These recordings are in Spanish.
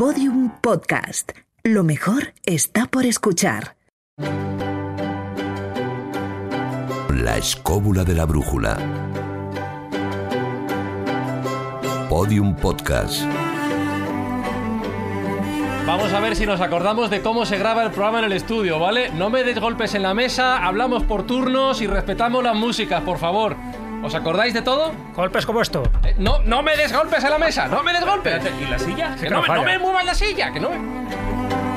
Podium Podcast. Lo mejor está por escuchar. La escóbula de la brújula. Podium Podcast. Vamos a ver si nos acordamos de cómo se graba el programa en el estudio, ¿vale? No me des golpes en la mesa, hablamos por turnos y respetamos las músicas, por favor. ¿Os acordáis de todo? Golpes como esto. Eh, no, no me des golpes en la mesa, no me des golpes. ¿Y la silla? Que no, me- no me muevas la silla, que no me...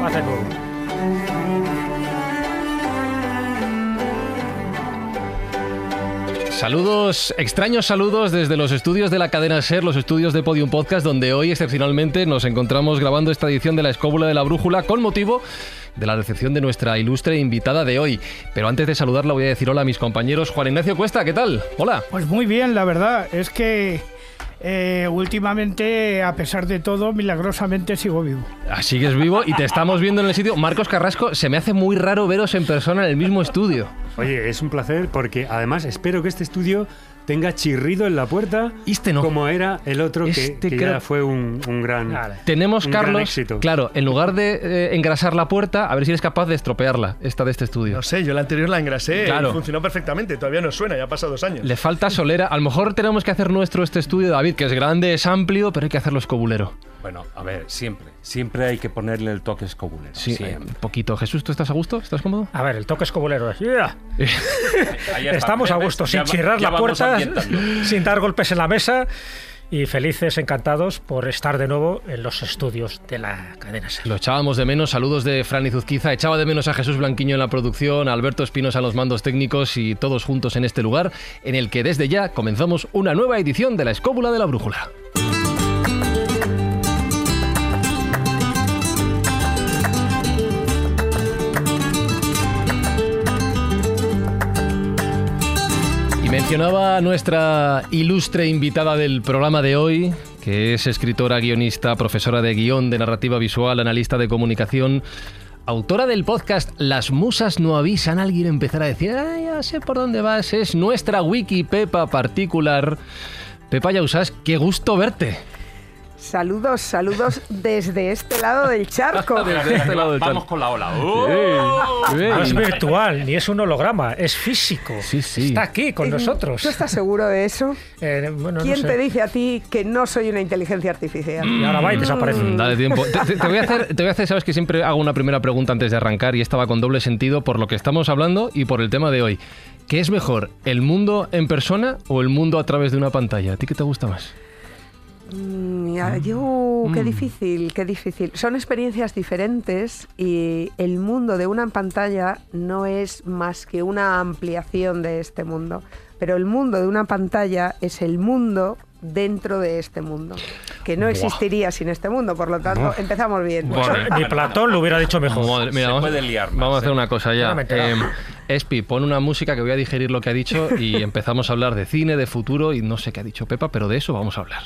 Hace. Saludos, extraños saludos desde los estudios de la cadena SER, los estudios de Podium Podcast, donde hoy excepcionalmente nos encontramos grabando esta edición de la Escóbula de la Brújula con motivo de la recepción de nuestra ilustre invitada de hoy. Pero antes de saludarla voy a decir hola a mis compañeros. Juan Ignacio Cuesta, ¿qué tal? Hola. Pues muy bien, la verdad. Es que eh, últimamente, a pesar de todo, milagrosamente sigo vivo. Ah, Sigues vivo y te estamos viendo en el sitio. Marcos Carrasco, se me hace muy raro veros en persona en el mismo estudio. Oye, es un placer porque además espero que este estudio tenga chirrido en la puerta Este no. como era el otro que- Este que, creo- ya fue un, un gran... Vale. Tenemos, Un gran Carlos, éxito. claro, en lugar de eh, engrasar la puerta, a ver si eres capaz de estropearla, esta de este estudio. No sé, yo la anterior la engrasé Claro. y funcionó perfectamente. Todavía no suena, ya ha pasado dos años. Le falta solera. A lo mejor tenemos que hacer nuestro este estudio, David, que es grande, es amplio, pero hay que hacerlo escobulero. Bueno, a ver, siempre. Siempre hay que ponerle el toque escobulero. Sí, siempre. eh, un poquito. Jesús, ¿tú estás a gusto? ¿Estás cómodo? A ver, el toque escobulero. es, ¡yeah! Estamos a gusto, Ya sin va- chirrar ya la puerta, sin dar golpes en la mesa y felices, encantados por estar de nuevo en los estudios de la cadena SER. Lo echábamos de menos. Saludos de Fran Izuzquiza. Echaba de menos a Jesús Blanquiño en la producción, a Alberto Espinos a los mandos técnicos y todos juntos en este lugar en el que desde ya comenzamos una nueva edición de la Escóbula de la Brújula. Mencionaba nuestra ilustre invitada del programa de hoy, que es escritora, guionista, profesora de guion, de narrativa visual, analista de comunicación, autora del podcast Las musas no avisan. Alguien empezará a decir, ah, ya sé por dónde vas, es nuestra wiki Pepa particular. Pepa Yausas, qué gusto verte. Saludos, saludos desde este lado del charco. Desde este lado del Vamos con la ola. No es virtual, ni es un holograma, es físico. Sí, sí. Está aquí con nosotros. ¿Tú estás seguro de eso? Eh, bueno, no ¿Quién sé. te dice a ti que no soy una inteligencia artificial? Y ahora va y desaparece. Mm, Dale tiempo. Te, te- te voy a hacer, te voy a hacer, sabes que siempre hago una primera pregunta antes de arrancar y esta va con doble sentido por lo que estamos hablando y por el tema de hoy. ¿Qué es mejor, el mundo en persona o el mundo a través de una pantalla? ¿A ti qué te gusta más? Mm, ya, yo, qué difícil, qué difícil. Son experiencias diferentes y el mundo de una pantalla no es más que una ampliación de este mundo. Pero el mundo de una pantalla es el mundo dentro de este mundo, que no existiría sin este mundo. Por lo tanto, empezamos bien. Bueno. Ni Platón lo hubiera dicho mejor. Madre- mira, Se vamos, puede liar más, vamos a hacer ¿eh? una cosa ya. No. Eh, Espi, pon una música que voy a digerir lo que ha dicho y empezamos a hablar de cine, de futuro y no sé qué ha dicho Pepa, pero de eso vamos a hablar.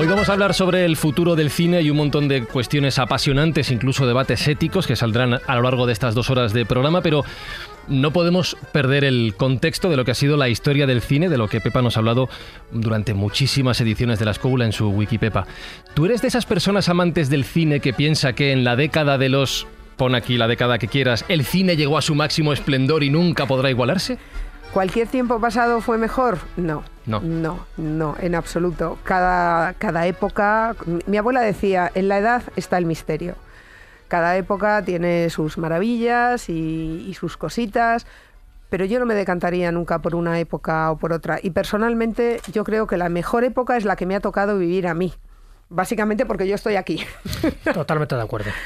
Hoy vamos a hablar sobre el futuro del cine y un montón de cuestiones apasionantes, incluso debates éticos que saldrán a lo largo de estas dos horas de programa, pero no podemos perder el contexto de lo que ha sido la historia del cine, de lo que Pepa nos ha hablado durante muchísimas ediciones de la escóbula en su Wikipepa. ¿Tú eres de esas personas amantes del cine que piensa que en la década de los... Pon aquí la década que quieras, el cine llegó a su máximo esplendor y nunca podrá igualarse? ¿Cualquier tiempo pasado fue mejor? No. No. No, no, en absoluto. Cada, cada época. Mi abuela decía: en la edad está el misterio. Cada época tiene sus maravillas y, y sus cositas. Pero yo no me decantaría nunca por una época o por otra. Y personalmente yo creo que la mejor época es la que me ha tocado vivir a mí. Básicamente porque yo estoy aquí. Totalmente de acuerdo.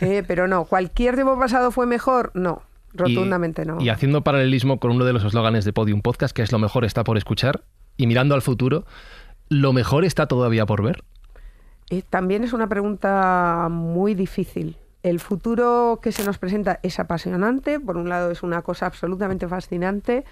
Eh, pero no, ¿cualquier tiempo pasado fue mejor? No, Y- rotundamente no. Y haciendo paralelismo con uno de los eslóganes de Podium Podcast, que es lo mejor está por escuchar, y mirando al futuro, ¿lo mejor está todavía por ver? Eh, también es una pregunta muy difícil. El futuro que se nos presenta es apasionante, por un lado es una cosa absolutamente fascinante,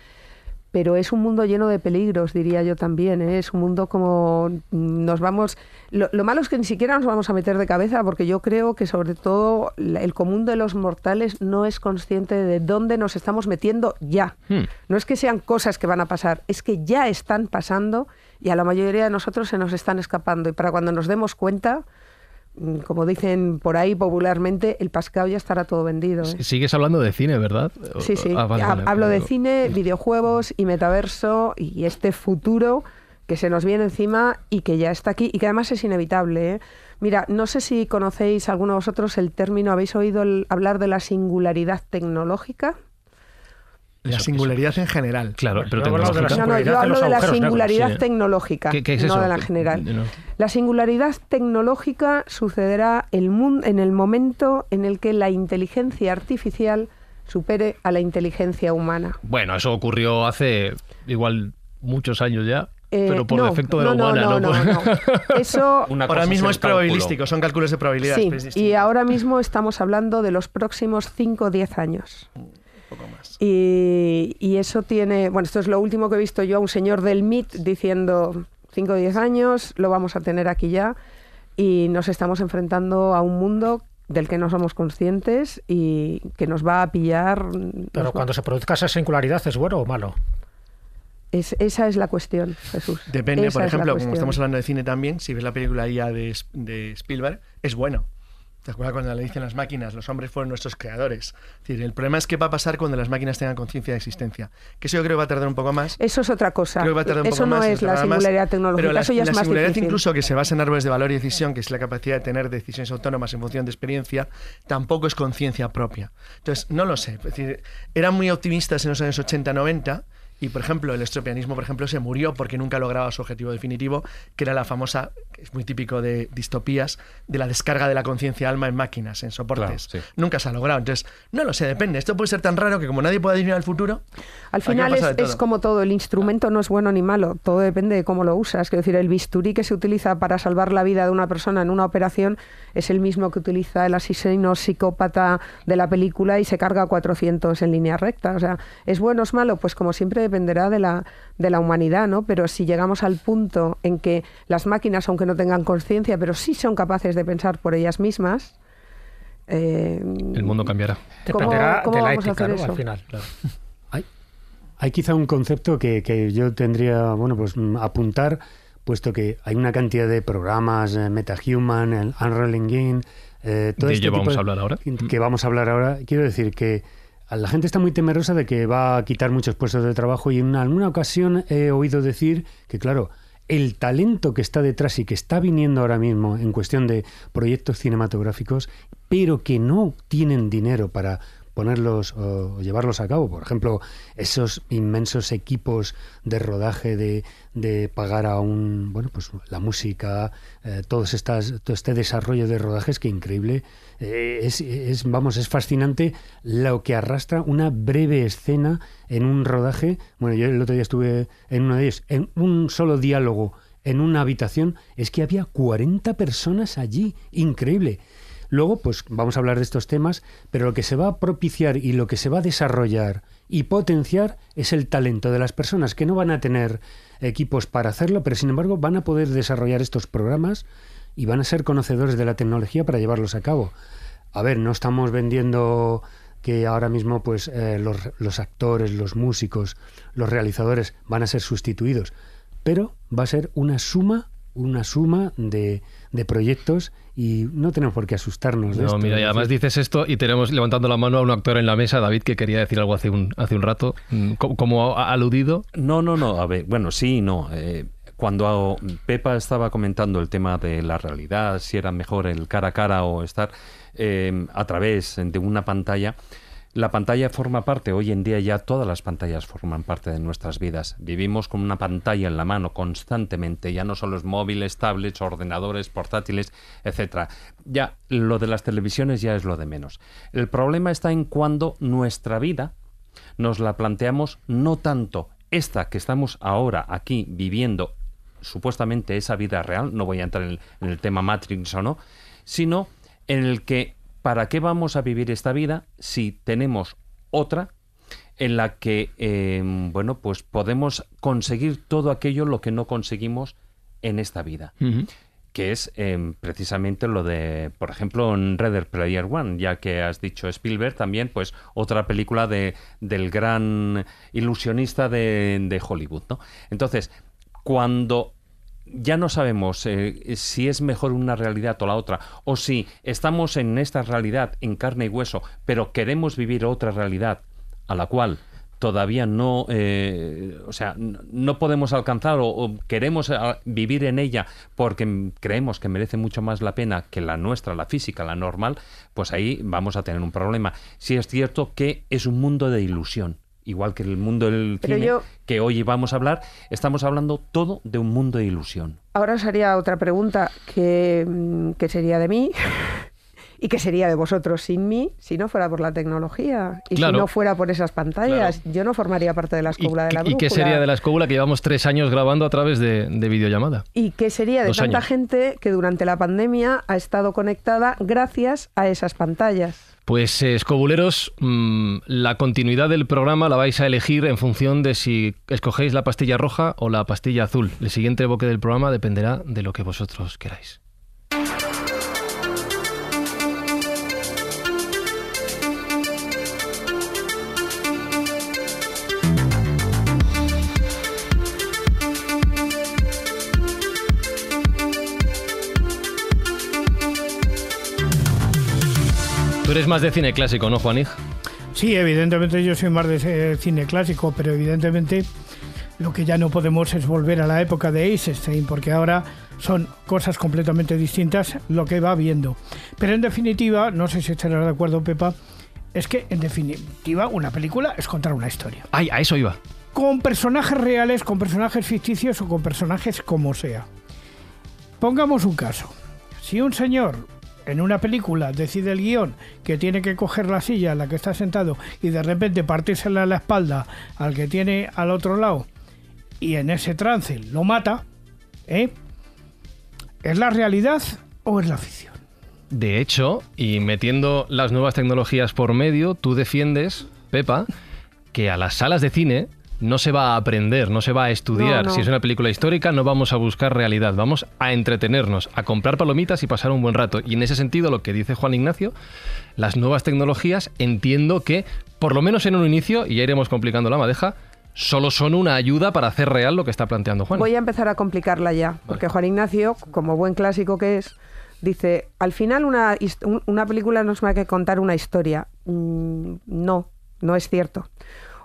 pero es un mundo lleno de peligros, diría yo también. ¿eh? Es un mundo como nos vamos. Lo, lo, malo es que ni siquiera nos vamos a meter de cabeza, porque yo creo que sobre todo el común de los mortales no es consciente de dónde nos estamos metiendo ya. Hmm. No es que sean cosas que van a pasar, es que ya están pasando y a la mayoría de nosotros se nos están escapando. Y para cuando nos demos cuenta, Mm, como dicen por ahí popularmente, el pascao ya estará todo vendido. ¿eh? Sigues hablando de cine, ¿verdad? Sí, sí. Ah, hablo de cine, videojuegos y metaverso y este futuro que se nos viene encima y que ya está aquí y que además es inevitable. ¿eh? Mira, no sé si conocéis alguno de vosotros el término, ¿habéis oído hablar de la singularidad tecnológica? La singularidad en general. Claro, pero de la, yo hablo de la singularidad tecnológica, no de la general. La singularidad tecnológica sucederá en el momento en el que la inteligencia artificial supere a la inteligencia humana. Bueno, eso ocurrió hace igual muchos años ya. Eh, pero por defecto de la humana, no, no, no, Eso ahora mismo es, probabilístico, son cálculos de probabilidad. Sí, y ahora mismo estamos hablando de los próximos 5 o 10 años. Y, eso tiene, bueno, esto es lo último que he visto yo a un señor del MIT diciendo 5 o 10 años, lo vamos a tener aquí ya, y nos estamos enfrentando a un mundo del que no somos conscientes y que nos va a pillar. Pero cuando se produzca esa singularidad, ¿es bueno o malo? Es, esa es la cuestión, Jesús. Depende, por ejemplo, como estamos hablando de cine también, si ves la película ya de, de Spielberg, es bueno. ¿Te acuerdas cuando le dicen las máquinas, los hombres fueron nuestros creadores? Es decir, el problema es qué va a pasar cuando las máquinas tengan conciencia de existencia. Que eso yo creo que va a tardar un poco más. Eso es otra cosa. eso no es la singularidad tecnológica, pero la, eso ya es más singularidad incluso que se basa en árboles de valor y decisión, que es la capacidad de tener decisiones autónomas en función de experiencia, tampoco es conciencia propia. Entonces, no lo sé. Es decir, eran muy optimistas en los años 80-90 y, por ejemplo, el estropianismo, por ejemplo, se murió porque nunca lograba su objetivo definitivo, que era la famosa, que es muy típico de distopías, de la descarga de la conciencia alma en máquinas, en soportes. Nunca se ha logrado. Entonces, no lo sé, depende. Esto puede ser tan raro que como nadie puede adivinar el futuro... Al final es, como todo, el instrumento no es bueno ni malo, todo depende de cómo lo usas. Quiero decir, el bisturí que se utiliza para salvar la vida de una persona en una operación es el mismo que utiliza el asesino psicópata de la película y se carga 400 en línea recta. O sea, ¿es bueno o es malo? Pues como siempre dependerá de la, de la humanidad, ¿no? Pero si llegamos al punto en que las máquinas, aunque no tengan conciencia, pero sí son capaces de pensar por ellas mismas, eh, el mundo cambiará. Dependerá de la ética, ¿no? Al final, Hay, hay quizá un concepto que, que, yo tendría, bueno, pues mm, apuntar, puesto que hay una cantidad de programas, eh, MetaHuman, el Unreal Engine, eh, todo de este vamos a hablar ahora. Que vamos a hablar ahora. Quiero decir que la gente está muy temerosa de que va a quitar muchos puestos de trabajo y en alguna ocasión he oído decir que, claro, el talento que está detrás y que está viniendo ahora mismo en cuestión de proyectos cinematográficos, pero que no tienen dinero para ponerlos o llevarlos a cabo. Por ejemplo, esos inmensos equipos de rodaje de, de pagar a un, bueno, pues la música, eh, todos estas, todo este desarrollo de rodajes que increíble. Eh, es, es, vamos, es fascinante lo que arrastra una breve escena en un rodaje. Bueno, yo el otro día estuve en uno de ellos, en un solo diálogo en una habitación, es que había 40 personas allí, increíble. Luego, pues vamos a hablar de estos temas, pero lo que se va a propiciar y lo que se va a desarrollar y potenciar es el talento de las personas que no van a tener equipos para hacerlo, pero sin embargo van a poder desarrollar estos programas y van a ser conocedores de la tecnología para llevarlos a cabo. A ver, no estamos vendiendo que ahora mismo pues eh, los, actores, los músicos, los realizadores van a ser sustituidos, pero va a ser una suma, una suma de proyectos y no tenemos por qué asustarnos. no, mira, y además dices esto y tenemos levantando la mano a un actor en la mesa, David, que quería decir algo hace un, hace un rato, mm, como ha aludido. No, no, no, a ver, bueno, sí, no. Eh, cuando Pepa estaba comentando el tema de la realidad, si era mejor el cara a cara o estar eh, a través de una pantalla, la pantalla forma parte, hoy en día ya todas las pantallas forman parte de nuestras vidas. Vivimos con una pantalla en la mano constantemente, ya no solo los móviles, tablets, ordenadores, portátiles, etcétera. Ya lo de las televisiones ya es lo de menos. El problema está en cuando nuestra vida nos la planteamos no tanto esta que estamos ahora aquí viviendo, supuestamente esa vida real, no voy a entrar en el, tema Matrix o no, sino en el que ¿para qué vamos a vivir esta vida si tenemos otra en la que, eh, bueno, pues podemos conseguir todo aquello lo que no conseguimos en esta vida. Que es eh, precisamente lo de, por ejemplo, en Reader Player One, ya que has dicho Spielberg, también, pues otra película de, del gran ilusionista de, de Hollywood, ¿no? Entonces, cuando ya no sabemos eh, si es mejor una realidad o la otra, o si estamos en esta realidad en carne y hueso, pero queremos vivir otra realidad a la cual todavía no, eh, o sea, no podemos alcanzar o, queremos ah, vivir en ella porque creemos que merece mucho más la pena que la nuestra, la física, la normal, pues ahí vamos a tener un problema. Sí es cierto que es un mundo de ilusión. Igual que el mundo del Pero cine yo- que hoy vamos a hablar, estamos hablando todo de un mundo de ilusión. Ahora os haría otra pregunta que, mm, que sería de mí y que sería de vosotros sin mí si no fuera por la tecnología y Claro. si no fuera por esas pantallas. Yo no formaría parte de la ¿Y, escóbula de la y qué brújula. sería de la escóbula que llevamos tres años grabando a través de, de videollamada? ¿Y qué sería de Dos tanta años. gente que durante la pandemia ha estado conectada gracias a esas pantallas? Pues eh, escobuleros, mm, la continuidad del programa la vais a elegir en función de si escogéis la pastilla roja o la pastilla azul. El siguiente bloque del programa dependerá de lo que vosotros queráis. Tú eres más de cine clásico, ¿no, Juanig? Sí, evidentemente yo soy más de ese cine clásico, pero evidentemente lo que ya no podemos es volver a la época de Eisenstein, porque ahora son cosas completamente distintas lo que va viendo. Pero en definitiva, no sé si estarás de acuerdo, Pepa, es que en definitiva una película es contar una historia. Ay, a eso iba. Con personajes reales, con personajes ficticios o con personajes como sea. Pongamos un caso. Si un señor en una película decide el guion que tiene que coger la silla en la que está sentado y de repente partírsela a la espalda al que tiene al otro lado y en ese trance lo mata, ¿eh? ¿Es la realidad o es la ficción? De hecho, y metiendo las nuevas tecnologías por medio, tú defiendes, Pepa, que a las salas de cine no se va a aprender, no se va a estudiar. No, no. Si es una película histórica, no vamos a buscar realidad, vamos a entretenernos, a comprar palomitas y pasar un buen rato. Y en ese sentido, lo que dice Juan Ignacio, las nuevas tecnologías entiendo que, por lo menos en un inicio, y ya iremos complicando la madeja, solo son una ayuda para hacer real lo que está planteando Juan. Voy a empezar a complicarla ya, porque Juan Ignacio, como buen clásico que es, dice, al final una, una película nos va a que contar una historia. Mm, no, no es cierto.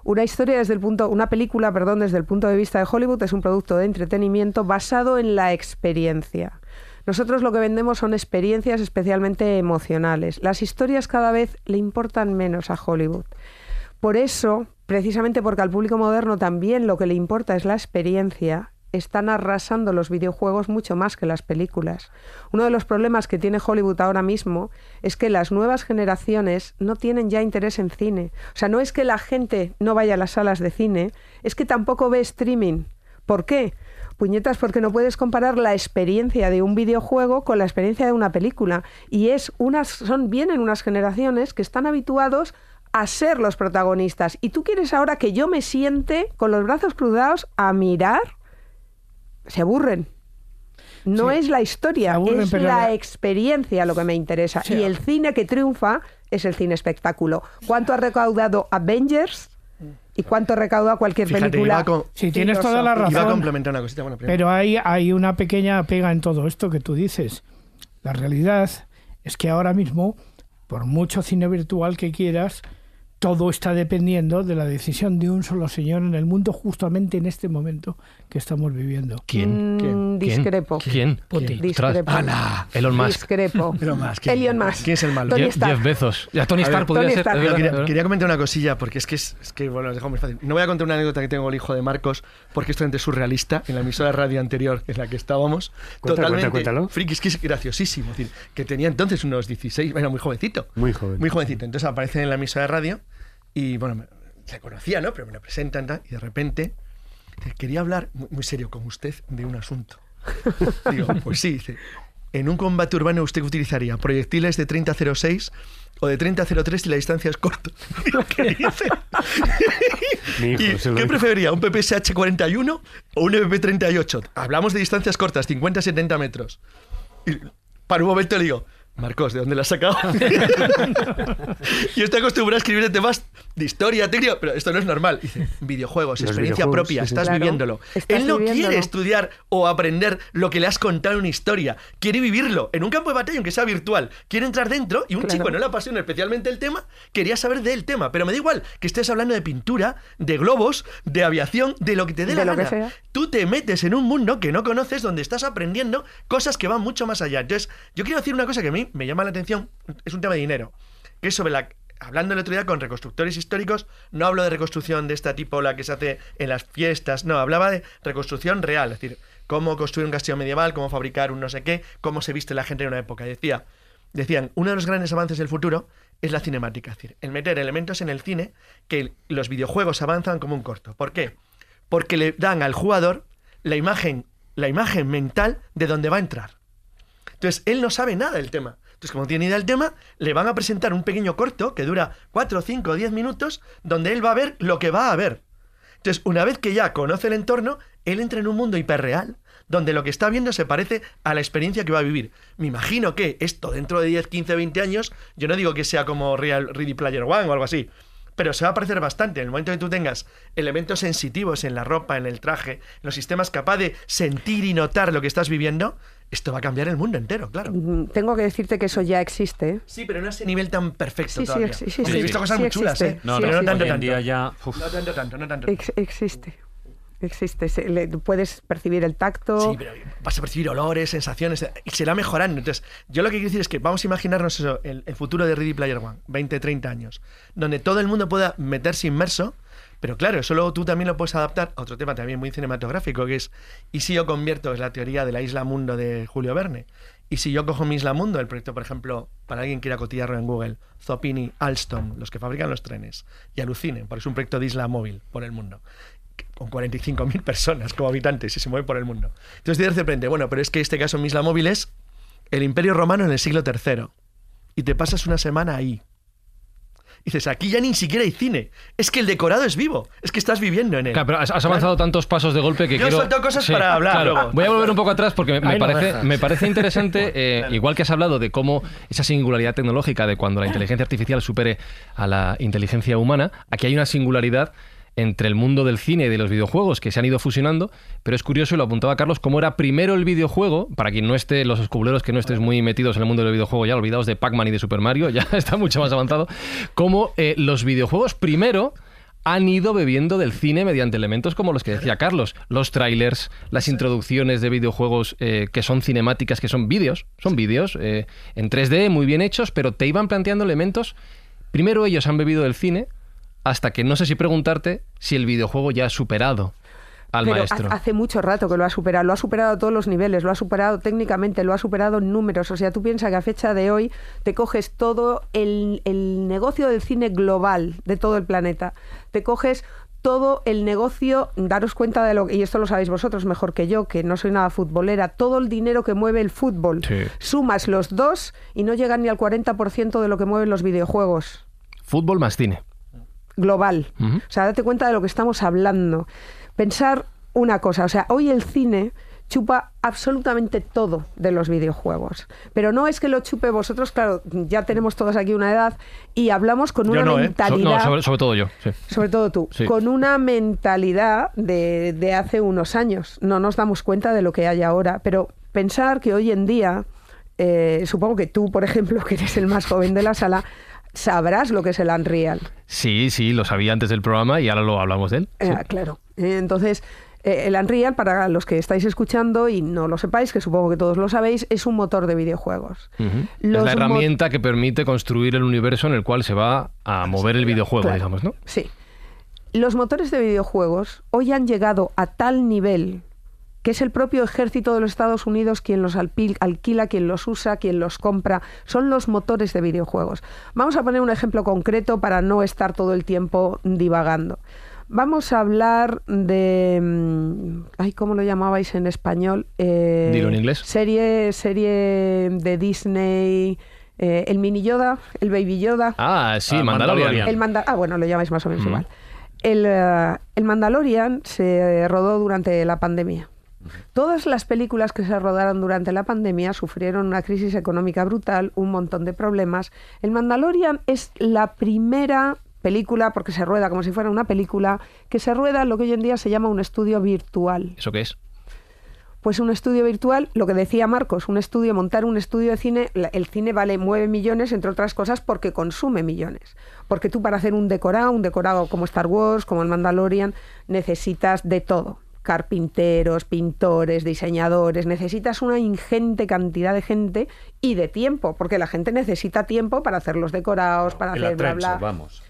Una historia desde el punto, una película, perdón, desde el punto de vista de Hollywood es un producto de entretenimiento basado en la experiencia. Nosotros lo que vendemos son experiencias especialmente emocionales. Las historias cada vez le importan menos a Hollywood. Por eso, precisamente porque al público moderno también lo que le importa es la experiencia, están arrasando los videojuegos mucho más que las películas. Uno de los problemas que tiene Hollywood ahora mismo es que las nuevas generaciones no tienen ya interés en cine. O sea, no es que la gente no vaya a las salas de cine, es que tampoco ve streaming. ¿Por qué? Puñetas, porque no puedes comparar la experiencia de un videojuego con la experiencia de una película. Y es unas, son, vienen unas generaciones que están habituados a ser los protagonistas. Y tú quieres ahora que yo me siente con los brazos cruzados a mirar. Se aburren. No Sí, es la historia, aburren, es la la- experiencia lo que me interesa. Sí. Y el cine que triunfa es el cine espectáculo. ¿Cuánto ha recaudado Avengers? ¿Y cuánto recauda cualquier Fíjate, película? Sí, tienes toda la filosófica? Iba a razón. complementar una cosita. Bueno, primero. Pero hay, hay una pequeña pega en todo esto que tú dices. La realidad es que ahora mismo, por mucho cine virtual que quieras, todo está dependiendo de la decisión de un solo señor en el mundo justamente en este momento que estamos viviendo. ¿Quién? Mm, ¿Quién? discrepo. ¿Quién? Putin. Ostras, Discrepo. Elon Musk. Discrepo. Más, ¿quién? Elon Musk. ¿Quién es el malo? Tony Stark. Jeff Bezos. Ya Tony Stark podría ser. Quería, quería comentar una cosilla, porque es que, es, es que bueno, os dejo muy fácil. No voy a contar una anécdota que tengo con el hijo de Marcos, porque esto es totalmente surrealista, en la emisora de radio anterior en la que estábamos. Cuenta, totalmente cuenta, cuéntalo. friki, es que es graciosísimo. Es decir, que tenía entonces unos 16, era muy jovencito. Muy joven. Muy jovencito. Entonces aparece en la emisora de radio y, bueno, se conocía, ¿no? Pero me lo presentan y de repente quería hablar muy, serio con usted de un asunto. Digo, pues sí, dice, en un combate urbano usted utilizaría proyectiles de 30-06 o de 30 a 03 si la distancia es corta. ¿Qué dice? Mi hijo ¿Y se lo ¿Qué preferiría, un PPSH 41 o un FP 38? Hablamos de distancias cortas, 50 a 70 metros. Y para un momento le digo, Marcos, ¿de dónde la has sacado? Yo estoy acostumbrado a escribir de temas de historia, técnica, pero esto no es normal. Dice, videojuegos, Los experiencia videojuegos, propia, sí, sí. estás Claro, viviéndolo. estás Él no quiere estudiar o aprender lo que le has contado en una historia. Quiere vivirlo en un campo de batalla, aunque sea virtual. Quiere entrar dentro y un Claro. chico no le apasiona especialmente el tema, quería saber del tema. Pero me da igual que estés hablando de pintura, de globos, de aviación, de lo que te dé De la lo que gana. sea. Tú te metes en un mundo que no conoces donde estás aprendiendo cosas que van mucho más allá. Entonces, yo quiero decir una cosa que a me llama la atención, es un tema de dinero, que es sobre la... Hablando el otro día con reconstructores históricos, no hablo de reconstrucción de esta tipo, la que se hace en las fiestas, no, hablaba de reconstrucción real, es decir, cómo construir un castillo medieval, cómo fabricar un no sé qué, cómo se viste la gente en una época. Decía, decían, uno de los grandes avances del futuro es la cinemática, es decir, el meter elementos en el cine que los videojuegos avanzan como un corto. ¿Por qué? Porque le dan al jugador la imagen, la imagen mental de dónde va a entrar. Entonces, él no sabe nada del tema. Entonces, como tiene idea del tema, le van a presentar un pequeño corto que dura 4, 5, 10 minutos, donde él va a ver lo que va a ver. Entonces, una vez que ya conoce el entorno, él entra en un mundo hiperreal, donde lo que está viendo se parece a la experiencia que va a vivir. Me imagino que esto dentro de 10, 15, 20 años, yo no digo que sea como Real Ready Player One o algo así, pero se va a parecer bastante. En el momento que tú tengas elementos sensitivos en la ropa, en el traje, en los sistemas capaz de sentir y notar lo que estás viviendo, esto va a cambiar el mundo entero, claro. Mm, Tengo que decirte que eso ya existe. Sí, pero no a ese nivel tan perfecto Sí, sí, todavía. ex- sí, sí, he visto cosas sí muy chulas, existe. ¿eh? No, Sí, no, no tanto, hoy en tanto. día ya... uf, No tanto, tanto, no tanto. Ex- existe. Existe. Se- le- puedes percibir el tacto. Sí, pero vas a percibir olores, sensaciones, y será mejorando. Entonces, yo lo que quiero decir es que vamos a imaginarnos eso, el, el futuro de Ready Player One, 20, 30 años, donde todo el mundo pueda meterse inmerso, pero claro, eso luego tú también lo puedes adaptar a otro tema también muy cinematográfico, que es, ¿y si yo convierto, es la teoría de la isla mundo de Julio Verne? Y si yo cojo mi isla mundo, el proyecto, por ejemplo, para alguien que quiera cotillarlo en Google, Zopini, Alstom, los que fabrican los trenes, y alucinen, porque es un proyecto de isla móvil por el mundo con 45.000 personas como habitantes y se mueve por el mundo. Entonces de repente, bueno, pero es que este caso en Isla Móvil es el Imperio Romano en el siglo III. Y te pasas una semana ahí. Y dices, aquí ya ni siquiera hay cine. Es que el decorado es vivo. Es que estás viviendo en él. Claro, pero has, avanzado tantos pasos de golpe que Yo he quiero... soltado cosas para hablar luego. Voy a volver un poco atrás porque me, me Ahí no parece, me parece interesante, eh, igual que has hablado de cómo esa singularidad tecnológica de cuando la inteligencia artificial supere a la inteligencia humana, aquí hay una singularidad entre el mundo del cine y de los videojuegos que se han ido fusionando, pero es curioso, y lo apuntaba Carlos, cómo era primero el videojuego, para quien no esté, los escubuleros que no estés muy metidos en el mundo del videojuego ya, olvidados de Pac-Man y de Super Mario, ya está mucho más avanzado, cómo eh, los videojuegos primero han ido bebiendo del cine mediante elementos como los que decía Carlos, los trailers, las introducciones de videojuegos eh, que son cinemáticas, que son vídeos, son vídeos eh, en 3D muy bien hechos, pero te iban planteando elementos. Primero ellos han bebido del cine, hasta que no sé si preguntarte si el videojuego ya ha superado al Pero maestro. ha- hace mucho rato que lo ha superado, lo ha superado a todos los niveles, lo ha superado técnicamente, lo ha superado en números. O sea, tú piensas que a fecha de hoy te coges todo el, el negocio del cine global de todo el planeta, te coges todo el negocio, daros cuenta de lo y esto lo sabéis vosotros mejor que yo, que no soy nada futbolera, todo el dinero que mueve el fútbol, Sí. sumas los dos y no llegan ni al 40% de lo que mueven los videojuegos Fútbol más cine. Global. O sea, date cuenta de lo que estamos hablando. Pensar una cosa, o sea, hoy el cine chupa absolutamente todo de los videojuegos. Pero no es que lo chupe vosotros, claro, ya tenemos todos aquí una edad y hablamos con una no, ¿eh? So- mentalidad, no, sobre, sobre todo yo. sí. sobre todo tú, Sí. con una mentalidad de, de hace unos años. No nos damos cuenta de lo que hay ahora, pero pensar que hoy en día, eh, supongo que tú, por ejemplo, que eres el más joven de la sala, sabrás lo que es el Unreal. Sí, sí, lo sabía antes del programa y ahora lo hablamos de él. Eh, claro. Entonces, eh, el Unreal, para los que estáis escuchando y no lo sepáis, que supongo que todos lo sabéis, es un motor de videojuegos. Es la herramienta que permite construir el universo en el cual se va a mover el videojuego, Claro. digamos, ¿no? Sí. Los motores de videojuegos hoy han llegado a tal nivel que es el propio ejército de los Estados Unidos quien los alquila, quien los usa, quien los compra. Son los motores de videojuegos. Vamos a poner un ejemplo concreto para no estar todo el tiempo divagando. Vamos a hablar de... mm, Ay, ¿Cómo lo llamabais en español? Eh, Dilo en inglés. Serie, serie de Disney Eh, el mini Yoda, el baby Yoda. Ah, sí, Ah, Mandalorian. Mandalorian. El manda ah, bueno, lo llamáis más o menos Ujú. igual. El, eh, el Mandalorian se rodó durante la pandemia. Todas las películas que se rodaron durante la pandemia sufrieron una crisis económica brutal, un montón de problemas. El Mandalorian es la primera película, porque se rueda como si fuera una película, que se rueda en lo que hoy en día se llama un estudio virtual. ¿Eso qué es? Pues un estudio virtual, lo que decía Marcos, un estudio, montar un estudio de cine, el cine vale, mueve millones, entre otras cosas, porque consume millones. Porque tú para hacer un decorado, un decorado como Star Wars, como el Mandalorian, necesitas de todo. Carpinteros, pintores, diseñadores, necesitas una ingente cantidad de gente y de tiempo, porque la gente necesita tiempo para hacer los decorados, para hacer bla bla. vamos.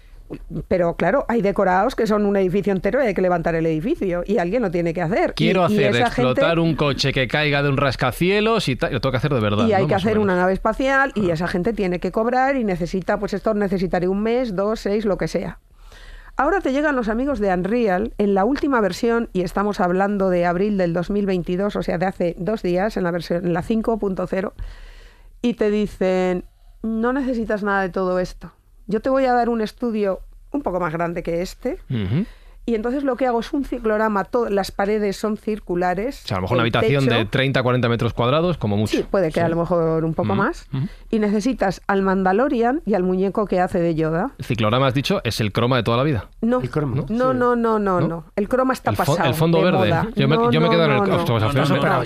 Pero claro, hay decorados que son un edificio entero y hay que levantar el edificio y alguien lo tiene que hacer. Quiero y hacer explotar gente- un coche que caiga de un rascacielos y. Lo tengo que hacer de verdad. y hay ¿no? que Más hacer una nave espacial y esa gente tiene que cobrar y necesita, pues esto necesitaré un mes, dos, seis, lo que sea. Ahora te llegan los amigos de Unreal en la última versión, y estamos hablando de abril del 2022, o sea, de hace dos días, en la versión en la 5.0, y te dicen, no necesitas nada de todo esto. Yo te voy a dar un estudio un poco más grande que este. Y entonces lo que hago es un ciclorama, las paredes son circulares. O sea, a lo mejor una habitación techo- de 30, 40 metros cuadrados, como mucho. Sí, puede que a lo mejor un poco Ujú, más. ujú. Y necesitas al Mandalorian y al muñeco que hace de Yoda. El ciclorama, has dicho, es el croma de toda la vida. No, El croma, no, sí. no, no, no, no, ¿No? El croma está el, pasado. el fondo de verde. moda. Yo me, No, yo me no, quedo en el. no, no. Superado.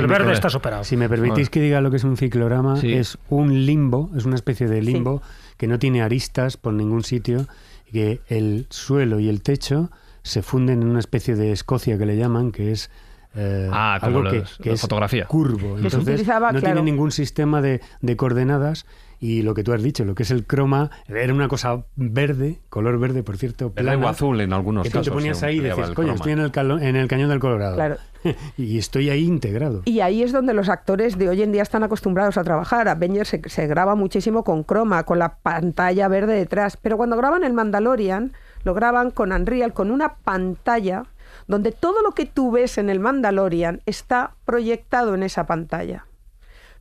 El verde está superado. Si me permitís que diga lo que es un ciclorama, Sí. es un limbo, es una especie de limbo que no tiene aristas por ningún sitio, que el suelo y el techo se funden en una especie de escocia que le llaman, que es eh, Ah, como algo que, los- que la es fotografía. curvo. Entonces, no claro. tiene ningún sistema de, de coordenadas y lo que tú has dicho, lo que es el croma, era una cosa verde, color verde, por cierto, plana, o azul en algunos que tú casos. te ponías ahí y decías, el coño, croma. estoy en el, calo- en el cañón del Colorado. Claro. y estoy ahí integrado. Y ahí es donde los actores de hoy en día están acostumbrados a trabajar. Avengers se, se graba muchísimo con croma, con la pantalla verde detrás. Pero cuando graban el Mandalorian, lo graban con Unreal, con una pantalla donde todo lo que tú ves en el Mandalorian está proyectado en esa pantalla.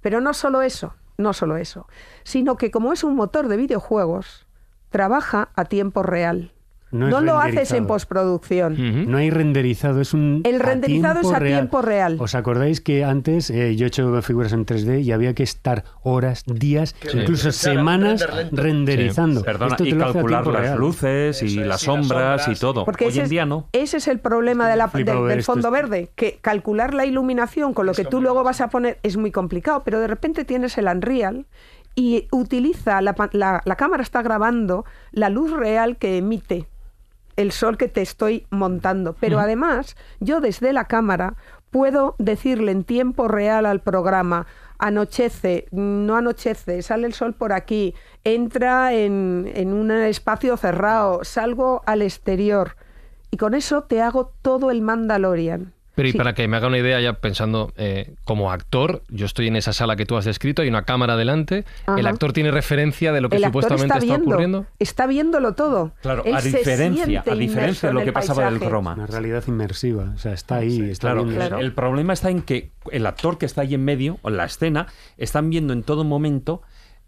Pero no solo eso, no solo eso, sino que como es un motor de videojuegos, trabaja a tiempo real. No lo haces en postproducción. No hay renderizado, es un. El renderizado es a tiempo real. ¿Os acordáis que antes eh, yo he hecho figuras en 3D y había que estar horas, días, incluso semanas render renderizando? Perdona, Esto te y calcular las real. luces y es, las y las sombras y sombras, todo. Porque Hoy ese en es, día no. ese es el problema de la- flipado del, fondo verde, que calcular la iluminación con lo que tú luego vas a poner es muy complicado, pero de repente tienes el Unreal y utiliza, la, la- la cámara está grabando la luz real que emite el sol que te estoy montando. Pero además, yo desde la cámara puedo decirle en tiempo real al programa, anochece, no anochece, sale el sol por aquí, entra en, en un espacio cerrado, salgo al exterior. Y con eso te hago todo el Mandalorian. Pero y Sí. para que me haga una idea, ya pensando eh, como actor, yo estoy en esa sala que tú has descrito, hay una cámara delante, el actor tiene referencia de lo que el supuestamente está está, viendo, ocurriendo. está viéndolo todo. Claro, Él a diferencia, a diferencia de lo que pasaba del paisaje. croma. Una realidad inmersiva, o sea, está ahí, está Claro, viendo. Claro. el problema está en que el actor que está ahí en medio, o en la escena, están viendo en todo momento,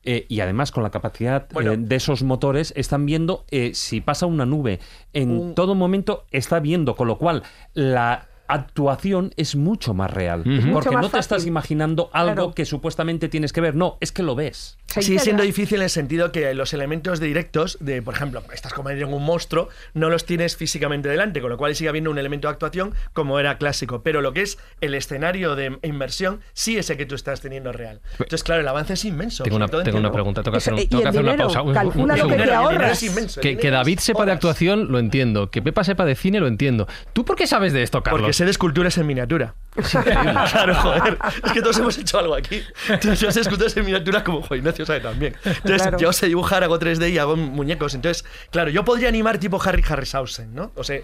eh, y además con la capacidad Bueno. eh, de esos motores, están viendo eh, si pasa una nube. En Un- todo momento está viendo, con lo cual la actuación es mucho más real. Porque más no te estás imaginando algo Claro. que supuestamente tienes que ver. No, es que lo ves. Sigue integra. siendo difícil en el sentido que los elementos directos de, por ejemplo, estás comiendo un monstruo, no los tienes físicamente delante, con lo cual sigue habiendo un elemento de actuación como era clásico. Pero lo que es el escenario de inmersión, sí es el que tú estás teniendo real. Entonces, claro, el avance es inmenso. Tengo una, tengo pregunta, tengo que hacer, un- y tengo que el hacer una pausa. Un- un- calcula un lo que te ahorras. inmenso, David sepa de actuación, lo entiendo. Que Pepa sepa de cine, lo entiendo. ¿Tú por qué sabes de esto, Carlos? Porque sé de esculturas en miniatura. claro, joder. Es que todos hemos hecho algo aquí. Entonces, yo sé esculturas en miniatura como Juan Ignacio sabe también. Entonces, Claro. yo sé dibujar, hago 3D y hago muñecos. Entonces, claro, yo podría animar tipo Harry Harryhausen, ¿no? O sea,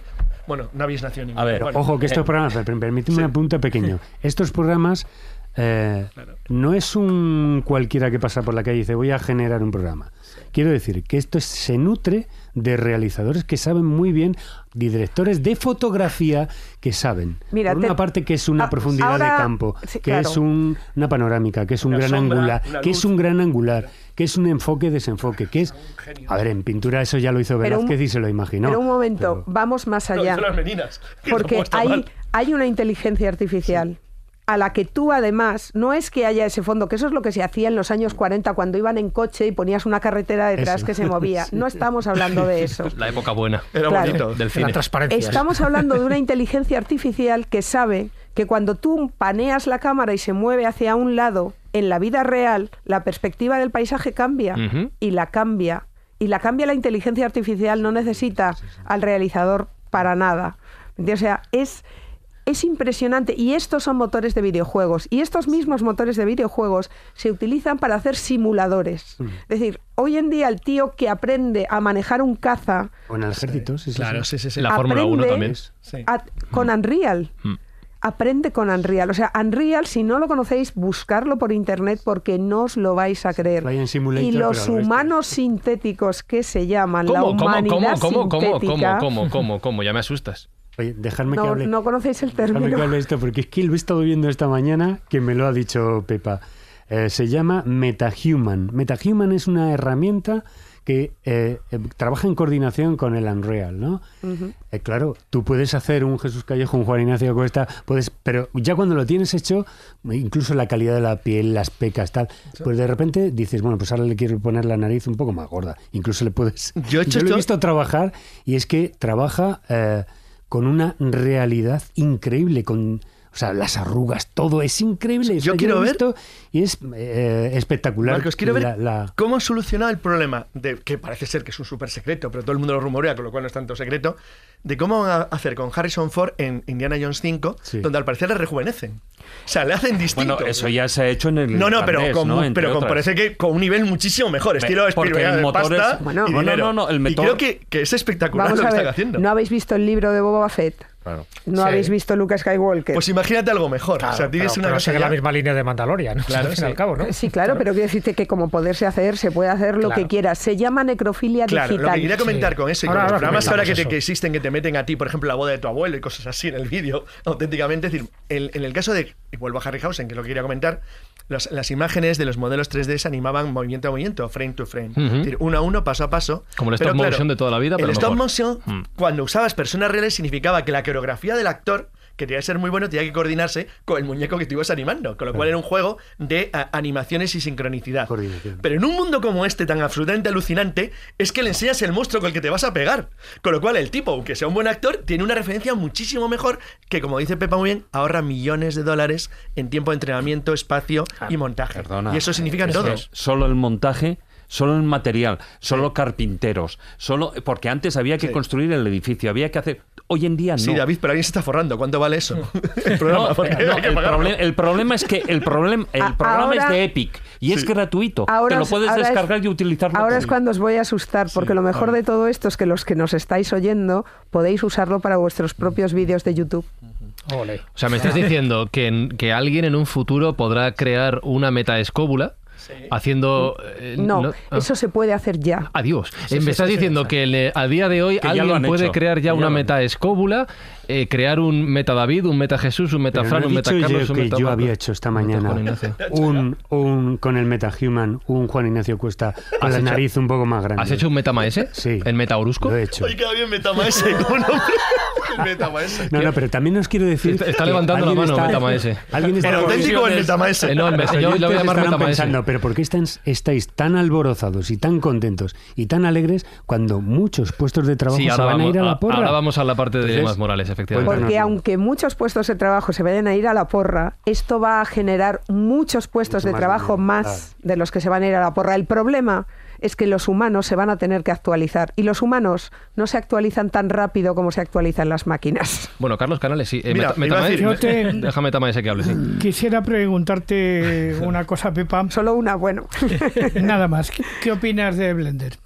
bueno, no habéis nacido ni A ver, bueno, Ojo, que estos Eh, programas, per- permíteme un apunte pequeño. Estos programas eh, no es un cualquiera que pasa por la calle y dice voy a generar un programa. Quiero decir que esto es- se nutre de realizadores que saben muy bien, de directores de fotografía que saben. Mira, por te- una parte que es una Ah, profundidad ahora- de campo, sí, que claro. es un- una panorámica, que es un Una gran sombra, angular, que es un gran angular, que es un enfoque desenfoque, que es a ver, en pintura eso ya lo hizo Pero un- Velázquez y se lo imaginó. Pero un momento, pero- vamos más allá. meninas, Porque hay, hay una inteligencia artificial a la que tú además, no es que haya ese fondo, que eso es lo que se hacía en los años 40 cuando iban en coche y ponías una carretera detrás Eso. que se movía. No estamos hablando de eso. La época buena Era Claro. bonito. del De la cine. transparencia. Estamos hablando de una inteligencia artificial que sabe que cuando tú paneas la cámara y se mueve hacia un lado, en la vida real, la perspectiva del paisaje cambia y la cambia. Y la cambia la inteligencia artificial, no necesita al realizador para nada. O sea, es, es impresionante. Y estos son motores de videojuegos. Y estos mismos motores de videojuegos se utilizan para hacer simuladores. Es decir, hoy en día el tío que aprende a manejar un caza O en el ejército, sí, sí, Claro, sí. sí. La Fórmula 1 aprende también. A- con Unreal. Mm. Aprende con Unreal. O sea, Unreal, si no lo conocéis, buscarlo por internet porque no os lo vais a creer. Y los humanos sintéticos que se llaman la ¿Cómo, cómo, humanidad cómo, cómo, cómo, cómo, cómo, cómo, cómo? Ya me asustas. Oye, dejadme que no, hable. no conocéis el Déjame término. que hable esto, porque es que lo he estado viendo esta mañana, que me lo ha dicho Pepa. Eh, se llama MetaHuman. MetaHuman es una herramienta que eh, eh, trabaja en coordinación con el Unreal, ¿no? Eh, claro, tú puedes hacer un Jesús Callejo, un Juan Ignacio Cuesta, puedes, pero ya cuando lo tienes hecho, incluso la calidad de la piel, las pecas, tal, pues de repente dices, bueno, pues ahora le quiero poner la nariz un poco más gorda. Incluso le puedes... Yo he hecho lo he visto trabajar y es que trabaja eh, con una realidad increíble, con o sea, las arrugas, todo es increíble. O sea, Yo quiero ver- visto y es eh, espectacular. Marcos, quiero ver la- cómo han solucionado el problema de que parece ser que es un súper secreto, pero todo el mundo lo rumorea, con lo cual no es tanto secreto, de cómo van a hacer con Harrison Ford en Indiana Jones 5, Sí. donde al parecer le rejuvenecen. O sea, le hacen distinto. Bueno, eso ya se ha hecho en el No, no, pero, con, ¿no? pero con parece que con un nivel muchísimo mejor, estilo porque Spielberg el de motor pasta es- Bueno, y no, no, no, no, el Y motor- creo que, que es espectacular Vamos lo a que están haciendo. ¿no habéis visto el libro de Boba Fett? Claro. ¿No Sí. habéis visto Luke Skywalker? Pues imagínate algo mejor. Claro, o sea, tienes pero- una pero cosa sigue ya- la misma línea de Mandalorian, Claro, al fin y sí. al cabo, ¿no? Sí, claro, pero quiero decirte que como poderse hacer, se puede hacer lo Claro. que quieras. Se llama necrofilia Claro, digital. lo que quería comentar Sí. con eso y Ahora- con los ahora programas ahora que, te- que existen que te meten a ti, por ejemplo, la boda de tu abuelo y cosas así en el vídeo, auténticamente, es decir, en el caso de, y vuelvo a Harryhausen, que es lo que quería comentar, los- las imágenes de los modelos 3D se animaban movimiento a movimiento, frame to frame, es decir, uno a uno, paso a paso. Como el Pero stop motion de toda la vida, pero El stop motion, Mm. cuando usabas personas reales, significaba que la coreografía del actor que tenía que ser muy bueno, tenía que coordinarse con el muñeco que tú ibas animando, con lo cual era un juego de a, animaciones y sincronicidad. Coordinación. Pero en un mundo como este, tan absolutamente alucinante, es que le enseñas el monstruo con el que te vas a pegar. Con lo cual, el tipo, aunque sea un buen actor, tiene una referencia muchísimo mejor que, como dice Pepa muy bien, ahorra millones de dólares en tiempo de entrenamiento, espacio y montaje. Perdona. y eso significa en Eso todo. es Solo el montaje, solo el material, solo carpinteros, solo porque antes había que Sí. construir el edificio, había que hacer. Hoy en día no. Sí, David, pero alguien se está forrando. ¿Cuánto vale eso? el programa, No, porque no, hay que el, pagarlo. problem- el problema es que el, problem- el A- programa ahora- es de Epic y es gratuito. Ahora Te lo es- puedes ahora es- descargar y utilizarlo. Ahora es cuando os voy a asustar, porque lo mejor de todo esto es que los que nos estáis oyendo podéis usarlo para vuestros propios vídeos de YouTube. Ole. O sea, me estás diciendo que, que alguien en un futuro podrá crear una metaescóbula haciendo... eh, No, ah. eso se puede hacer ya. Adiós. Sí, Eh, me estás diciendo sí. que le- a día de hoy Que alguien puede hecho, crear ya ya una lo han metaescóbula, eh, crear un meta David, un meta Jesús, un meta Fran, no he un meta dicho Carlos, yo un que meta yo Marco. había hecho esta Un meta mañana un, un con el MetaHuman, un Juan Ignacio Cuesta con ¿Has la hecho- nariz un poco más grande. ¿Has hecho un meta maese? Sí. ¿En meta Orusco? Lo he hecho. Hoy queda bien Metamaese. ¿Cómo no? No, no, pero también os quiero decir. Está- está levantando la mano, está- Metamaese. Alguien está El auténtico o el Metamaese. Eh, no, el- Los yo le voy a llamar estarán metamaese. pensando, pero ¿por qué estáis, estáis tan alborozados y tan contentos y tan alegres cuando muchos puestos de trabajo Sí, se ahora van a vamos, ir a la porra? ahora vamos a la parte de Entonces, Morales, efectivamente. Porque aunque muchos puestos de trabajo se vayan a ir a la porra, esto va a generar muchos puestos Mucho de más trabajo más de los que se van a ir a la porra. El problema es que los humanos se van a tener que actualizar y los humanos no se actualizan tan rápido como se actualizan las máquinas. Bueno, Carlos Canales, sí. Eh, Mira, meta- decir- te- que hable, sí. Quisiera preguntarte una cosa, Pepa. Solo una, bueno. Nada más. ¿Qué, qué opinas de Blender?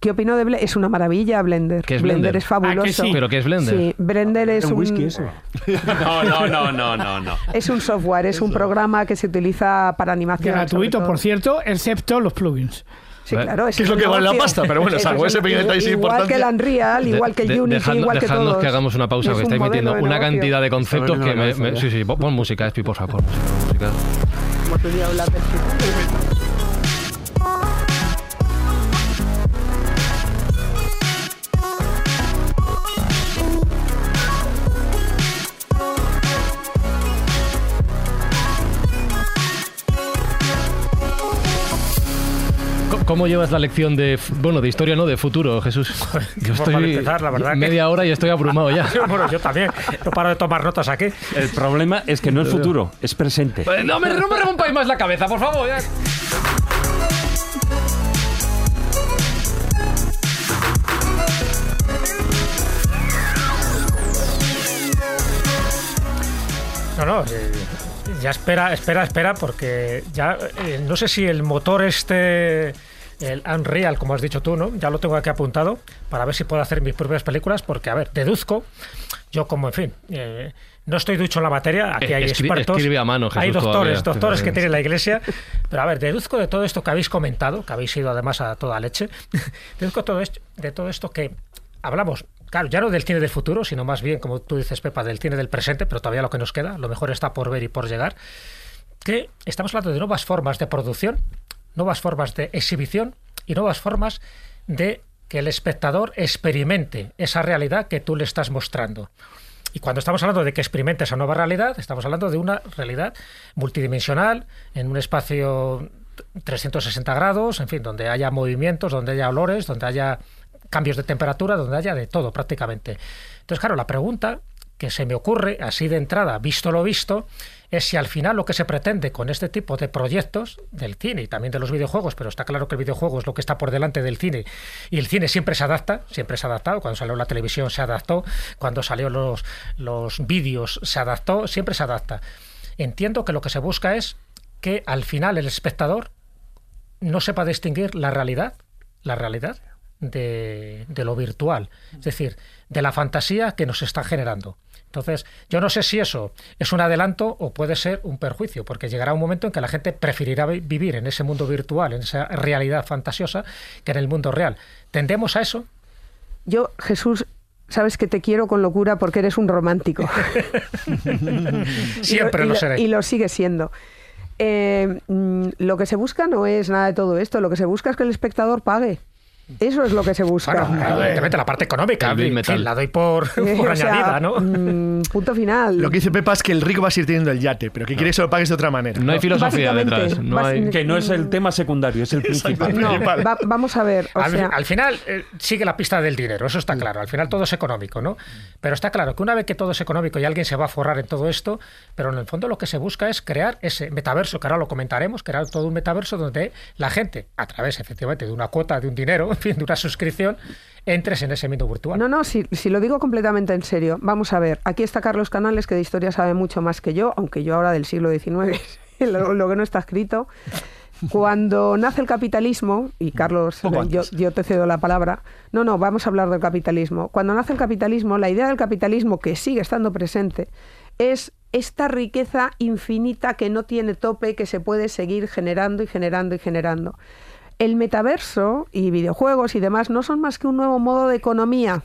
¿Qué opino de Blender? Es una maravilla Blender. ¿Qué es Blender? es fabuloso. ¿A que sí? ¿Pero qué es Blender? Sí, Blender es un un, whisky eso. No, no, no, no, no, no. es un software, es un programa que se utiliza para animación. Gratuito, por cierto, excepto los plugins. Sí, claro. Que es lo que vale la pasta, pero bueno, salvo ese pequeño detalle sin Igual que el. Unreal, igual que el De- Unity, dejadnos- igual que dejadnos todos. que hagamos una pausa, Es que un estáis metiendo de una negocio. cantidad de conceptos que me, me- cabeza Sí, sí, pon música, Espi, por favor. música. Como tú diablas del ¿Cómo llevas la lección de, bueno, de historia, no, de futuro, Jesús? Yo forma de empezar, la verdad que- media hora y estoy abrumado ya. bueno, yo también. No paro de tomar notas aquí. El problema es que no es futuro, es presente. Pues No me, no me rompáis más la cabeza, por favor. ya. No, no. eh, ya espera, espera, espera, porque ya eh, no sé si el motor este, el Unreal, como has dicho tú, ¿no? Ya lo tengo aquí apuntado para ver si puedo hacer mis propias películas, porque, a ver, deduzco, yo como, en fin, eh, no estoy ducho en la materia, aquí Eh, hay escri- expertos. escribe a mano, hay Jesús, doctores, todavía. doctores que tiene la iglesia. Pero a ver, deduzco de todo esto que habéis comentado, que habéis ido además a toda leche, deduzco todo esto, de todo esto que hablamos, claro, ya no del cine del futuro, sino más bien, como tú dices, Pepa, del cine del presente, pero todavía lo que nos queda, lo mejor está por ver y por llegar, que estamos hablando de nuevas formas de producción, nuevas formas de exhibición y nuevas formas de que el espectador experimente esa realidad que tú le estás mostrando. Y cuando estamos hablando de que experimente esa nueva realidad, estamos hablando de una realidad multidimensional, en un espacio 360 grados, en fin, donde haya movimientos, donde haya olores, donde haya cambios de temperatura, donde haya de todo prácticamente. Entonces, claro, la pregunta que se me ocurre, así de entrada, visto lo visto, es si al final lo que se pretende con este tipo de proyectos del cine y también de los videojuegos, pero está claro que el videojuego es lo que está por delante del cine y el cine siempre se adapta, siempre se ha adaptado, cuando salió la televisión se adaptó, cuando salió los, los vídeos se adaptó, siempre se adapta. Entiendo que lo que se busca es que al final el espectador no sepa distinguir la realidad, la realidad de, de lo virtual, es decir, de la fantasía que nos está generando. Entonces, yo no sé si eso es un adelanto o puede ser un perjuicio, porque llegará un momento en que la gente preferirá vi- vivir en ese mundo virtual, en esa realidad fantasiosa, que en el mundo real. ¿Tendemos a eso? Yo, Jesús, sabes que te quiero con locura porque eres un romántico. Siempre y lo seré. Y lo sigue siendo. Eh, mm, lo que se busca no es nada de todo esto, lo que se busca es que el espectador pague. Eso es lo que se busca. Bueno, evidentemente la parte económica, Metal. la doy por, Eh, por o sea, añadida, ¿no? mm, punto final. Lo que dice Pepa es que el rico va a seguir teniendo el yate, pero que quiere que se lo pagues de otra manera. No hay filosofía detrás. No hay... Que no es el tema secundario, es el principal. No, va- vamos a ver. O al, sea, al final eh, sigue la pista del dinero, eso está claro. Al final todo es económico, ¿no? Pero está claro que una vez que todo es económico y alguien se va a forrar en todo esto, pero en el fondo lo que se busca es crear ese metaverso, que ahora lo comentaremos, crear todo un metaverso donde la gente, a través efectivamente de una cuota, de un dinero, fin, de una suscripción, entres en ese mundo virtual. No, no, si, si lo digo completamente en serio. Vamos a ver, aquí está Carlos Canales, que de historia sabe mucho más que yo, aunque yo ahora del siglo XIX, lo, lo que no está escrito. Cuando nace el capitalismo, y Carlos, Poco yo, yo te cedo la palabra, no, no, vamos a hablar del capitalismo. Cuando nace el capitalismo, la idea del capitalismo, que sigue estando presente, es esta riqueza infinita que no tiene tope, que se puede seguir generando y generando y generando. El metaverso y videojuegos y demás no son más que un nuevo modo de economía.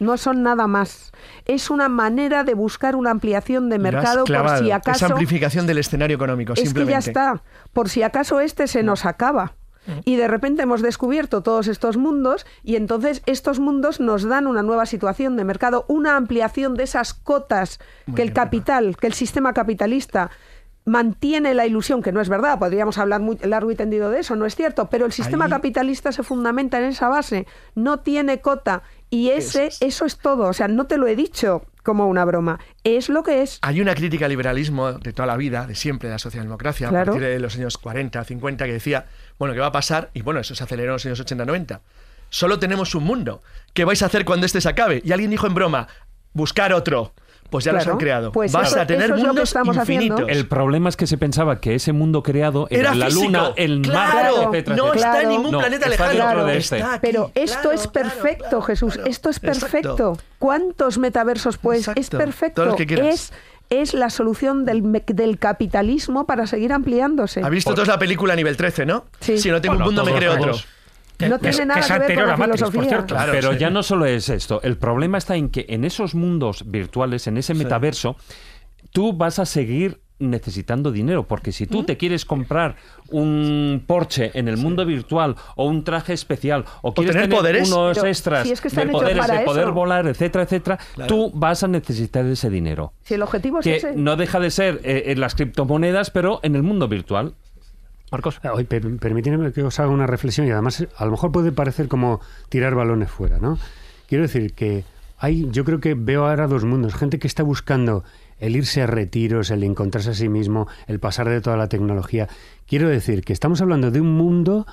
No son nada más. Es una manera de buscar una ampliación de mercado por si acaso amplificación del escenario económico, es que simplemente. ya está. Por si acaso este se nos acaba. Y de repente hemos descubierto todos estos mundos y entonces estos mundos nos dan una nueva situación de mercado, una ampliación de esas cotas que el capital, que el sistema capitalista mantiene la ilusión, que no es verdad, podríamos hablar muy largo y tendido de eso, no es cierto, pero el sistema Ahí- capitalista se fundamenta en esa base, no tiene cota y ese, eso es todo, o sea, no te lo he dicho como una broma, es lo que es. Hay una crítica al liberalismo de toda la vida, de siempre, de la socialdemocracia, Claro. a partir de los años 40, 50, que decía, bueno, ¿qué va a pasar? Y bueno, eso se aceleró en los años 80, 90. Solo tenemos un mundo. ¿Qué vais a hacer cuando este se acabe? Y alguien dijo en broma, buscar otro. Pues ya los Claro. han creado. Pues Vas eso- a tener es lo mundos estamos haciendo. infinitos. El problema es que se pensaba que ese mundo creado era, Era la. Luna, el mar, Claro, etcétera, no etcétera. está en Claro. ningún No, planeta está lejano. de este. Aquí, Pero esto claro, es perfecto, claro, Jesús. claro. Esto es Exacto. perfecto. ¿Cuántos metaversos, pues? Es Exacto. perfecto. Todos los que quieras. es, es la solución del, del capitalismo para seguir ampliándose. ¿Has visto todos la película nivel 13, no? Sí. Si no tengo Bueno, un mundo, me todos, creo otro. Que- No es- tiene nada es que ver con la Matrix, por filosofía. cierto. Claro, Pero sí. ya no solo es esto. El problema está en que en esos mundos virtuales, en ese metaverso, tú vas a seguir necesitando dinero, porque si tú te quieres comprar un Porsche en el mundo virtual o un traje especial o quieres tener tener poderes. unos Pero extras si es que están de poderes, de poder eso. volar, etcétera, etcétera, tú vas a necesitar ese dinero. Si el objetivo es ese. no deja de ser eh, en las criptomonedas, pero en el mundo virtual. Marcos. Ah, permíteme que os haga una reflexión y además eh, a lo mejor puede parecer como tirar balones fuera, ¿no? Quiero decir que hay, yo creo que veo ahora dos mundos, gente que está buscando el irse a retiros, el encontrarse a sí mismo, el pasar de toda la tecnología. Quiero decir que estamos hablando de un mundo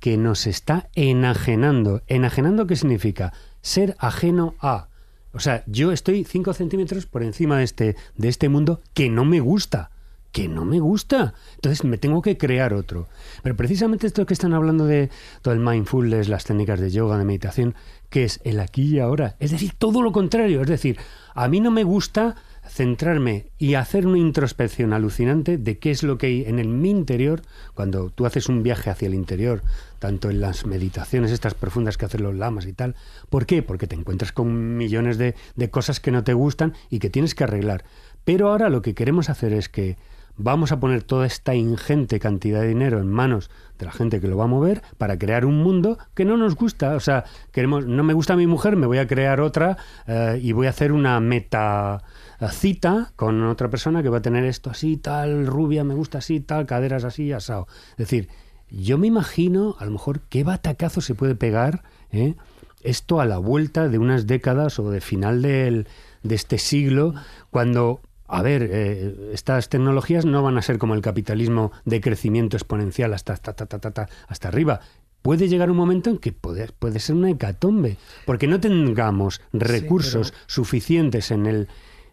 que nos está enajenando. ¿Enajenando qué significa? Ser ajeno a. O sea, yo estoy 5 centímetros por encima de este, de este mundo que no me gusta. Que no me gusta. Entonces me tengo que crear otro. Pero precisamente esto que están hablando de todo el mindfulness, las técnicas de yoga, de meditación, que es el aquí y ahora. Es decir, todo lo contrario. Es decir, a mí no me gusta centrarme y hacer una introspección alucinante de qué es lo que hay en el mi interior cuando tú haces un viaje hacia el interior, tanto en las meditaciones estas profundas que hacen los lamas y tal. ¿Por qué? Porque te encuentras con millones de, de cosas que no te gustan y que tienes que arreglar. Pero ahora lo que queremos hacer es que vamos a poner toda esta ingente cantidad de dinero en manos de la gente que lo va a mover para crear un mundo que no nos gusta. O sea, queremos, no me gusta mi mujer, me voy a crear otra eh, y voy a hacer una meta eh, cita con otra persona que va a tener esto así, tal, rubia, me gusta así, tal, caderas así, asado. Es decir, yo me imagino a lo mejor qué batacazo se puede pegar ¿eh? esto a la vuelta de unas décadas o de final del, de este siglo, cuando a ver, eh, estas tecnologías no van a ser como el capitalismo de crecimiento exponencial hasta, hasta, hasta, hasta, arriba. Puede llegar un momento en que puede, puede ser una hecatombe, porque no tengamos recursos suficientes en el,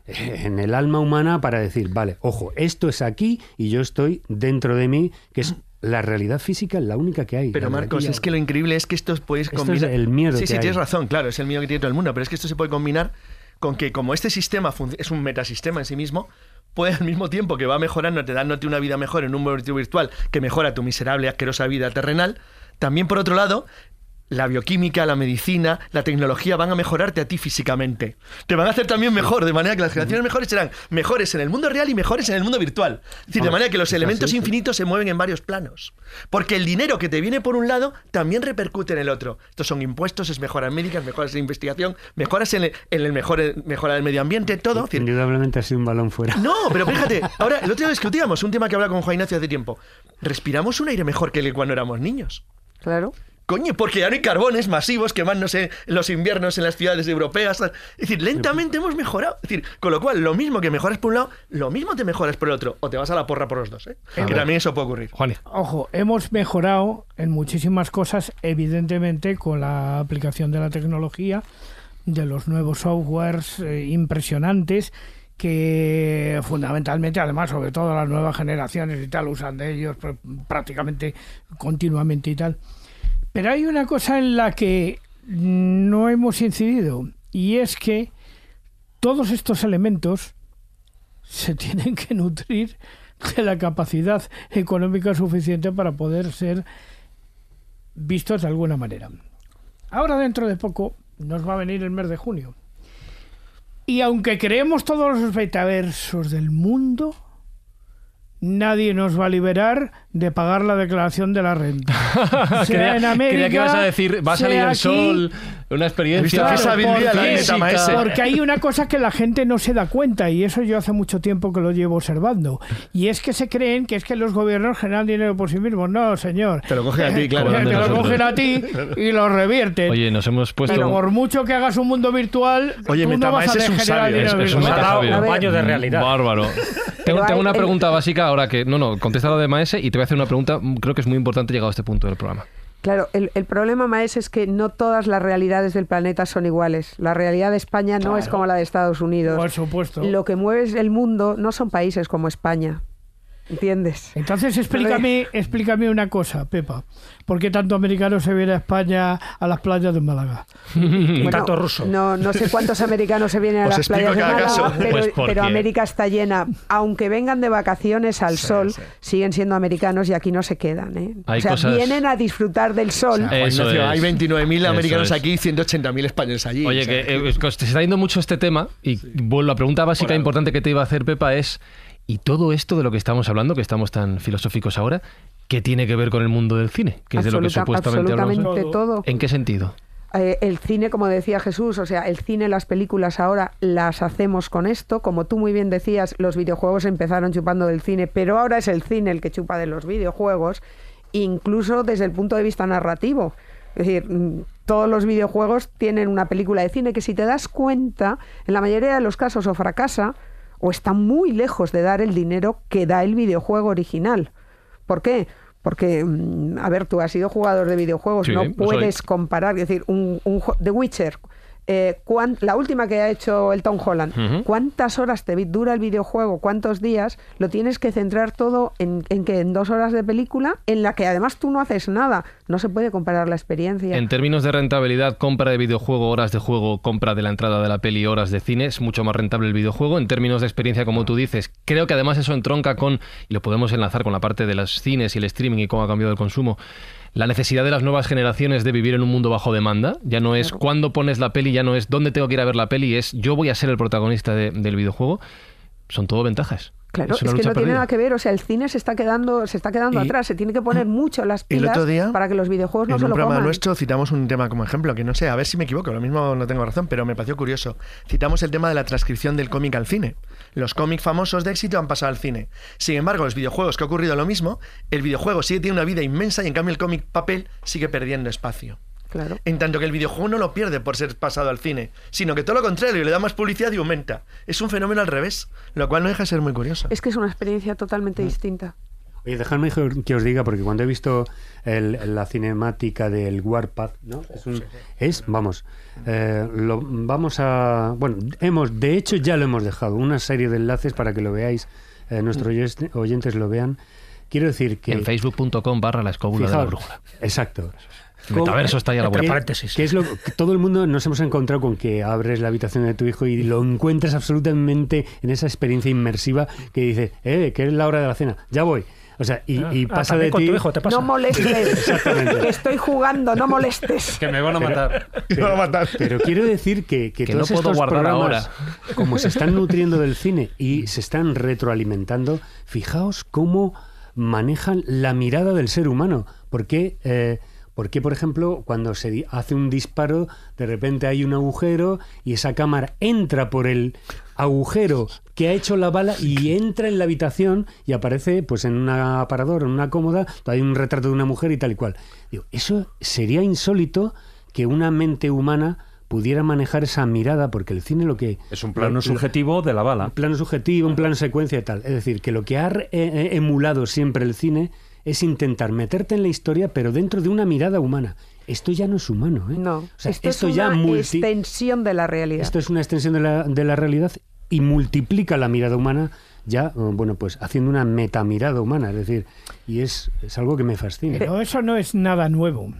en el alma humana para decir, vale, ojo, esto es aquí y yo estoy dentro de mí, que es la realidad física, la única que hay. Pero Marcos, es que lo increíble es que esto podéis Esto es combinar. el miedo Sí, que sí, hay. tienes razón, claro, es el miedo que tiene todo el mundo, pero es que esto se puede combinar con que como este sistema es un metasistema en sí mismo, puede al mismo tiempo que va mejorando, te dándote una vida mejor en un mundo virtual que mejora tu miserable, asquerosa vida terrenal, también por otro lado, la bioquímica, la medicina, la tecnología van a mejorarte a ti físicamente. Te van a hacer también mejor, de manera que las generaciones mejores serán mejores en el mundo real y mejores en el mundo virtual. Es decir, de manera que los elementos infinitos se mueven en varios planos. Porque el dinero que te viene por un lado también repercute en el otro. Estos son impuestos, es mejoras médicas, mejoras en investigación, mejoras en el, en el mejor, mejora del medio ambiente, todo. Es decir, Indudablemente ha sido un balón fuera. no, pero fíjate, ahora el otro día discutíamos un tema que hablaba con Juan Ignacio hace tiempo. Respiramos un aire mejor que el que cuando éramos niños. Claro. Coño, porque ya no hay carbones masivos quemándose en los inviernos en las ciudades europeas. Es decir, lentamente hemos mejorado. Es decir, con lo cual, lo mismo que mejoras por un lado, lo mismo te mejoras por el otro. O te vas a la porra por los dos, ¿eh? Que también eso puede ocurrir. Juan, Ojo, hemos mejorado en muchísimas cosas, evidentemente, con la aplicación de la tecnología, de los nuevos softwares eh, impresionantes que fundamentalmente, además, sobre todo las nuevas generaciones y tal, usan de ellos pr- prácticamente continuamente y tal. Pero hay una cosa en la que no hemos incidido y es que todos estos elementos se tienen que nutrir de la capacidad económica suficiente para poder ser vistos de alguna manera. Ahora dentro de poco nos va a venir el mes de junio. Y aunque creemos todos los metaversos del mundo, nadie nos va a liberar de pagar la declaración de la renta. Sea creía, en América, creía que ibas a decir, va a salir el aquí, sol, una experiencia Claro, habilidad, la porque hay una cosa que la gente no se da cuenta y eso yo hace mucho tiempo que lo llevo observando y es que se creen que es que los gobiernos generan dinero por sí mismos. No, señor. Te lo cogen a ti, claro. Cobrando Te lo cogen a ti y lo revierten. Oye, nos hemos puesto... Pero por mucho que hagas un mundo virtual, Oye, tú no vas a es un generar sabio, dinero es- es un un baño de realidad. Bárbaro. Tengo, Pero tengo hay- una el- pregunta básica ahora que... No, no, contesta lo de Maese y te voy a hacer una pregunta, mm, creo que es muy importante llegado a este punto del programa. Claro, el, el problema, Maes, es que no todas las realidades del planeta son iguales. La realidad de España no es como la de Estados Unidos. Por supuesto. Lo que mueve el mundo no son países como España. ¿Entiendes? Entonces explícame, explícame una cosa, Pepa. ¿Por qué tanto americano se viene a España a las playas de Málaga? Y tanto ruso. No, no sé cuántos americanos se vienen a Os las playas de Málaga, caso. pero, Pues pero América está llena. Aunque vengan de vacaciones al Sí, sol, sí. siguen siendo americanos y aquí no se quedan. ¿eh? Hay o sea, cosas- vienen a disfrutar del sol. Ignacio, es. hay 29.000 Eso americanos es. aquí y 180.000 españoles allí. Oye, o sea, que eh, se está yendo mucho este tema y bueno, la pregunta básica importante que te iba a hacer, Pepa, es ¿y todo esto de lo que estamos hablando, que estamos tan filosóficos ahora, qué tiene que ver con el mundo del cine? Que es de lo que supuestamente hablamos. todo. ¿En qué sentido? Eh, el cine, como decía Jesús, o sea, el cine, las películas ahora las hacemos con esto. Como tú muy bien decías, los videojuegos empezaron chupando del cine, pero ahora es el cine el que chupa de los videojuegos, incluso desde el punto de vista narrativo. Es decir, mm, todos los videojuegos tienen una película de cine que si te das cuenta, en la mayoría de los casos o fracasa o está muy lejos de dar el dinero que da el videojuego original. ¿Por qué? Porque, mm, a ver, tú has sido jugador de videojuegos, Sí, no soy. puedes comparar, es decir, un, un The Witcher, eh, cuán- la última que ha hecho el Tom Holland. ¿cuántas horas te dura el videojuego? ¿Cuántos días? Lo tienes que centrar todo en, en que en dos horas de película, en la que además tú no haces nada. No se puede comparar la experiencia. En términos de rentabilidad, compra de videojuego, horas de juego, compra de la entrada de la peli, horas de cine, es mucho más rentable el videojuego. En términos de experiencia, como tú dices, creo que además eso entronca con, y lo podemos enlazar con la parte de los cines y el streaming y cómo ha cambiado el consumo, la necesidad de las nuevas generaciones de vivir en un mundo bajo demanda. Ya no es cuándo pones la peli, ya no es dónde tengo que ir a ver la peli, es yo voy a ser el protagonista de- del videojuego. Son todo ventajas. Claro, Es que no tiene nada que ver, o sea, el cine se está quedando, se está quedando Y- atrás, se tiene que poner mucho las el pilas otro día, para que los videojuegos no en se un lo programa coman. nuestro citamos un tema como ejemplo, que no sé, a ver si me equivoco, lo mismo no tengo razón, pero me pareció curioso. Citamos el tema de la transcripción del cómic al cine. Los cómics famosos de éxito han pasado al cine. Sin embargo, los videojuegos que ha ocurrido lo mismo, el videojuego sigue tiene una vida inmensa y en cambio el cómic papel sigue perdiendo espacio. Claro. En tanto que el videojuego no lo pierde por ser pasado al cine, sino que todo lo contrario, le da más publicidad y aumenta. Es un fenómeno al revés, lo cual no deja de ser muy curioso. Es que es una experiencia totalmente Mm. distinta. Oye, dejadme que- os diga, porque cuando he visto el- la cinemática del Warpath, ¿no? Es, un- es, vamos, eh, lo, vamos a... Bueno, hemos, de hecho ya lo hemos dejado, una serie de enlaces para que lo veáis, eh, nuestros oyes- oyentes lo vean. Quiero decir que... En facebook.com barra la escóbula de la brújula. Exacto. El metaverso está ahí a la vuelta. paréntesis. Que es lo que todo el mundo nos hemos encontrado con que abres la habitación de tu hijo y lo encuentras absolutamente en esa experiencia inmersiva que dice, eh, que es la hora de la cena, ya voy. O sea, y, y Ah, pasa de ti. tu hijo te pasa. No molestes, Exactamente. que estoy jugando, no molestes. Que me van a matar. Pero quiero decir que, que Que todos no puedo estos guardar programas, como se están nutriendo del cine y se están retroalimentando, fijaos cómo manejan la mirada del ser humano. Porque, eh, porque por ejemplo, cuando se hace un disparo, de repente hay un agujero y esa cámara entra por el agujero que ha hecho la bala y entra en la habitación y aparece pues en un aparador, en una cómoda, hay un retrato de una mujer y tal y cual. Digo, eso sería insólito que una mente humana pudiera manejar esa mirada, porque el cine lo que... Es un plano lo- subjetivo de la bala. Un plano subjetivo, un plano secuencia y tal. Es decir, que lo que ha eh, eh, emulado siempre el cine es intentar meterte en la historia, pero dentro de una mirada humana. Esto ya no es humano, ¿eh? No, O sea, esto, esto es ya una multi- extensión de la realidad. esto es una extensión de la, de la realidad y multiplica la mirada humana ya, eh, bueno, pues haciendo una metamirada humana, es decir, y es, es algo que me fascina. Pero eso no es nada nuevo.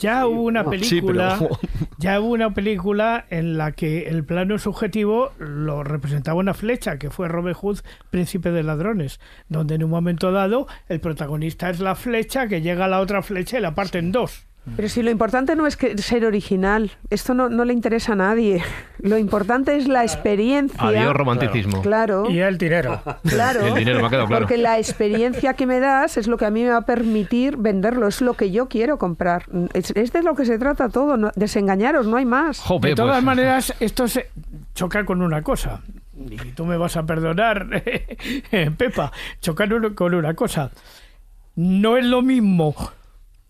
Ya hubo una sí, película, pero- ya hubo una película en la que el plano subjetivo lo representaba una flecha, que fue Robin Hood, Príncipe de Ladrones, donde en un momento dado el protagonista es la flecha que llega a la otra flecha y la parte en dos. Pero si lo importante no es que ser original, esto no, no le interesa a nadie. Lo importante es la experiencia. Adiós romanticismo. Claro. Y el dinero. Claro, El dinero me ha quedado claro. porque la experiencia que me das es lo que a mí me va a permitir venderlo, es lo que yo quiero comprar. Es, es de lo que se trata todo, no- desengañaros, no hay más. Jope, De todas pues, maneras, esto se choca con una cosa. Y tú me vas a perdonar, Pepa, chocar con una cosa. No es lo mismo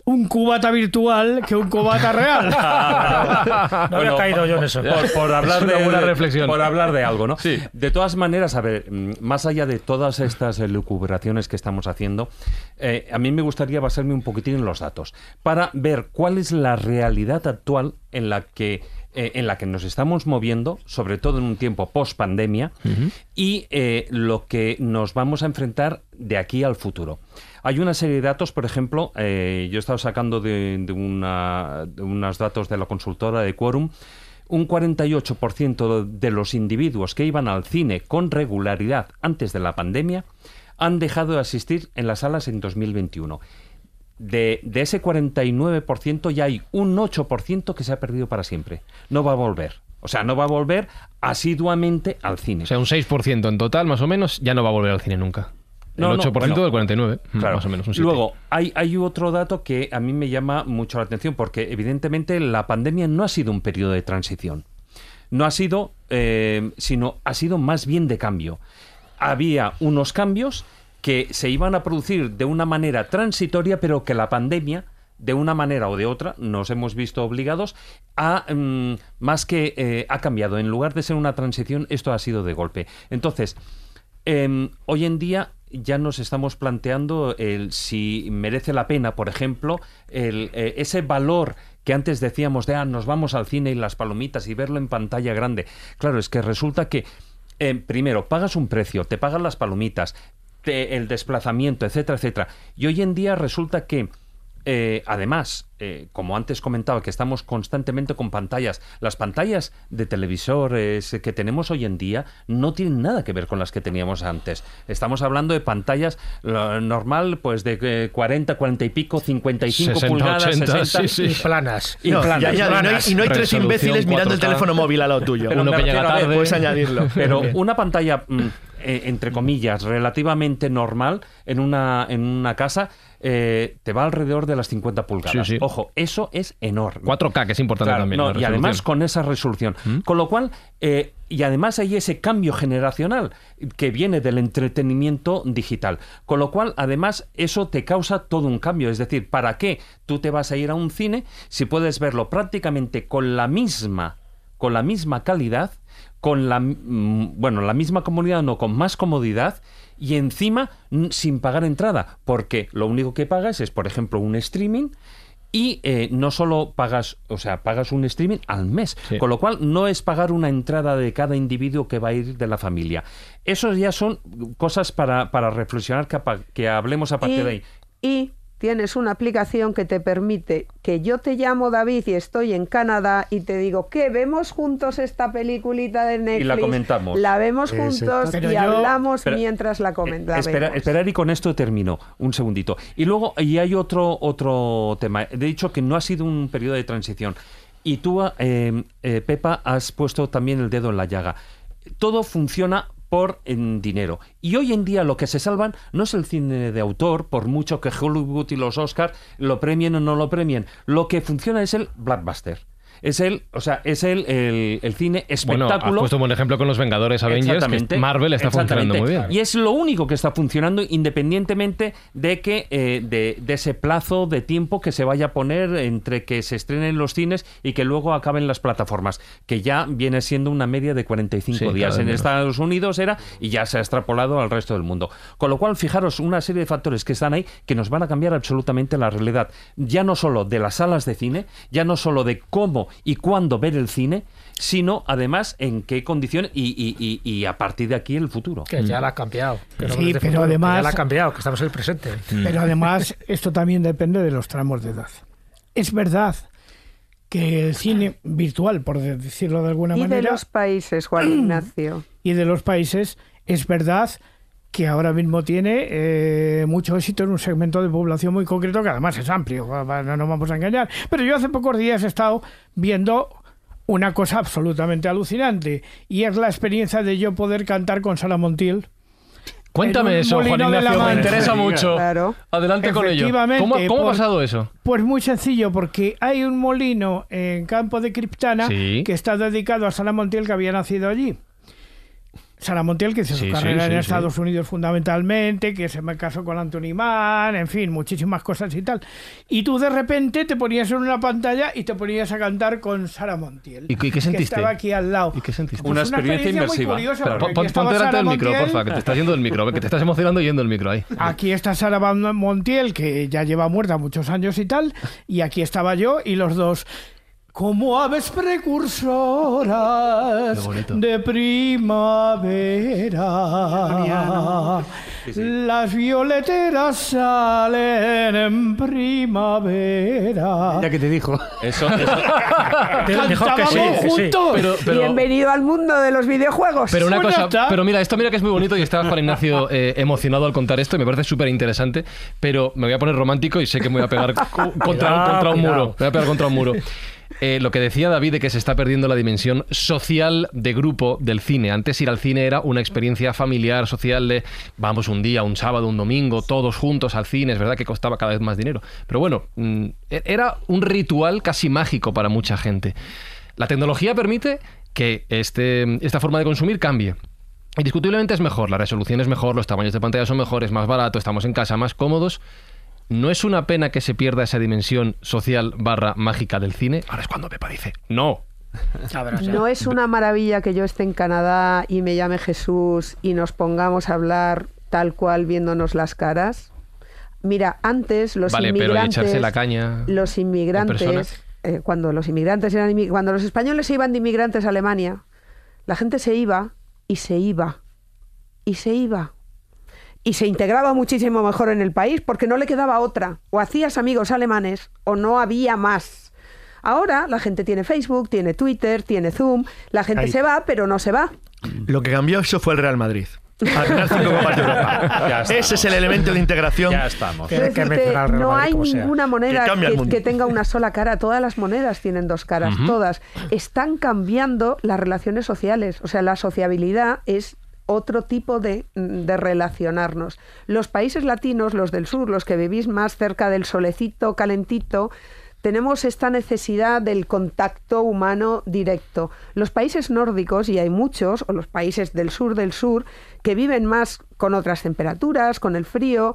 un cubata virtual que un cubata real. No había caído yo en eso. Por, por hablar Es una de, buena reflexión. Por hablar de algo, ¿no? Sí. De todas maneras, a ver, más allá de todas estas lucubraciones que estamos haciendo, eh, a mí me gustaría basarme un poquitín en los datos para ver cuál es la realidad actual en la que eh, en la que nos estamos moviendo, sobre todo en un tiempo post pandemia, y eh, lo que nos vamos a enfrentar de aquí al futuro. Hay una serie de datos, por ejemplo, eh, yo he estado sacando de, de una- unos datos de la consultora de Quorum, un 48% de los individuos que iban al cine con regularidad antes de la pandemia han dejado de asistir en las salas en 2021. De, de ese 49% ya hay un 8% que se ha perdido para siempre. No va a volver. O sea, no va a volver asiduamente al cine. O sea, un 6% en total, más o menos, ya no va a volver al cine nunca. El No, no, 8% bueno, del 49, mm, Claro. más o menos. Un 7. Luego, hay, hay otro dato que a mí me llama mucho la atención, porque evidentemente la pandemia no ha sido un periodo de transición. No ha sido, eh, sino ha sido más bien de cambio. Había unos cambios que se iban a producir de una manera transitoria, pero que la pandemia, de una manera o de otra, nos hemos visto obligados a, mm, más que eh, ha cambiado. En lugar de ser una transición, esto ha sido de golpe. Entonces, Em, hoy en día ya nos estamos planteando el si merece la pena, por ejemplo, el, eh, ese valor que antes decíamos de ah, nos vamos al cine y las palomitas y verlo en pantalla grande. Claro, es que resulta que eh, primero pagas un precio, te pagan las palomitas, te- el desplazamiento, etcétera, etcétera. Y hoy en día resulta que eh, además, eh, como antes comentaba, que estamos constantemente con pantallas. Las pantallas de televisores que tenemos hoy en día no tienen nada que ver con las que teníamos antes. Estamos hablando de pantallas lo normal, pues de eh, 40, 40 y pico, 55 60, pulgadas, 80, 60. sí, sí. Y planas. Y No, planas, ya, ya, y no hay- y no hay tres imbéciles mirando el 4K. teléfono móvil al lado tuyo. Pero Uno me que llega refiero a ver, tarde. Puedes añadirlo. Pero una pantalla, mm, eh, entre comillas, relativamente normal en una, en una casa eh, te va alrededor de las 50 pulgadas. Sí, sí. Ojo, eso es enorme. 4K, que es importante Claro, también. no, y además con esa resolución. ¿Mm? Con lo cual, eh, y además hay ese cambio generacional que viene del entretenimiento digital. Con lo cual, además, eso te causa todo un cambio. Es decir, ¿para qué tú te vas a ir a un cine si puedes verlo prácticamente con la misma, con la misma calidad, con la, bueno, la misma comodidad, no, con más comodidad y encima sin pagar entrada? Porque lo único que pagas es, por ejemplo, un streaming y eh, no solo pagas, o sea, pagas un streaming al mes, Sí. con lo cual no es pagar una entrada de cada individuo que va a ir de la familia. Esos ya son cosas para, para reflexionar, que, apa- que hablemos a partir de ahí. y tienes una aplicación que te permite que yo te llamo David y estoy en Canadá y te digo que vemos juntos esta peliculita de Netflix. la comentamos. La vemos juntos y yo- hablamos Pero, mientras la comentamos. Espera, esperar y con esto termino. Un segundito. Y luego, y hay otro, otro tema. He dicho que no ha sido un periodo de transición. Y tú, eh, eh, Pepa, has puesto también el dedo en la llaga. Todo funciona por en dinero. Y hoy en día lo que se salvan no es el cine de autor, por mucho que Hollywood y los Oscars lo premien o no lo premien. Lo que funciona es el blockbuster. Es el, o sea, es el, el, el cine Bueno, has espectáculo. puesto un buen ejemplo con los Vengadores Avengers, que. Marvel está funcionando muy bien. Y es lo único que está funcionando independientemente de que eh, de, de ese plazo de tiempo que se vaya a poner entre que se estrenen los cines y que luego acaben las plataformas, que ya viene siendo una media de 45 Sí, días. En. Estados Unidos era y ya se ha extrapolado al resto del mundo. Con lo cual, fijaros una serie de factores que están ahí que nos van a cambiar absolutamente la realidad. Ya no solo de las salas de cine, ya no solo de cómo y cuándo ver el cine, sino además en qué condiciones y, y- y- y a partir de aquí el futuro. Que ya la ha cambiado. que Sí, pero futuro, que además- Ya la ha cambiado, que estamos en el presente. Pero además, esto también depende de los tramos de edad. Es verdad que el cine virtual, por decirlo de alguna y de manera, los países, Juan Ignacio. y de los países, es verdad que ahora mismo tiene eh, mucho éxito en un segmento de población muy concreto, que además es amplio, no nos vamos a engañar. Pero yo hace pocos días he estado viendo una cosa absolutamente alucinante, y es la experiencia de yo poder cantar con Sara Montiel. Cuéntame eso, Juan molino de la Ignacio, me interesa mucho. Claro. Adelante con ello. ¿Cómo, ha por- pasado eso? Pues muy sencillo, porque hay un molino en Campo de Criptana Sí. que está dedicado a Sara Montiel que había nacido allí. Sara Montiel, que hizo Sí, su carrera sí, en sí. Estados Unidos fundamentalmente, que se me casó con Anthony Mann, en fin, muchísimas cosas y tal. Y tú de repente te ponías en una pantalla y te ponías a cantar con Sara Montiel. ¿Y qué- qué Que sentiste? estaba aquí al lado. ¿Y qué sentiste? Pues Una experiencia inmersiva. Pon- aquí estaba Ponte delante del micro, porfa, que te estás yendo del micro, que te estás emocionando yendo el micro ahí. Aquí está Sara Montiel, que ya lleva muerta muchos años y tal, y aquí estaba yo y los dos. Como aves precursoras de primavera, las violeteras salen en primavera. Ya que te dijo. Eso, eso- Dijo que sí, juntos. Pero, pero- Bienvenido al mundo de los videojuegos. Pero una cosa, está. pero mira, esto mira que es muy bonito y está Juan Ignacio eh, emocionado al contar esto y me parece súper interesante, pero me voy a poner romántico y sé que me voy a pegar co- contra, un- contra un muro. Me voy a pegar contra un muro. Eh, lo que decía David de que se está perdiendo la dimensión social de grupo del cine. Antes ir al cine era una experiencia familiar, social de vamos un día, un sábado, un domingo, todos juntos al cine. Es verdad que costaba cada vez más dinero. Pero bueno, mm, e- era un ritual casi mágico para mucha gente. La tecnología permite que este, esta forma de consumir cambie. Indiscutiblemente es mejor, la resolución es mejor, los tamaños de pantalla son mejores, más barato, estamos en casa, más cómodos. ¿No es una pena que se pierda esa dimensión social barra mágica del cine? Ahora es cuando Pepa dice, no. No es una maravilla que yo esté en Canadá y me llame Jesús y nos pongamos a hablar tal cual viéndonos las caras. Mira, antes los vale, pero inmigrantes, echarse la caña. los inmigrantes, eh, cuando los inmigrantes eran inmi- cuando los españoles se iban de inmigrantes a Alemania, la gente se iba y se iba y se iba y se integraba muchísimo mejor en el país porque no le quedaba otra. O hacías amigos alemanes o no había más. Ahora la gente tiene Facebook, tiene Twitter, tiene Zoom, la gente Ahí. se va, pero no se va. Lo que cambió eso fue el Real Madrid. Al ganar cinco Copas de Europa. Ese es el elemento de integración. ya estamos. Que decirte, no hay ninguna moneda que tenga una sola cara. Todas las monedas tienen dos caras, todas. Están cambiando las relaciones sociales. O sea, la sociabilidad es otro tipo de, de relacionarnos. Los países latinos, los del sur, los que vivís más cerca del solecito calentito, tenemos esta necesidad del contacto humano directo. Los países nórdicos, y hay muchos, o los países del sur del sur, que viven más con otras temperaturas, con el frío,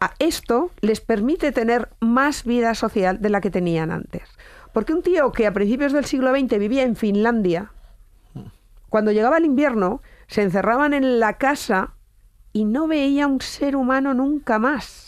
a esto les permite tener más vida social de la que tenían antes. Porque un tío que a principios del siglo XX vivía en Finlandia, cuando llegaba el invierno, se encerraban en la casa y no veía un ser humano nunca más.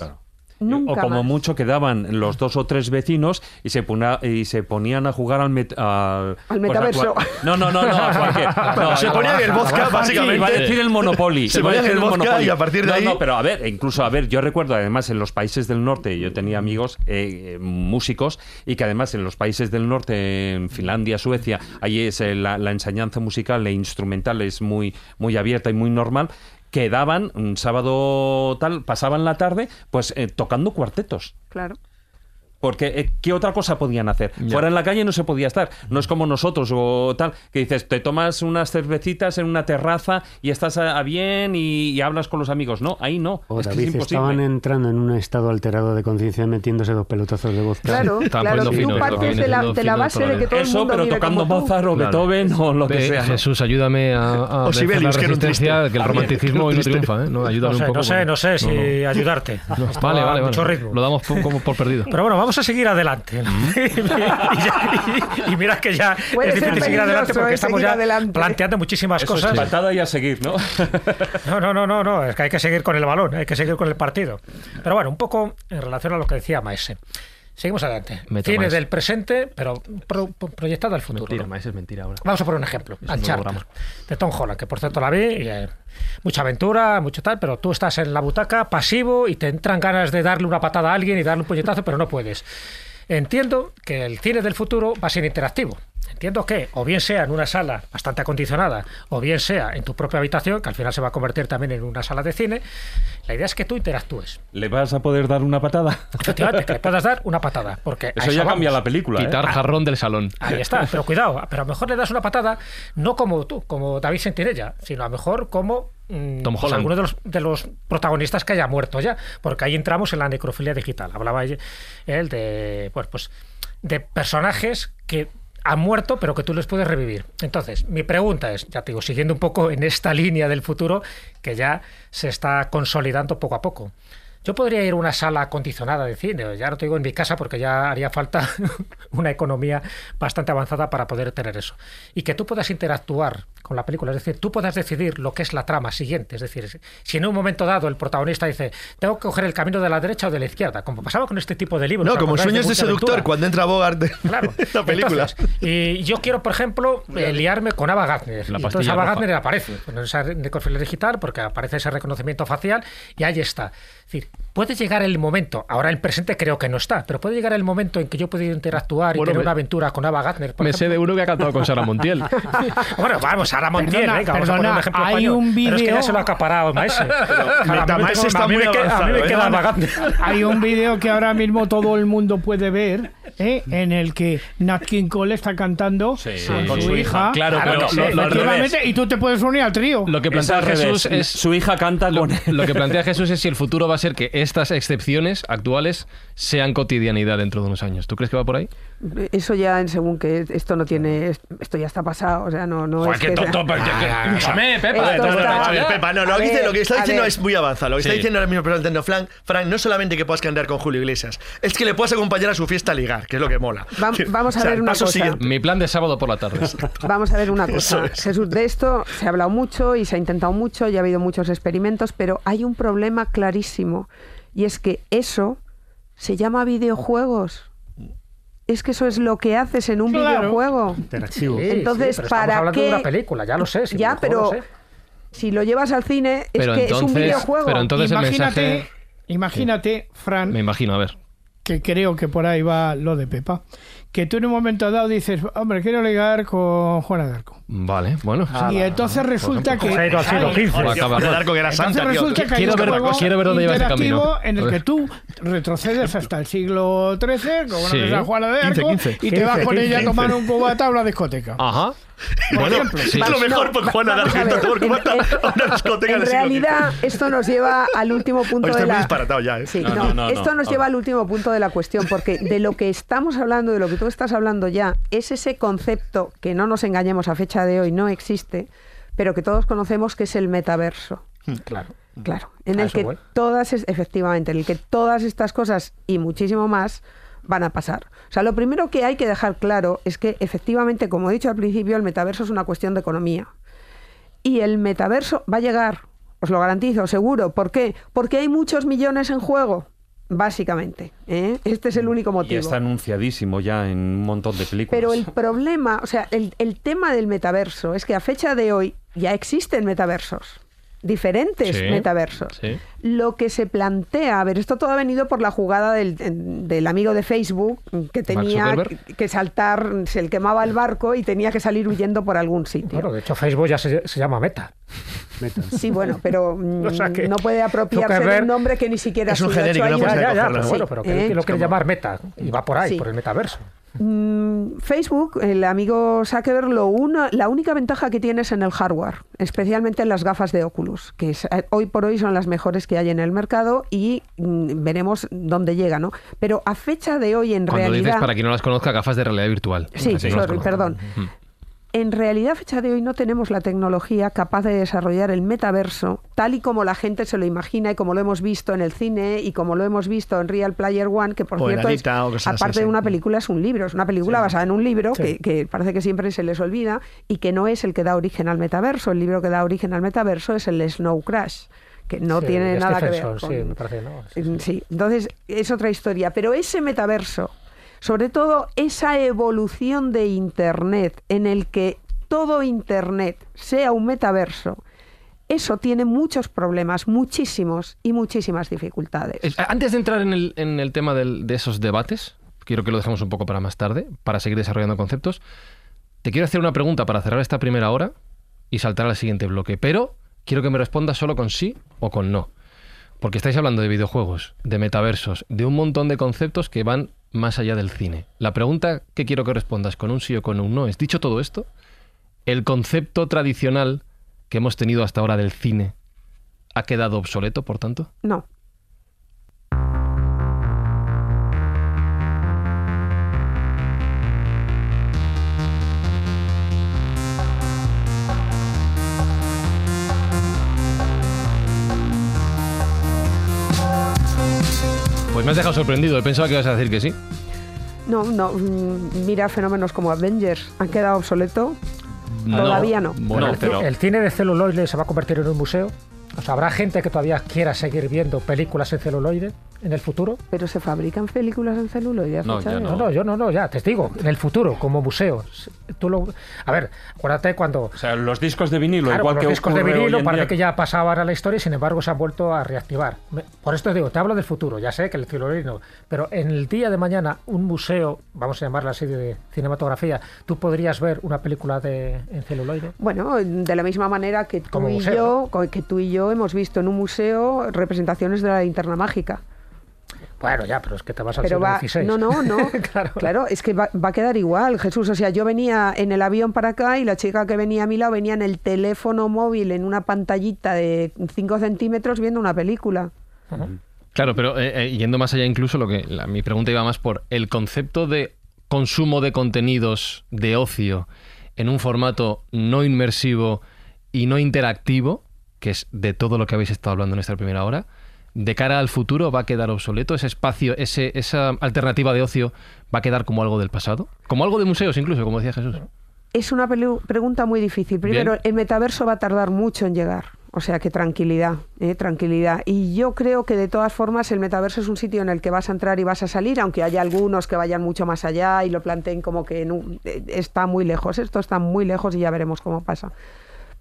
Nunca o como más. mucho quedaban los dos o tres vecinos y se, pona- y se ponían a jugar al, met- al, Al pues, a metaverso. cual- no, no, no, no, a cualquier. No, se ponían el vodka, básicamente. iba a decir el Monopoly. Se a ponían decir el vodka Monopoly. y a partir de No, ahí- No, pero a ver, incluso, a ver, yo recuerdo además en los países del norte, yo tenía amigos eh, eh, músicos y que además en los países del norte, en Finlandia, Suecia, ahí es eh, la, la enseñanza musical e instrumental es muy, muy abierta y muy normal quedaban un sábado tal, pasaban la tarde, pues eh, tocando cuartetos. Claro. Porque, eh, ¿qué otra cosa podían hacer? Fuera en la calle no se podía estar. No es como nosotros o tal, que dices, te tomas unas cervecitas en una terraza y estás a, a bien y, y hablas con los amigos. No, ahí no. O es que es David, imposible. estaban entrando en un estado alterado de conciencia metiéndose dos pelotazos de vodka. Claro, Estaban claro. Tú fino, partes de la, de base de que todo el Eso, mundo pero vive tocando como tú. Mozart o Claro. Beethoven o lo que Ve, sea. Jesús, ayúdame a, a O vencer la resistencia, que el romanticismo hoy no triunfa, ¿eh? No, ayúdame No sé, un poco. no sé, porque- no sé si ayudarte. Vale, vale, mucho vale. ritmo. Lo damos como por perdido. Pero bueno, vamos a seguir adelante. y, ya- y- y mira que ya Puede es difícil seguir adelante porque eh, estamos ya adelante. planteando muchísimas Eso es cosas. patada y a seguir, ¿no? No, no, no, no, no, es que hay que seguir con el balón, hay que seguir con el partido. Pero bueno, un poco en relación a lo que decía Maese. Seguimos adelante. Maese. del presente, pero pro- pro- proyectado al futuro. Mentira, ¿no? es mentira ahora. Vamos a poner un ejemplo. Uncharted, de Tom Holland, que por cierto la vi. y, eh, mucha aventura, mucho tal, pero tú estás en la butaca pasivo y te entran ganas de darle una patada a alguien y darle un puñetazo, pero no puedes. Entiendo que el cine del futuro va a ser interactivo. Entiendo que, o bien sea en una sala bastante acondicionada, o bien sea en tu propia habitación, que al final se va a convertir también en una sala de cine, la idea es que tú interactúes. ¿Le vas a poder dar una patada? Efectivamente, que le puedas dar una patada. Porque a Eso ya vamos. cambia la película. ¿eh? Quitar jarrón del salón. Ahí está, pero cuidado, pero a lo mejor le das una patada no como tú, como David Sentinella, sino a lo mejor como Tom pues, alguno de los, de los protagonistas que haya muerto ya, porque ahí entramos en la necrofilia digital. Hablaba él de, bueno, pues, de personajes que han muerto, pero que tú les puedes revivir. Entonces, mi pregunta es, ya te digo, siguiendo un poco en esta línea del futuro que ya se está consolidando poco a poco. Yo podría ir a una sala acondicionada de cine, ya no te digo en mi casa porque ya haría falta una economía bastante avanzada para poder tener eso. Y que tú puedas interactuar con la película, es decir, tú puedas decidir lo que es la trama siguiente. Es decir, si en un momento dado el protagonista dice, tengo que coger el camino de la derecha o de la izquierda, como pasaba con este tipo de libros. No, ¿os como Sueños de Seductor, Aventura? cuando entra Bogart de Claro. la película. Entonces, y yo quiero, por ejemplo, eh, liarme con Ava Gardner. La Y entonces Ava. Gardner aparece en esa necrofilia digital porque aparece ese reconocimiento facial y ahí está. Es puede llegar el momento, ahora el presente creo que no está, pero puede llegar el momento en que yo pueda interactuar y Bueno, tener me- una aventura con Ava Gardner. por Me sé ejemplo. de uno que ha cantado con Sara Montiel. Bueno, vamos, Sara Montiel, Perdona, venga, vamos a perdona, poner un ejemplo hay español. un Pero es que ya vídeo- se lo ha acaparado Maese. A a A ¿eh? Hay un vídeo que ahora mismo todo el mundo puede ver, ¿eh? en el que Nat King Cole está cantando con, con su, su hija. Claro, Claro pero sí. lo- lo-. Efectivamente, y tú te puedes unir al trío. Lo que Es plantea. Jesús es Su hija canta lo, lo que plantea Jesús es si el futuro va a ser que estas excepciones actuales sean cotidianidad dentro de unos años. ¿Tú crees que va por ahí? Eso ya en según que esto no tiene, esto ya está pasado, o sea, no, no es que sea- Escúchame, Pepa. Esto No, no, no, está- a ver, Pepa, no, lo, que, dice- ver, lo que está diciendo ver. es muy avanzado. Lo que está diciendo ahora mismo pero entiendo, Frank, Frank, no solamente que puedas cantar con Julio Iglesias, es que le puedas acompañar a su fiesta a ligar, que es lo que mola. Va- vamos a O sea, ver una cosa. siguiente. Mi plan de sábado por la tarde. Vamos a ver una cosa. Es. Jesús, de esto se ha hablado mucho y se ha intentado mucho y ha habido muchos experimentos, pero hay un problema clarísimo y es que eso se llama videojuegos. Es que eso es lo que haces en un Claro. videojuego. Interactivo. Sí, Entonces, sí, pero ¿para hablando de qué? una película, ya lo sé. si ya, pero lo sé. si lo llevas al cine es Pero que es un videojuego. pero entonces- el imagínate, mensaje- imagínate, Fran, Me imagino, a ver. que creo que por ahí va lo de Pepa, que tú en un momento dado dices, hombre, quiero ligar con Juana de Arco. Vale, bueno. Ah, y entonces resulta que... Ha de Arco que era santa, resulta que Quiero un ver- juego quiero ver dónde lleva ese camino. en el que tú retrocedes hasta el siglo XIII, como Sí. una Juana de 15, Arco, 15. y te vas 15, con ella a 15. tomar un cubata a una discoteca. Ajá. Por Bueno, ejemplo. Es lo mejor por Juana de vamos a a una discoteca En realidad, esto nos lleva al último punto de la. ya, ¿eh? Esto no. nos A lleva al último punto de la cuestión, porque de lo que estamos hablando, de lo que tú estás hablando ya, es ese concepto que no nos engañemos a fecha de hoy no existe, pero que todos conocemos que es el metaverso. Claro. Claro, en A el que voy. todas, efectivamente, en el que todas estas cosas y muchísimo más van a pasar. O sea, lo primero que hay que dejar claro es que efectivamente, como he dicho al principio, el metaverso es una cuestión de economía. Y el metaverso va a llegar, os lo garantizo, seguro. ¿Por qué? Porque hay muchos millones en juego, básicamente. ¿eh? Este es el único Y motivo. está anunciadísimo ya en un montón de películas. Pero el problema, o sea, el, el tema del metaverso es que a fecha de hoy ya existen metaversos, diferentes Sí, metaversos. sí. Lo que se plantea, a ver, esto todo ha venido por la jugada del, del amigo de Facebook que tenía que, saltar, se le quemaba el barco y tenía que salir huyendo por algún sitio. Bueno, de hecho, Facebook ya se, se llama Meta. Meta. Sí, bueno, pero mm, O sea que no puede apropiarse de Zuckerberg- un nombre que ni siquiera Es un genérico, no Ya, ya, ya, pero sí. bueno, pero que ¿Eh? lo quiere llamar Meta y va por ahí, Sí. por el metaverso. Mm, Facebook, el amigo Zuckerberg, lo una- la única ventaja que tiene es en el hardware, especialmente en las gafas de Oculus, que es- eh, hoy por hoy son las mejores que hay en el mercado y mm, veremos dónde llega, ¿no? Pero a fecha de hoy, en Cuando realidad... dices, para quien no las conozca, gafas de realidad virtual. Sí, no sorry, perdón. Mm. En realidad, a fecha de hoy no tenemos la tecnología capaz de desarrollar el metaverso tal y como la gente se lo imagina y como lo hemos visto en el cine y como lo hemos visto en Real Player One, que por O cierto, es, Anita así, aparte de una película, es un libro, es una película basada en un libro Sí. que, que parece que siempre se les olvida y que no es el que da origen al metaverso. El libro que da origen al metaverso es el Snow Crash que no Sí, tiene nada que ver con... sí, me parece, ¿no? Sí. Sí, entonces es otra historia, pero ese metaverso, sobre todo esa evolución de Internet en el que todo Internet sea un metaverso, eso tiene muchos problemas, muchísimos y muchísimas dificultades. Eh, Antes de entrar en el, en el tema de esos debates, quiero que lo dejemos un poco para más tarde, para seguir desarrollando conceptos. Te quiero hacer una pregunta para cerrar esta primera hora y saltar al siguiente bloque, pero quiero que me respondas solo con sí o con no. Porque estáis hablando de videojuegos, de metaversos, de un montón de conceptos que van más allá del cine. La pregunta que quiero que respondas con un sí o con un no es, dicho todo esto, ¿el concepto tradicional que hemos tenido hasta ahora del cine ha quedado obsoleto, por tanto? No. Me has dejado sorprendido, pensaba que ibas a decir que sí. No, no, mm, mira fenómenos como Avengers, ¿han quedado obsoletos? Todavía no. Bueno, pero el cine de celuloide se va a convertir en un museo. O sea, habrá gente que todavía quiera seguir viendo películas en celuloide en el futuro. Pero se fabrican películas en celuloide. ¿has No, ya No, no, yo no, no, ya, te digo, en el futuro, como museo. Tú lo, a ver, acuérdate cuando. O sea, los discos de vinilo, Claro, igual los que discos de vinilo parece día- que ya pasaban a la historia y sin embargo se han vuelto a reactivar. Por esto te digo, te hablo del futuro, ya sé que el celuloide no, pero en el día de mañana un museo, vamos a llamarla así de cinematografía, tú podrías ver una película de, en celuloide. Bueno, de la misma manera que tú, Como y museo, yo, que tú y yo hemos visto en un museo representaciones de la linterna mágica. Bueno, ya, pero es que te vas al Pero siglo va, XVI. no, no, no. claro. claro. es que va, va a quedar igual, Jesús. O sea, yo venía en el avión para acá y la chica que venía a mi lado venía en el teléfono móvil en una pantallita de 5 centímetros viendo una película. Claro, pero eh, eh, yendo más allá incluso, lo que la- mi pregunta iba más por el concepto de consumo de contenidos de ocio en un formato no inmersivo y no interactivo, que es de todo lo que habéis estado hablando en esta primera hora, de cara al futuro va a quedar obsoleto ese espacio, ese, esa alternativa de ocio va a quedar como algo del pasado, como algo de museos incluso, como decía Jesús. Es una pregunta muy difícil. Primero, Bien. el metaverso va a tardar mucho en llegar. O sea que tranquilidad, eh, tranquilidad. Y yo creo que de todas formas el metaverso es un sitio en el que vas a entrar y vas a salir, aunque haya algunos que vayan mucho más allá y lo planteen como que en un- eh, está muy lejos. Esto está muy lejos y ya veremos cómo pasa.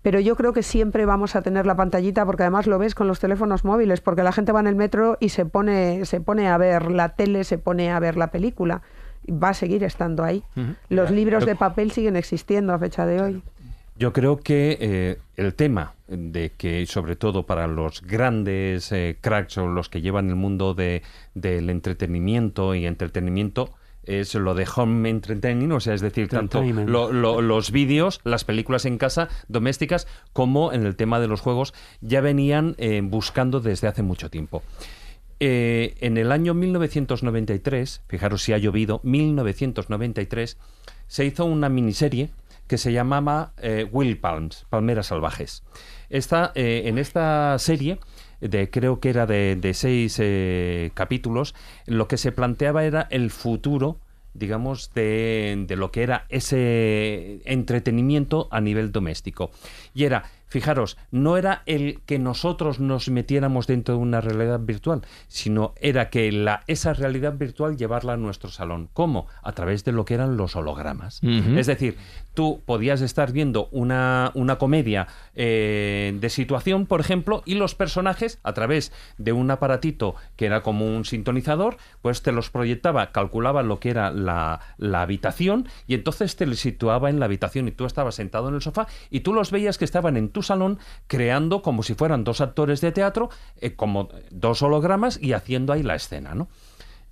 Pero yo creo que siempre vamos a tener la pantallita porque además lo ves con los teléfonos móviles, porque la gente va en el metro y se pone, se pone a ver la tele, se pone a ver la película. Va a seguir estando ahí. Los libros de papel siguen existiendo a fecha de hoy. Yo creo que eh, el tema de que, sobre todo para los grandes eh, cracks o los que llevan el mundo de, del entretenimiento y entretenimiento, es lo de home entertaining, o sea, es decir, tanto Entertainment. lo- lo- los vídeos, las películas en casa, domésticas, como en el tema de los juegos, ya venían eh, buscando desde hace mucho tiempo. Eh, en el año 1993, fijaros si ha llovido, 1993, se hizo una miniserie que se llamaba eh, Will Palms, Palmeras Salvajes. Esta, eh, en esta serie, de, creo que era de, de seis eh, capítulos, lo que se planteaba era el futuro digamos, de, de lo que era ese entretenimiento a nivel doméstico. Y era, fijaros, no era el que nosotros nos metiéramos dentro de una realidad virtual, sino era que la, esa realidad virtual llevarla a nuestro salón. ¿Cómo? A través de lo que eran los hologramas. Es decir, tú podías estar viendo una, una comedia eh, de situación, por ejemplo, y los personajes, a través de un aparatito que era como un sintonizador, pues te los proyectaba, calculaba lo que era la, la habitación y entonces te les situaba en la habitación y tú estabas sentado en el sofá y tú los veías que estaban en tu salón creando como si fueran dos actores de teatro, eh, como dos hologramas y haciendo ahí la escena, ¿no?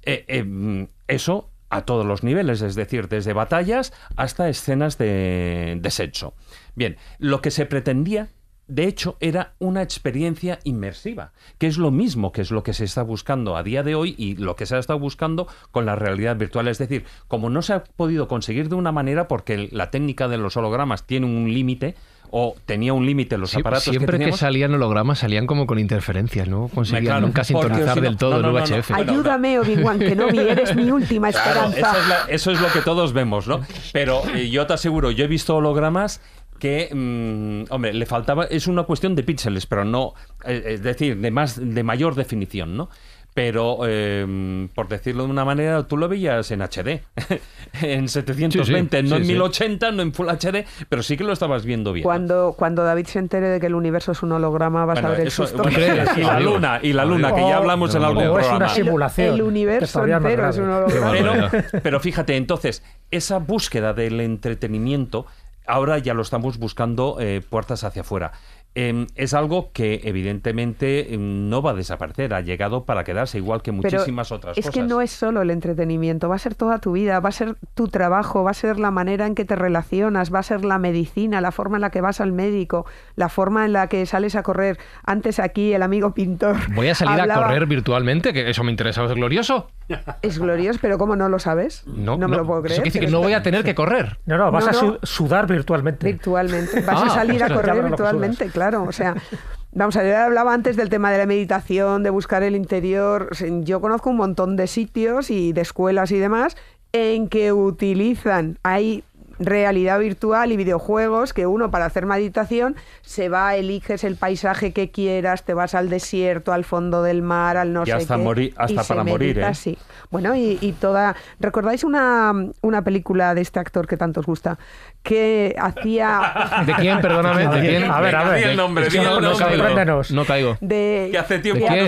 Eh, mm, eso a todos los niveles, es decir, desde batallas hasta escenas de, de sexo. Bien, lo que se pretendía, de hecho, era una experiencia inmersiva, que es lo mismo que es lo que se está buscando a día de hoy y lo que se ha estado buscando con la realidad virtual. Es decir, como no se ha podido conseguir de una manera porque la técnica de los hologramas tiene un límite, o tenía un límite los Sí, aparatos siempre que salían hologramas salían como con interferencias, ¿no? Conseguían Claro, nunca sintonizar si no- del todo no, el no, no, Ayúdame, Obi-Wan, que no vi, eres mi última Claro, esperanza. eso es, la- eso es lo que todos vemos, ¿no? Pero eh, yo te aseguro, yo he visto hologramas que, mm, hombre, le faltaba, es una cuestión de píxeles, pero no, eh, es decir, de más, de mayor definición, ¿no? Pero, eh, por decirlo de una manera, tú lo veías en HD, en 720, no sí, en sí. 1080, no en Full HD, pero sí que lo estabas viendo bien. Cuando, cuando David se entere de que el universo es un holograma, vas Bueno, a ver el eso- susto. bueno, y la luna, y la luna, que ya hablamos en algún o es una programa. simulación. El universo entero es un holograma. Pero fíjate, entonces, esa búsqueda del entretenimiento, ahora ya lo estamos buscando eh, puertas hacia afuera. Em, es algo que evidentemente em, no va a desaparecer, ha llegado para quedarse, igual que Pero muchísimas otras es cosas. que no es solo el entretenimiento, va a ser toda tu vida, va a ser tu trabajo, va a ser la manera en que te relacionas, va a ser la medicina, la forma en la que vas al médico, la forma en la que sales a correr. Antes aquí el amigo pintor. Voy a salir hablaba- a correr virtualmente, que eso me interesa, es glorioso. Es glorioso, pero ¿cómo no lo sabes? No, me lo puedo creer. Eso quiere decir que no voy a tener que correr. No, no, vas No, a no. su- sudar virtualmente. Virtualmente. Vas Ah, a salir a correr virtualmente, sudas. Claro. O sea, vamos a ver, hablaba antes del tema de la meditación, de buscar el interior. Yo conozco un montón de sitios y de escuelas y demás en que utilizan, hay realidad virtual y videojuegos que uno para hacer meditación se va, eliges el paisaje que quieras, te vas al desierto, al fondo del mar, al no Y sé hasta qué, morir- hasta y se para morir, medita ¿eh? así. Bueno, y, y toda... ¿Recordáis una, una película de este actor que tanto os gusta? Que hacía... ¿De quién? Perdóname. ¿De quién? A ver, a ver. El nombre, di no, el no nombre. caigo. No caigo. De, Que hace ¿De tiempo quién?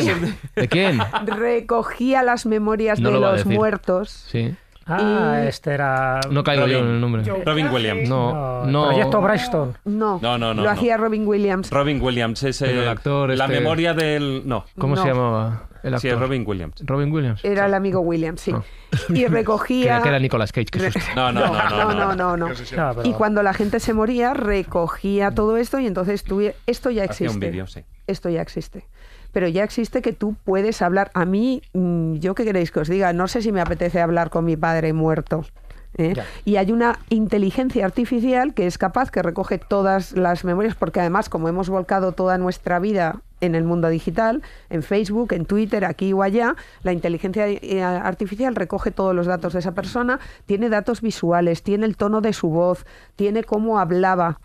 que- ¿De quién? recogía las memorias No de lo los muertos. Sí. Ah, Y- este era. No caigo yo en Robin. el nombre. Robin Williams. No, no, no. Proyecto Bryston. No, No, no, no, lo no. hacía Robin Williams. Robin Williams es el el- actor La este- memoria del. No. ¿Cómo No. se llamaba el Sí, actor? es Robin Williams. Robin Williams. Era el amigo Williams, sí. Y recogía... Creía que era Nicolas Cage. qué susto. No, no, no, no. no, no, no, no. No, pero- Y cuando la gente se moría, recogía todo esto y entonces tú... Esto ya Hacía un existe. vídeo, sí. Esto ya existe. Pero ya existe que tú puedes hablar. A mí, mm, yo qué queréis que os diga, no sé si me apetece hablar con mi padre muerto. ¿eh? Y hay una inteligencia artificial que es capaz, que recoge todas las memorias, porque además, como hemos volcado toda nuestra vida en el mundo digital, en Facebook, en Twitter, aquí o allá, la inteligencia eh, artificial recoge todos los datos de esa persona, tiene datos visuales, tiene el tono de su voz, tiene cómo hablaba.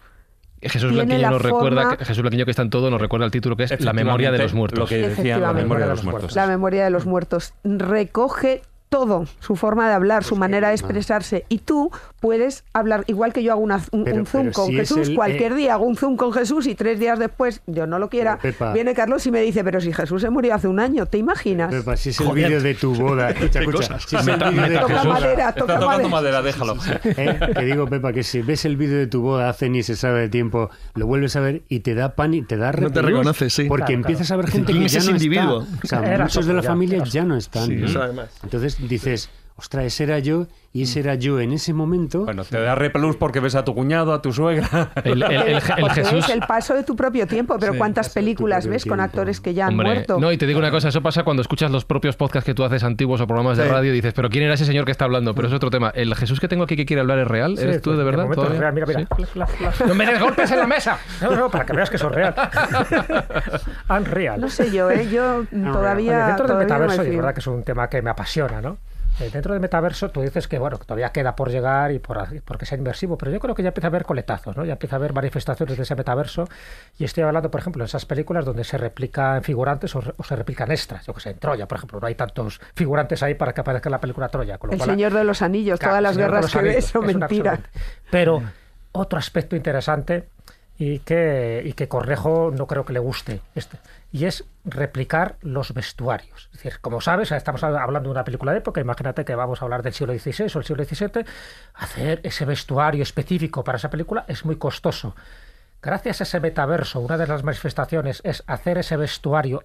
Jesús Tiene Blanquiño la nos recuerda, forma- que, Jesús Blanquiño que está en todo, nos recuerda el título que es La memoria de los muertos. Lo que decía la memoria de los muertos. La memoria de los muertos recoge todo, su forma de hablar, su manera de expresarse. Y tú puedes hablar, igual que yo hago una- un, Pero- un zoom con si Jesús, el- cualquier eh, día hago un zoom con Jesús y tres días después, yo no lo quiera, Pepa. viene Carlos y me dice, pero si Jesús se murió hace un año, ¿te imaginas? Pepa, si es el vídeo de tu boda. Escucha, escucha. Si es el Meta- vídeo de meta tu toca madera, Está toca madera. madera, déjalo. ¿Eh? Que digo, Pepa, que si ves el vídeo de tu boda hace ni se sabe de tiempo, lo vuelves a ver y te da pan y te da No te reconoces, sí. Porque Claro, empiezas a ver gente ¿Quién que ya ese no individuo? está. O sea, muchos de la familia ya no están. Sí, ¿no? eso además. Entonces dices, ostras, ese era yo y ese era yo en ese momento. Bueno, te da repelús porque ves a tu cuñado, a tu suegra. El, el- el- el Porque Jesús. es el paso de tu propio tiempo, pero Sí, ¿cuántas películas ves con actores que ya han Hombre, muerto? no, y te digo una cosa, eso pasa cuando escuchas los propios podcasts que tú haces antiguos o programas de Sí. radio y dices, pero ¿quién era ese señor que está hablando? Pero es otro tema. ¿El Jesús que tengo aquí que quiere hablar es real? Sí, ¿Eres tú pues, de verdad? es real. Mira, mira. No me des golpes en la mesa. No, no, para que veas que es real. Unreal. No sé yo, ¿eh? Yo todavía. Dentro del todavía no metaverso, y es verdad que es un tema que me apasiona, ¿no? Eh, dentro del metaverso tú dices que bueno todavía queda por llegar y por porque sea inmersivo, pero yo creo que ya empieza a haber coletazos, ¿no? Ya empieza a haber manifestaciones de ese metaverso y estoy hablando, por ejemplo, de esas películas donde se replican figurantes o, o se replican extras. Yo que sé, en Troya, por ejemplo, no hay tantos figurantes ahí para que aparezca la película Troya. Con lo El cual, Señor de los Anillos, Claro, todas las guerras que Anillos, son es absoluto. Pero otro aspecto interesante y que, y que Cornejo no creo que le guste este, y es replicar los vestuarios. Es decir, como sabes, estamos hablando de una película de época, imagínate que vamos a hablar del siglo XVI o el siglo XVII, hacer ese vestuario específico para esa película es muy costoso. Gracias a ese metaverso, una de las manifestaciones es hacer ese vestuario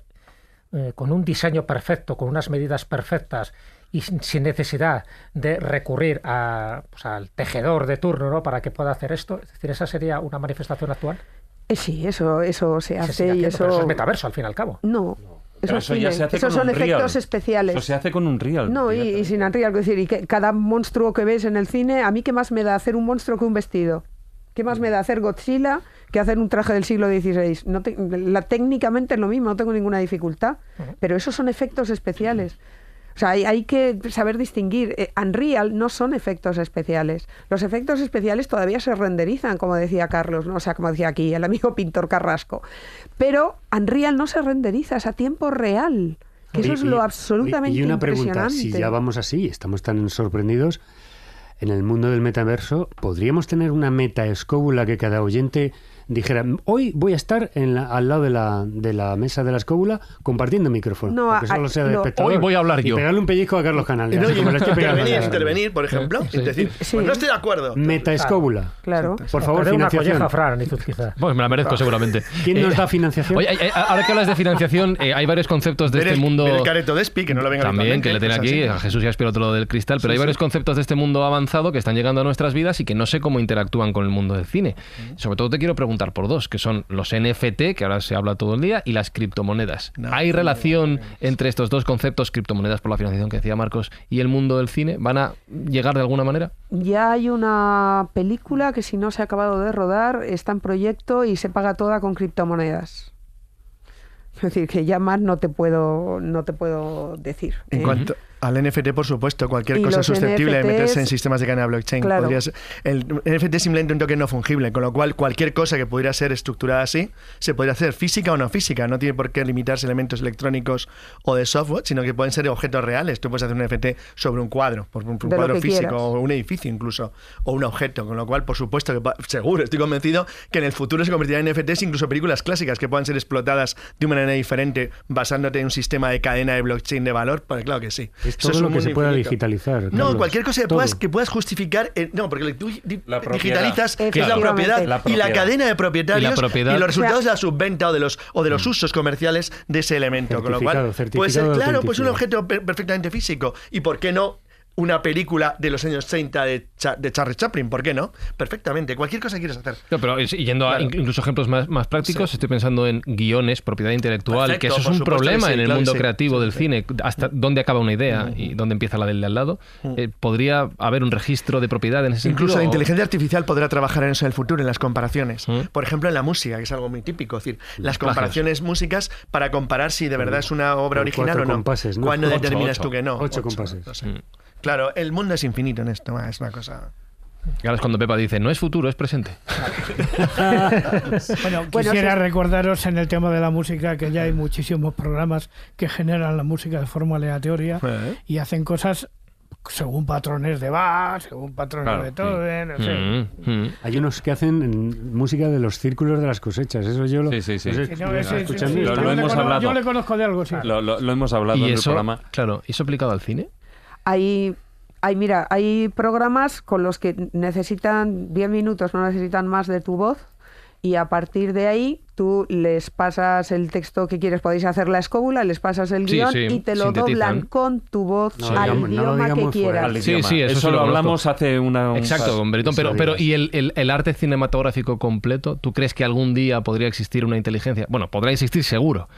eh, con un diseño perfecto, con unas medidas perfectas y sin, necesidad de recurrir a, pues, al tejedor de turno ¿no? para que pueda hacer esto. Es decir, esa sería una manifestación actual. Eh, Sí, eso, eso se Se hace y haciendo, pero eso. eso es metaverso al fin y al cabo. No, eso, eso ya se hace esos con son un real. efectos especiales. Eso se hace con un real. No, y, y sin Unreal, quiero decir, y que cada monstruo que ves en el cine, a mí qué más me da hacer un monstruo que un vestido. ¿Qué más me da hacer Godzilla que hacer un traje del siglo XVI? No te- la, técnicamente es lo mismo, no tengo ninguna dificultad, pero esos son efectos especiales. O sea, hay, hay que saber distinguir. Eh, Unreal no son efectos especiales. Los efectos especiales todavía se renderizan, como decía Carlos, ¿no? o sea, como decía aquí el amigo pintor Carrasco. Pero Unreal no se renderiza, es a tiempo real. Que eso Y- es y- lo absolutamente Y una pregunta, si ya vamos así, estamos tan sorprendidos, en el mundo del metaverso, ¿podríamos tener una meta escóbula que cada oyente dijera, hoy voy a estar en la- al lado de la, de la mesa de la escóbula compartiendo micrófono? No, a- solo sea de lo- espectador. Hoy voy a hablar Y yo. pegarle un pellizco a Carlos Canales. No, y intervenir, Carlos. intervenir, por ejemplo, Sí. y decir, Sí. pues no estoy de acuerdo. Meta escóbula. Claro. Por favor, una financiación. colleja a Fran, Anizuz, quizá. Pues me la merezco seguramente. ¿Quién nos Eh, da financiación? Oye, eh, ahora que hablas de financiación, eh, hay varios conceptos de Ver este el, mundo. el careto de Espi, que no lo venga También, que le tiene aquí, a Jesús y a lado del cristal, pero hay varios conceptos de este mundo avanzado que están llegando a nuestras vidas y que no sé cómo interactúan con el mundo del cine. Sobre todo te quiero preguntar preguntar por dos, que son los NFT, que ahora se habla todo el día, y las criptomonedas. No, ¿Hay no, relación no, no, no. entre estos dos conceptos, criptomonedas por la financiación que decía Marcos, y el mundo del cine? ¿Van a llegar de alguna manera? Ya hay una película que si no se ha acabado de rodar, está en proyecto y se paga toda con criptomonedas. Es decir, que ya más no te puedo, no te puedo decir. En ¿eh? cuanto al NFT, por supuesto, cualquier Y cosa susceptible de meterse en sistemas de cadena blockchain. claro. podría ser- el NFT es simplemente un token no fungible, con lo cual cualquier cosa que pudiera ser estructurada así se podría hacer física o no física. No tiene por qué limitarse a elementos electrónicos o de software, sino que pueden ser objetos reales. Tú puedes hacer un NFT sobre un cuadro, por un, De cuadro físico quieras. o un edificio incluso, o un objeto. Con lo cual, por supuesto, que seguro, estoy convencido que en el futuro se convertirán en NFTs incluso películas clásicas que puedan ser explotadas de una manera diferente basándote en un sistema de cadena de blockchain de valor. Pues claro que sí. Es Eso todo lo que se pueda digitalizar. No, Carlos. cualquier cosa que Todo. puedas, que puedas justificar. eh, no, porque tú di- La propiedad. digitalizas es la propiedad, La y la cadena de propietarios Y propiedad. los resultados O sea- de la subventa o de los, o de los usos comerciales de ese elemento. Con lo cual, Certificado, puede ser, claro, pues un objeto per- perfectamente físico. ¿Y por qué no? Una película de los años 30 de, Cha- de Charles Chaplin, ¿por qué no? Perfectamente, cualquier cosa que quieras hacer. No, pero yendo a Claro. in- incluso ejemplos más, más prácticos, estoy pensando en guiones, propiedad intelectual, Perfecto, que eso es un problema sí, en el claro mundo sí. creativo Sí, del sí. cine, hasta dónde acaba una idea y dónde empieza la del de al lado. Eh, ¿Podría haber un registro de propiedad en ese sentido? Incluso la o- inteligencia artificial podrá trabajar en eso en el futuro, en las comparaciones. ¿Mm? Por ejemplo, en la música, que es algo muy típico. Es decir, las plagios. comparaciones músicas para comparar si de verdad es una obra original o no. compases, ¿no? ¿Cuándo Ocho, determinas ocho. tú que no? Ocho compases. no sé. Mm. Claro, el mundo es infinito en esto, es una cosa. Y ahora es cuando Pepa dice, no es futuro, es presente. Bueno, Bueno, quisiera sí. recordaros en el tema de la música que ya hay muchísimos programas que generan la música de forma aleatoria Eh. y hacen cosas según patrones de Bach, según patrones Claro, de sí. Beethoven, en fin. Mm, mm. Hay unos que hacen mm, música de los círculos de las cosechas. Eso yo lo. Sí, sí, Lo- yo lo le hemos hablado. Yo le conozco de algo, sí. Lo, lo- lo hemos hablado Y en el programa. claro, ¿y eso aplicado al cine? Hay, hay, mira, hay programas con los que necesitan 10 minutos, no necesitan más de tu voz. Y a partir de ahí tú les pasas el texto que quieres, podéis hacer la escóbula, les pasas el Sí, guion sí, y te lo sintetizan. doblan con tu voz No al digamos- idioma que quieras. Sí, idioma. sí, eso sí lo lo hablamos hace una. un- Exacto, con Bretón, pero, pero. ¿y el, el- el arte cinematográfico completo? ¿Tú crees que algún día podría existir una inteligencia? Bueno, podrá existir seguro,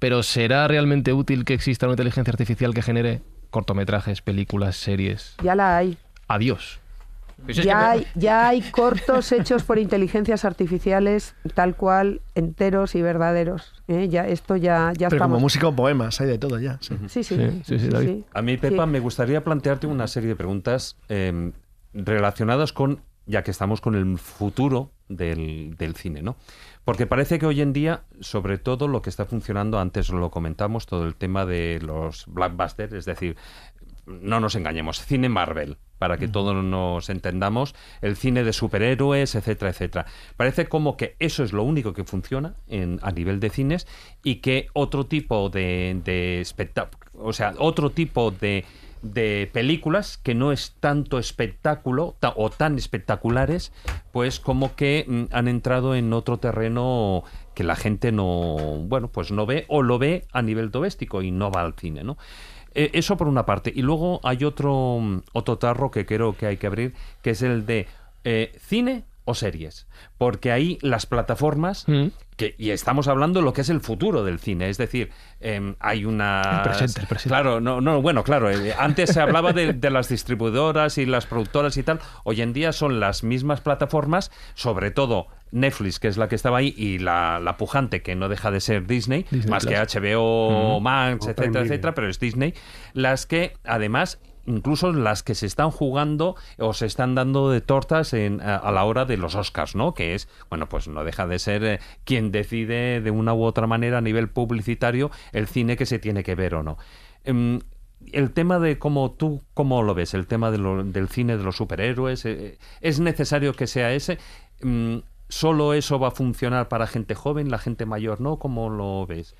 pero ¿será realmente útil que exista una inteligencia artificial que genere cortometrajes, películas, series? Ya la hay. Adiós. Pues Ya me- hay, ya hay cortos hechos por inteligencias artificiales tal cual, enteros y verdaderos. ¿eh? Ya, esto ya, ya Pero como música o poemas, hay de todo ya. sí. Sí, sí, Sí, sí, sí, David. A mí, Pepa, Sí. me gustaría plantearte una serie de preguntas eh, relacionadas con, ya que estamos con el futuro del, del cine, ¿no? Porque parece que hoy en día, sobre todo lo que está funcionando, antes lo comentamos, todo el tema de los blockbusters, es decir, no nos engañemos, cine Marvel, para que todos nos entendamos, el cine de superhéroes, etcétera, etcétera. Parece como que eso es lo único que funciona en, a nivel de cines y que otro tipo de, de espectáculo, o sea, otro tipo de, de películas que no es tanto espectáculo o tan espectaculares, pues como que mm, han entrado en otro terreno que la gente no, bueno, pues no ve o lo ve a nivel doméstico y no va al cine, ¿no? Eh, eso por una parte. Y luego hay otro, mm, otro tarro que creo que hay que abrir, que es el de eh, cine o series. Porque ahí las plataformas, Mm. que, y estamos hablando de lo que es el futuro del cine, es decir, em, hay una... El presente, el presente. Claro, no, no, bueno, claro, eh, antes se hablaba de, de las distribuidoras y las productoras y tal, hoy en día son las mismas plataformas, sobre todo Netflix, que es la que estaba ahí, y la, la pujante, que no deja de ser Disney, Disney más Plus. que HBO, Max, O etcétera, etcétera, pero es Disney, las que además incluso las que se están jugando o se están dando de tortas en, a, la hora de los Oscars, ¿no? Que es, bueno, pues no deja de ser eh, quien decide de una u otra manera a nivel publicitario el cine que se tiene que ver o no. Em, el tema de cómo tú, cómo lo ves, el tema del cine de los superhéroes, eh, ¿es necesario que sea ese? Mm, ¿Solo eso va a funcionar para gente joven, la gente mayor no? ¿Cómo lo ves?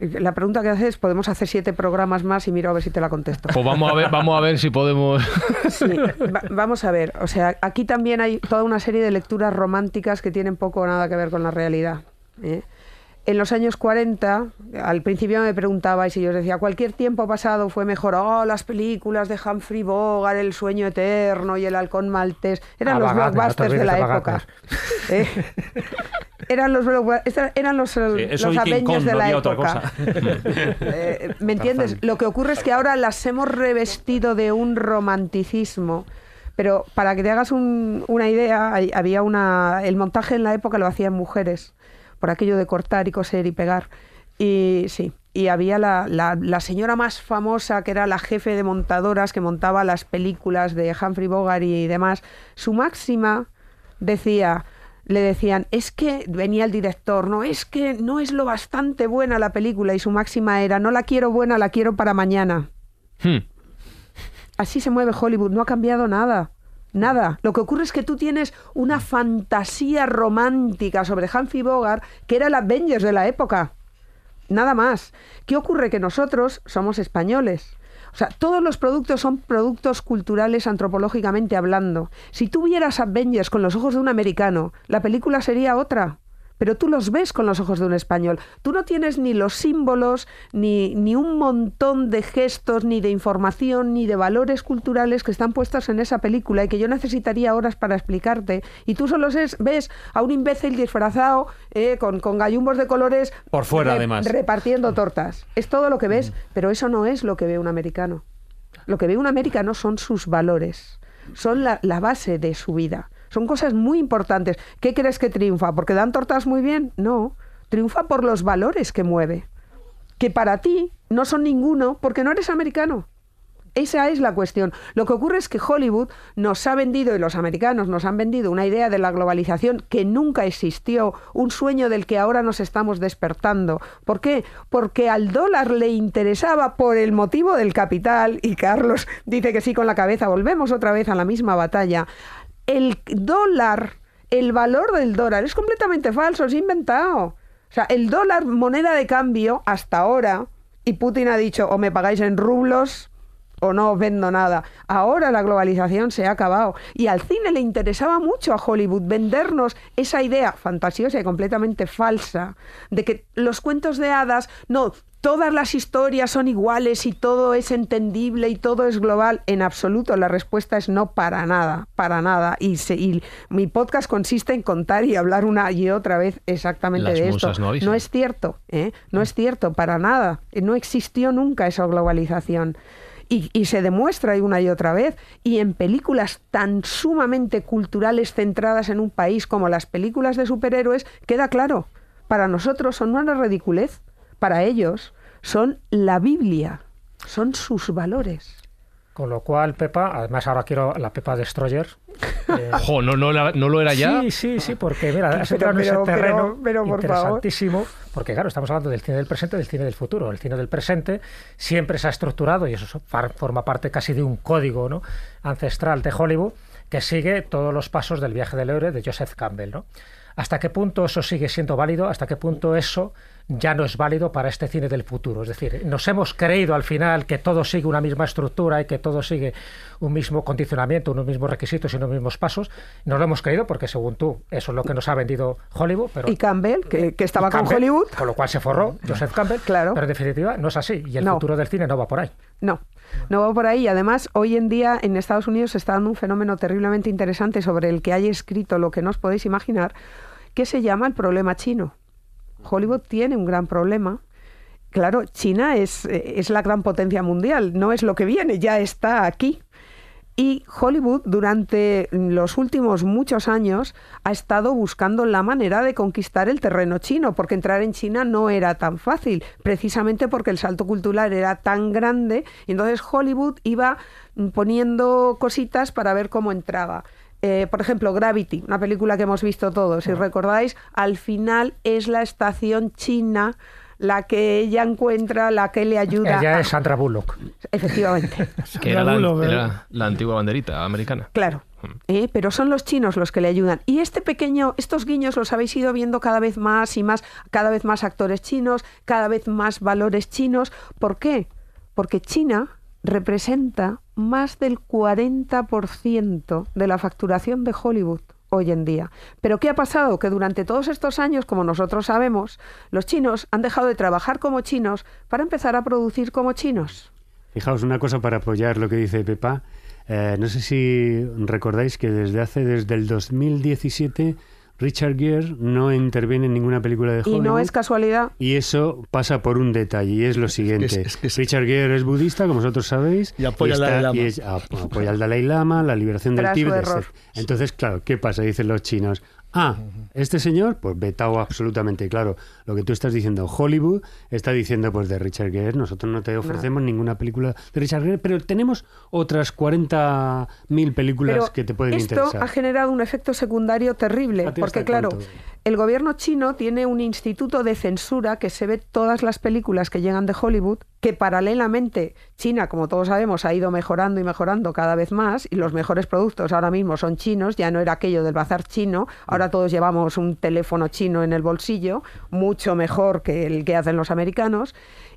La pregunta que haces, podemos hacer siete programas más y miro a ver si te la contesto. Pues vamos a ver, vamos a ver si podemos. Sí, va- vamos a ver. O sea, aquí también hay toda una serie de lecturas románticas que tienen poco o nada que ver con la realidad. ¿eh? En los años 40, al principio me preguntabais y yo os decía, cualquier tiempo pasado fue mejor. Oh, las películas de Humphrey Bogart, El sueño eterno y El halcón maltés. Eran A los Wagner, blockbusters de la época. ¿eh? eran los eran los, eso los Kong, de no la época. cosa. Eh, ¿Me entiendes? Lo que ocurre es que ahora las hemos revestido de un romanticismo. Pero para que te hagas un- una idea, hay- había una. El montaje en la época lo hacían mujeres, por aquello de cortar y coser y pegar. Y sí, y había la, la- la señora más famosa, que era la jefe de montadoras, que montaba las películas de Humphrey Bogart y demás. Su máxima decía, le decían, es que venía el director, no, es que no es lo bastante buena la película, y su máxima era, no la quiero buena, la quiero para mañana. Hmm. Así se mueve Hollywood, no ha cambiado nada. Nada. Lo que ocurre es que tú tienes una fantasía romántica sobre Humphrey Bogart, que era el Avengers de la época. Nada más. ¿Qué ocurre? Que nosotros somos españoles. O sea, todos los productos son productos culturales antropológicamente hablando. Si tú vieras Avengers con los ojos de un americano, la película sería otra. Pero tú los ves con los ojos de un español. Tú no tienes ni los símbolos, ni, ni un montón de gestos, ni de información, ni de valores culturales que están puestos en esa película y que yo necesitaría horas para explicarte. Y tú solo ves a un imbécil disfrazado eh, con, con gallumbos de colores Por fuera, re- además. repartiendo tortas. Es todo lo que ves, pero eso no es lo que ve un americano. Lo que ve un americano son sus valores, son la, la base de su vida. Son cosas muy importantes. ¿Qué crees que triunfa? ¿Porque dan tortas muy bien? No. Triunfa por los valores que mueve. Que para ti no son ninguno porque no eres americano. Esa es la cuestión. Lo que ocurre es que Hollywood nos ha vendido, y los americanos nos han vendido, una idea de la globalización que nunca existió, un sueño del que ahora nos estamos despertando. ¿Por qué? Porque al dólar le interesaba por el motivo del capital, y Carlos dice que sí con la cabeza, volvemos otra vez a la misma batalla. El dólar, el valor del dólar es completamente falso, es inventado. O sea, el dólar, moneda de cambio, hasta ahora, y Putin ha dicho, o me pagáis en rublos o no os vendo nada. Ahora la globalización se ha acabado. Y al cine le interesaba mucho a Hollywood vendernos esa idea fantasiosa y completamente falsa de que los cuentos de hadas, no, todas las historias son iguales y todo es entendible y todo es global. En absoluto, la respuesta es no para nada, para nada. Y, se- y mi podcast consiste en contar y hablar una y otra vez exactamente Las de esto. no es cierto, ¿eh? no es cierto, para nada. No existió nunca esa globalización. Y, y se demuestra una y otra vez. Y en películas tan sumamente culturales centradas en un país como las películas de superhéroes, queda claro, para nosotros son una ridiculez, para ellos son la Biblia, son sus valores. Con lo cual, Pepa, además ahora quiero la Pepa Destroyer. eh, Jo, no, no, la- no lo era ya. Sí, sí, sí, porque mira, has entrado en ese pero, pero, terreno pero, por interesantísimo, porque claro, estamos hablando del cine del presente y del cine del futuro. El cine del presente siempre se ha estructurado, y eso forma parte casi de un código ¿no? ancestral de Hollywood, que sigue todos los pasos del viaje del héroe de Joseph Campbell. ¿no? ¿Hasta qué punto eso sigue siendo válido? ¿Hasta qué punto eso ya no es válido para este cine del futuro? Es decir, nos hemos creído al final que todo sigue una misma estructura y que todo sigue un mismo condicionamiento, unos mismos requisitos y unos mismos pasos. Nos lo hemos creído porque, según tú, eso es lo que nos ha vendido Hollywood. Pero Y Campbell, que, que estaba con Hollywood, Con lo cual se forró Joseph Campbell. Claro. Pero en definitiva no es así. Y el No. futuro del cine no va por ahí. No, no va por ahí. Y Además, hoy en día en Estados Unidos se está dando un fenómeno terriblemente interesante sobre el que hay escrito lo que no os podéis imaginar, que se llama el problema chino. Hollywood tiene un gran problema. Claro, China es, eh, es la gran potencia mundial, no es lo que viene, ya está aquí. Y Hollywood durante los últimos muchos años ha estado buscando la manera de conquistar el terreno chino, porque entrar en China no era tan fácil, precisamente porque el salto cultural era tan grande, y entonces Hollywood iba poniendo cositas para ver cómo entraba. Eh, por ejemplo, Gravity, una película que hemos visto todos, si recordáis, al final es la estación china la que ella encuentra, la que le ayuda. Ella a- es Sandra Bullock. Efectivamente. Que era la, Bullock, era la antigua banderita americana. Claro. ¿eh? Pero son los chinos los que le ayudan. Y este pequeño, estos guiños los habéis ido viendo cada vez más y más, cada vez más actores chinos, cada vez más valores chinos. ¿Por qué? Porque China representa más del 40% de la facturación de Hollywood hoy en día. Pero ¿qué ha pasado? Que durante todos estos años, como nosotros sabemos, los chinos han dejado de trabajar como chinos para empezar a producir como chinos. Fijaos, una cosa para apoyar lo que dice Pepa. Eh, no sé si recordáis que desde hace, desde el 2017, Richard Gere no interviene en ninguna película de Y Hollywood. no es casualidad. Y eso pasa por un detalle, y es lo siguiente. es que es- Richard Gere es budista, como vosotros sabéis. Y apoya al está- Dalai Lama. y es- ap- apoya al Dalai Lama, la liberación del Tras su Tíbet. Entonces, claro, ¿qué pasa? Dicen los chinos. Ah, este señor, pues vetado absolutamente. Claro, lo que tú estás diciendo, Hollywood está diciendo, pues de Richard Gere, nosotros no te ofrecemos ninguna película de Richard Gere, pero tenemos otras 40.000 películas Pero que te pueden esto interesar. ha generado un efecto secundario terrible, ¿A ti porque claro, cuánto? el gobierno chino tiene un instituto de censura que se ve todas las películas que llegan de Hollywood, que paralelamente China, como todos sabemos, ha ido mejorando y mejorando cada vez más, y los mejores productos ahora mismo son chinos, ya no era aquello del bazar chino, ahora todos llevamos un teléfono chino en el bolsillo, mucho mejor que el que hacen los americanos,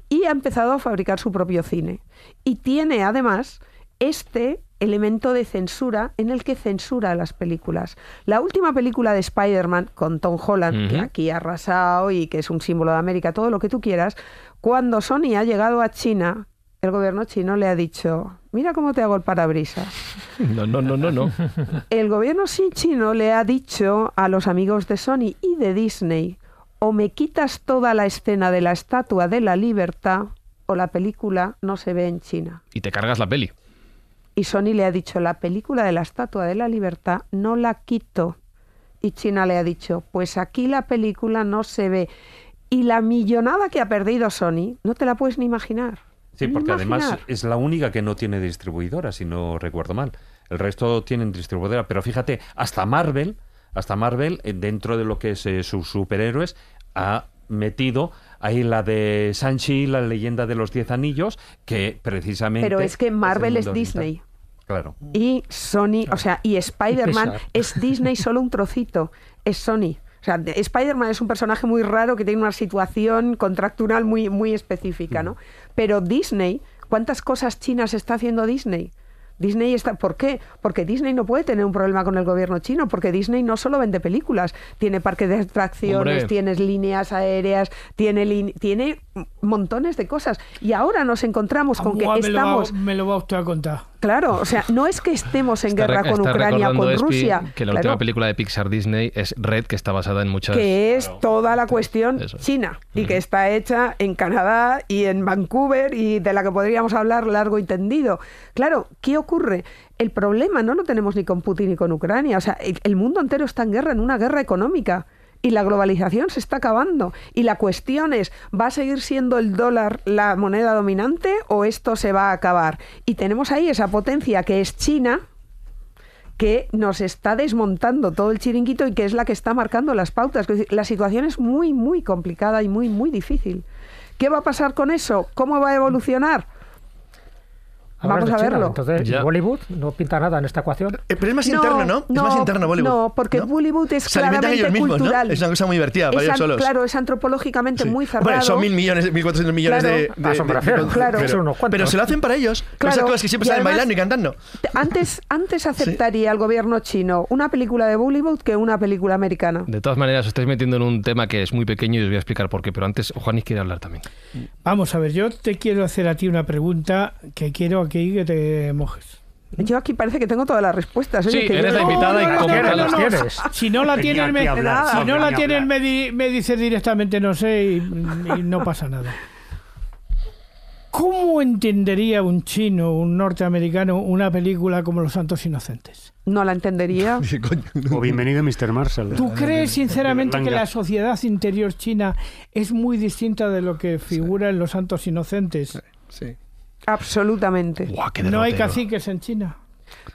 y ha empezado a fabricar su propio cine. Y tiene además este elemento de censura en el que censura las películas. La última película de Spider-Man con Tom Holland, que aquí ha arrasado y que es un símbolo de América, todo lo que tú quieras, cuando Sony ha llegado a China, el gobierno chino le ha dicho, mira cómo te hago el parabrisas. No, no, no, no, no. El gobierno chino le ha dicho a los amigos de Sony y de Disney, o me quitas toda la escena de la Estatua de la Libertad, o la película no se ve en China. Y te cargas la peli. Y Sony le ha dicho, la película de la Estatua de la Libertad no la quito. Y China le ha dicho, pues aquí la película no se ve. Y la millonada que ha perdido Sony, no te la puedes ni imaginar. Sí, porque además es la única que no tiene distribuidora, si no recuerdo mal. El resto tienen distribuidora, pero fíjate, hasta Marvel, hasta Marvel, eh, dentro de lo que es eh, sus superhéroes, ha metido ahí la de Sanchi, la leyenda de los Diez Anillos, que precisamente... Pero es que el Marvel es oriental. Disney. Claro. Y Sony, o sea, y Spider-Man es Disney solo un trocito, es Sony. Sea, de- Spider-Man es un personaje muy raro que tiene una situación contractual muy, muy específica, ¿no? Pero Disney, ¿cuántas cosas chinas está haciendo Disney? Disney está, ¿por qué? Porque Disney no puede tener un problema con el gobierno chino, porque Disney no solo vende películas, tiene parques de atracciones, Hombre. tienes líneas aéreas, tiene, tiene montones de cosas. Y ahora nos encontramos con que Buah, me, lo va, estamos me lo va usted a contar. Claro, o sea, no es que estemos en Está guerra con Ucrania con Espi Rusia, Que la claro, última película de Pixar Disney es Red, que está basada en muchas. que es toda la cuestión Eso china y que está hecha en Canadá y en Vancouver y de la que podríamos hablar largo y tendido. Claro, ¿qué ocurre? El problema no lo tenemos ni con Putin ni con Ucrania, o sea, el, el mundo entero está en guerra, en una guerra económica. Y la globalización se está acabando. Y la cuestión es, ¿va a seguir siendo el dólar la moneda dominante o esto se va a acabar? Y tenemos ahí esa potencia que es China, que nos está desmontando todo el chiringuito y que es la que está marcando las pautas. La situación es muy, muy complicada y muy, muy difícil. ¿Qué va a pasar con eso? ¿Cómo va a evolucionar? Vamos a China, verlo. Entonces, Ya. Bollywood no pinta nada en esta ecuación. Eh, Pero es más interno, ¿no? Es más interno Bollywood. No, porque Bollywood es Se claramente ellos mismos, cultural. ¿no? Es una cosa muy divertida para Es ellos solos. Claro, es antropológicamente Sí. muy cerrado. Hombre, son mil millones, mil cuatrocientos millones Claro. de, de, Claro. pero, unos se lo hacen para ellos. Claro, esas cosas que siempre y además- bailando y cantando. Antes, antes aceptaría el gobierno chino una película de Bollywood que una película americana. De todas maneras, os estáis metiendo en un tema que es muy pequeño y os voy a explicar por qué. Pero antes, Juanis quiere hablar también. Vamos a ver, yo te quiero hacer a ti una pregunta que quiero aquí que te mojes. Yo aquí parece que tengo todas las respuestas. Sí, que yo eres la invitada y no, no, las no. tienes. Si no la tienes, me, a hablar, si no la a tienes me, di- me dices directamente no sé y, y no pasa nada. ¿Cómo entendería un chino, un norteamericano, una película como Los Santos Inocentes? No la entendería. O bienvenido Mr. Marshall. ¿Tú crees sinceramente que la sociedad interior china es muy distinta de lo que figura en Los Santos Inocentes? Sí. Absolutamente. Buah, qué No hay caciques en China.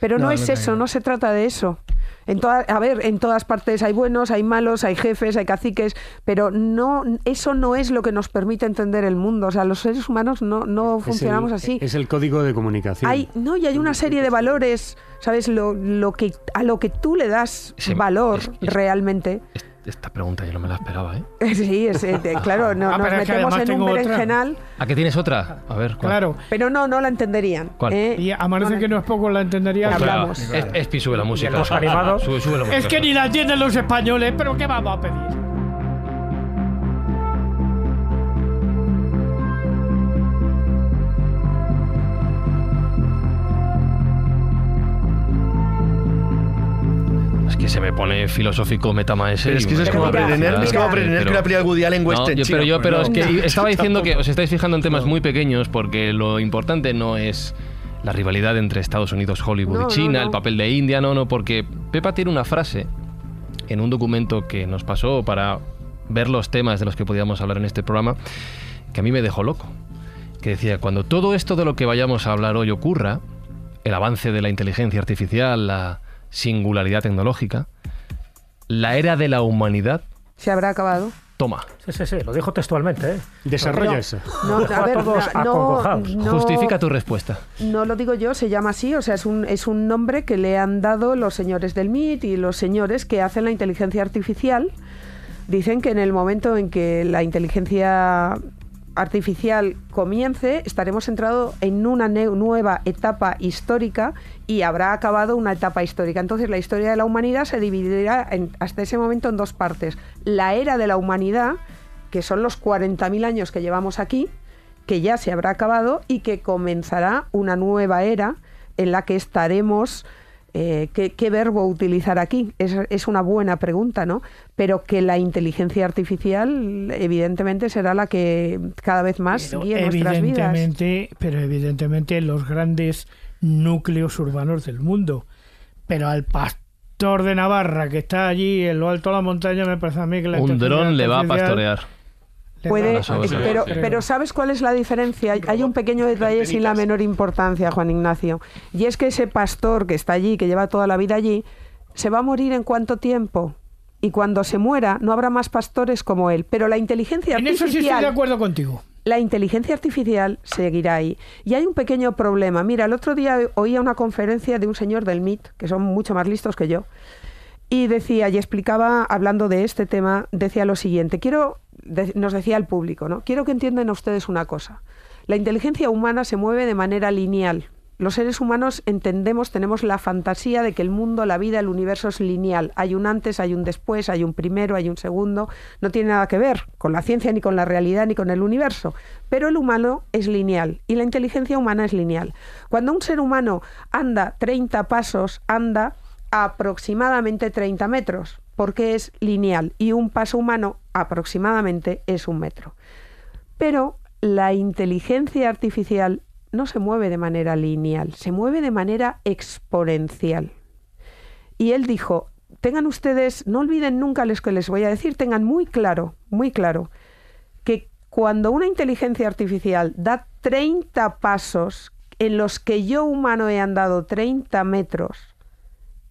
Pero no, No, es no, eso, no. no se trata de eso. En toda, a ver, en todas partes hay buenos, hay malos, hay jefes, hay caciques, pero no, eso no es lo que nos permite entender el mundo. O sea, los seres humanos no, no Es funcionamos el- así. Es el código de comunicación. Hay, no, y hay una serie de valores, ¿sabes? Lo, lo que, a lo que tú le das Sí, valor es- es- realmente. Es- Esta pregunta yo no me la esperaba, ¿eh? Sí, es, eh, de- claro, no, Ah, nos es metemos en un berenjenal, ¿A qué tienes otra? A ver, ¿cuál? Claro. pero no, no la entenderían. ¿Cuál? ¿eh? Y amanece No que no es poco la entendería. Espera, hablamos. Es- Espi, sube la música. los animados. Sube, sube la música. Es que ni la entienden los españoles, pero ¿qué vamos a pedir? Que se me pone filosófico metamaese. Pero es que eso es como pretender, es como pretender que una película de Woody Allen No, western yo- china, pero yo, pero no. es que No. estaba diciendo que os estáis fijando en temas muy pequeños porque lo importante no es la rivalidad entre Estados Unidos, Hollywood No, y no, China, no. el papel de India, no, no, porque Pepa tiene una frase en un documento que nos pasó para ver los temas de los que podíamos hablar en este programa que a mí me dejó loco. Que decía, cuando todo esto de lo que vayamos a hablar hoy ocurra, el avance de la inteligencia artificial, la singularidad tecnológica, la era de la humanidad Se habrá acabado. toma. Sí, sí, sí, lo dijo textualmente. ¿eh? Desarrolla eso. No, a a ver, todos no- Justifica tu respuesta. No lo digo yo, se llama así, o sea, es un, es un nombre que le han dado los señores del MIT y los señores que hacen la inteligencia artificial. Dicen que en el momento en que la inteligencia artificial comience, estaremos entrado en una nueva etapa histórica y habrá acabado una etapa histórica. Entonces la historia de la humanidad se dividirá hasta ese momento en dos partes. La era de la humanidad, que son los 40.000 años que llevamos aquí, que ya se habrá acabado y que comenzará una nueva era en la que estaremos... eh, ¿qué, qué verbo utilizar aquí? Es, es una buena pregunta, ¿no? Pero que la inteligencia artificial evidentemente será la que cada vez más Pero guíe nuestras vidas. evidentemente, pero evidentemente los grandes núcleos urbanos del mundo. Pero al pastor de Navarra que está allí en lo alto de la montaña me parece a mí que la Un dron le va a pastorear. Puede, pero, pero ¿sabes cuál es la diferencia? Hay, un pequeño detalle sin la menor importancia, Juan Ignacio. Y es que ese pastor que está allí, que lleva toda la vida allí, se va a morir en cuánto tiempo. Y cuando se muera, no habrá más pastores como él. Pero la inteligencia En eso sí estoy de artificial acuerdo contigo. la inteligencia artificial seguirá ahí. Y hay un pequeño problema. Mira, el otro día oía una conferencia de un señor del MIT, que son mucho más listos que yo, y decía, y explicaba, hablando de este tema, decía lo siguiente, quiero, nos decía el público, ¿no? Quiero que entiendan ustedes una cosa. La inteligencia humana se mueve de manera lineal. Los seres humanos entendemos, tenemos la fantasía de que el mundo, la vida, el universo es lineal. Hay un antes, hay un después, hay un primero, hay un segundo. No tiene nada que ver con la ciencia, ni con la realidad, ni con el universo. Pero el humano es lineal y la inteligencia humana es lineal. Cuando un ser humano anda 30 pasos, anda aproximadamente 30 metros, porque es lineal y un paso humano aproximadamente es un metro. Pero la inteligencia artificial no se mueve de manera lineal, se mueve de manera exponencial. Y él dijo, tengan ustedes, no olviden nunca lo que les voy a decir, tengan muy claro, muy claro, que cuando una inteligencia artificial da 30 pasos en los que yo humano he andado 30 metros,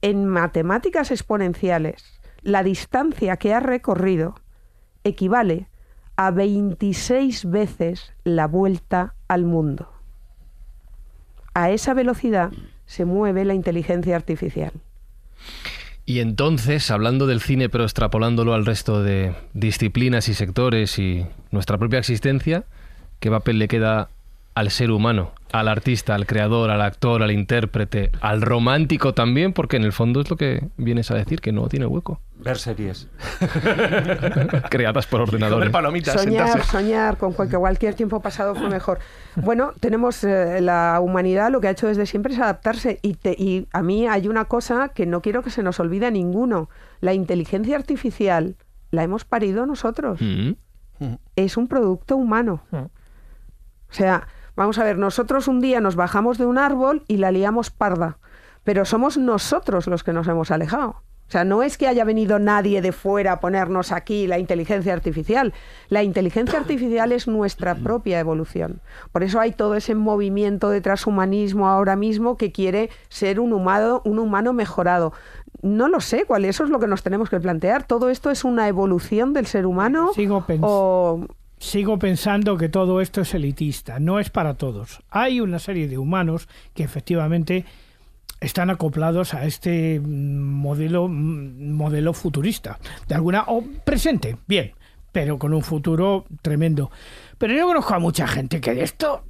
en matemáticas exponenciales, la distancia que ha recorrido equivale a 26 veces la vuelta al mundo. A esa velocidad se mueve la inteligencia artificial. Y entonces, hablando del cine, pero extrapolándolo al resto de disciplinas y sectores y nuestra propia existencia, ¿qué papel le queda al ser humano, al artista, al creador, al actor, al intérprete, al romántico también? Porque en el fondo es lo que vienes a decir, que no tiene hueco. Ver series. Creadas por Comer ordenadores. palomitas, Soñar, sentarse. soñar con cual- que cualquier tiempo pasado fue mejor. Bueno, tenemos eh, la humanidad, lo que ha hecho desde siempre es adaptarse. Y, te- y a mí hay una cosa que no quiero que se nos olvide a ninguno. La inteligencia artificial la hemos parido nosotros. Mm. Es un producto humano. Mm. O sea, vamos a ver, nosotros un día nos bajamos de un árbol y la liamos parda, pero somos nosotros los que nos hemos alejado. O sea, no es que haya venido nadie de fuera a ponernos aquí la inteligencia artificial. La inteligencia artificial es nuestra propia evolución. Por eso hay todo ese movimiento de transhumanismo ahora mismo que quiere ser un humano, un humano mejorado. No lo sé cuál, eso es lo que nos tenemos que plantear. ¿Todo esto es una evolución del ser humano? Sigo o Sigo pensando que todo esto es elitista, no es para todos. Hay una serie de humanos que efectivamente están acoplados a este mm, modelo mm, modelo futurista, de alguna o presente, bien, pero con un futuro tremendo. Pero yo conozco a mucha gente que de esto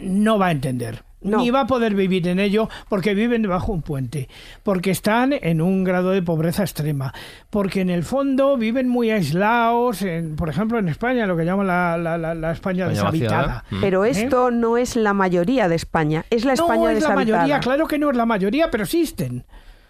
no va a entender. No. Ni va a poder vivir en ello porque viven debajo de un puente, porque están en un grado de pobreza extrema, porque en el fondo viven muy aislados, en, por ejemplo en España, lo que llaman la, la- la- la España, España deshabitada. Mm. Pero ¿Eh? esto no es la mayoría de España, es la España no es la deshabitada. mayoría, claro que no es la mayoría, pero existen.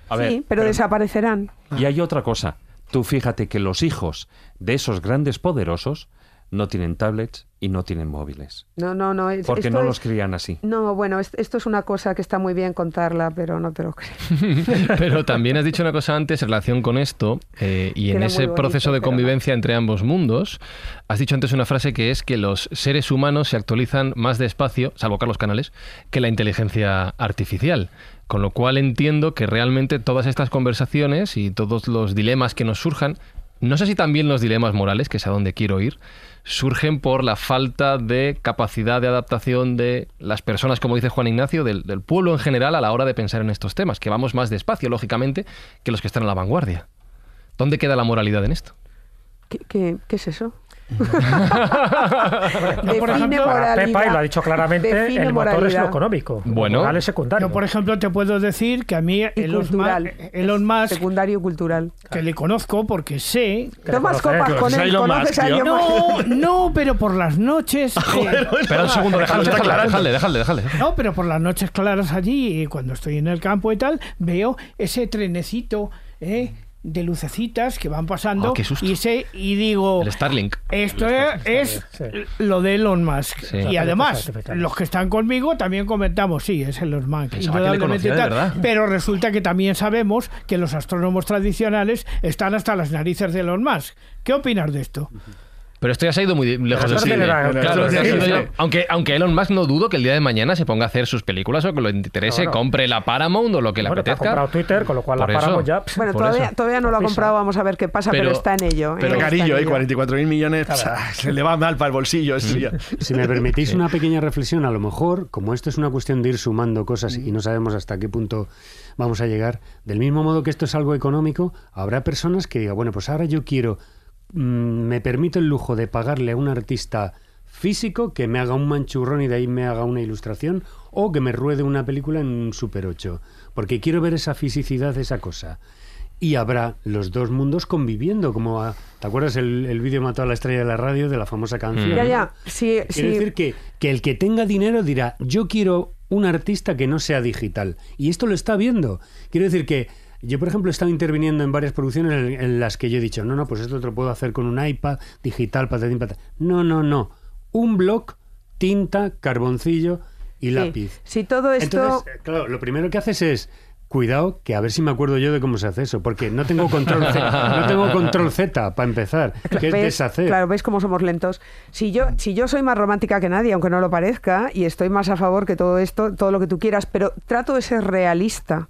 A ver, sí, pero, desaparecerán. Y hay otra cosa. Tú fíjate que los hijos de esos grandes poderosos no tienen tablets y no tienen móviles. No, no, no. es- Porque no es- los crían así. No, bueno, es- esto es una cosa que está muy bien contarla, pero no te lo creo. Pero también has dicho una cosa antes en relación con esto, eh, y Que en ese bonito, proceso de no. convivencia entre ambos mundos, has dicho antes una frase que es que los seres humanos se actualizan más despacio, salvo Carlos Canales, que la inteligencia artificial. Con lo cual entiendo que realmente todas estas conversaciones y todos los dilemas que nos surjan, no sé si también los dilemas morales, que es a donde quiero ir, surgen por la falta de capacidad de adaptación de las personas, como dice Juan Ignacio, del, pueblo en general a la hora de pensar en estos temas, que vamos más despacio, lógicamente, que los que están a la vanguardia. ¿Dónde queda la moralidad en esto? ¿Qué, qué- qué es eso? Yo, por Define ejemplo, para moralidad. Pepa, y lo ha dicho claramente, Define el motor es lo económico. Bueno. Moral es secundario. Yo, por ejemplo, te puedo decir que a mí Elon, cultural. Elon Musk, Secundario cultural. que le conozco porque sé... Tomas copas con él, Elon conoces Musk, a tío. Elon Musk. No, no, pero por las noches... eh, Espera un segundo, déjale, déjale, déjale, déjale, déjale. No, pero por las noches claras allí, eh, cuando estoy en el campo y tal, veo ese trenecito eh, de lucecitas que van pasando Ah, qué susto. y sé y digo El Starlink. esto es, es sí. lo de Elon Musk Sí. y además los que están conmigo también comentamos sí es Elon Musk indudablemente tal, pero resulta que también sabemos que los astrónomos tradicionales están hasta las narices de Elon Musk ¿qué opinas de esto? Pero esto ya se ha ido muy lejos del cine. Claro, aunque, aunque Elon Musk no dudo que el día de mañana se ponga a hacer sus películas o que lo interese, compre la Paramount o lo que le Bueno, te ha apetezca. comprado Twitter, con lo cual Por la paramos eso. ya. Bueno, todavía, todavía no lo ha comprado, vamos a ver qué pasa, pero, Pero- está en ello. ¿eh? Pero carillo, ¿eh? ello. 44.000 millones, psa, se le va mal para el bolsillo. eso ya. Si me permitís una pequeña reflexión, a lo mejor, como esto es una cuestión de ir sumando cosas y no sabemos hasta qué punto vamos a llegar, del mismo modo que esto es algo económico, habrá personas que digan, bueno, pues ahora yo quiero, mm, me permito el lujo de pagarle a un artista físico que me haga un manchurrón y de ahí me haga una ilustración o que me ruede una película en un Super 8, porque quiero ver esa fisicidad de esa cosa. Y habrá los dos mundos conviviendo, como a- ¿te acuerdas el, el vídeo Mató a la estrella de la radio de la famosa canción? Ya, ya. Sí, Quiere sí. decir que, que el que tenga dinero dirá, yo quiero un artista que no sea digital. Y esto lo está viendo. Quiero decir que yo, por ejemplo, he estado interviniendo en varias producciones en, en las que yo he dicho, no, no, pues esto te lo puedo hacer con un iPad digital, patatín, patata". No, no, no. Un bloc, tinta, carboncillo y Sí. lápiz. Si todo esto... Entonces, eh, claro, lo primero que haces es cuidado que a ver si me acuerdo yo de cómo se hace eso, porque no tengo control Z, no tengo control Z para empezar, que es deshacer. Claro, ¿ves cómo somos lentos? Si yo, si yo soy más romántica que nadie, aunque no lo parezca, y estoy más a favor que todo esto, todo lo que tú quieras, pero trato de ser realista.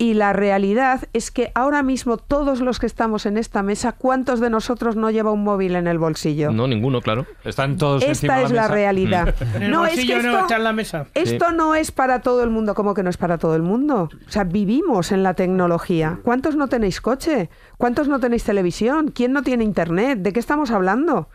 Y la realidad es que ahora mismo todos los que estamos en esta mesa, ¿cuántos de nosotros no lleva un móvil en el bolsillo? No, ninguno, claro. Están todos encima Esta de es la mesa. realidad. en el No, es que no esto, está en la mesa esto no es para todo el mundo. ¿Cómo que no es para todo el mundo? O sea, vivimos en la tecnología. ¿Cuántos no tenéis coche? ¿Cuántos no tenéis televisión? ¿Quién no tiene internet? ¿De qué estamos hablando?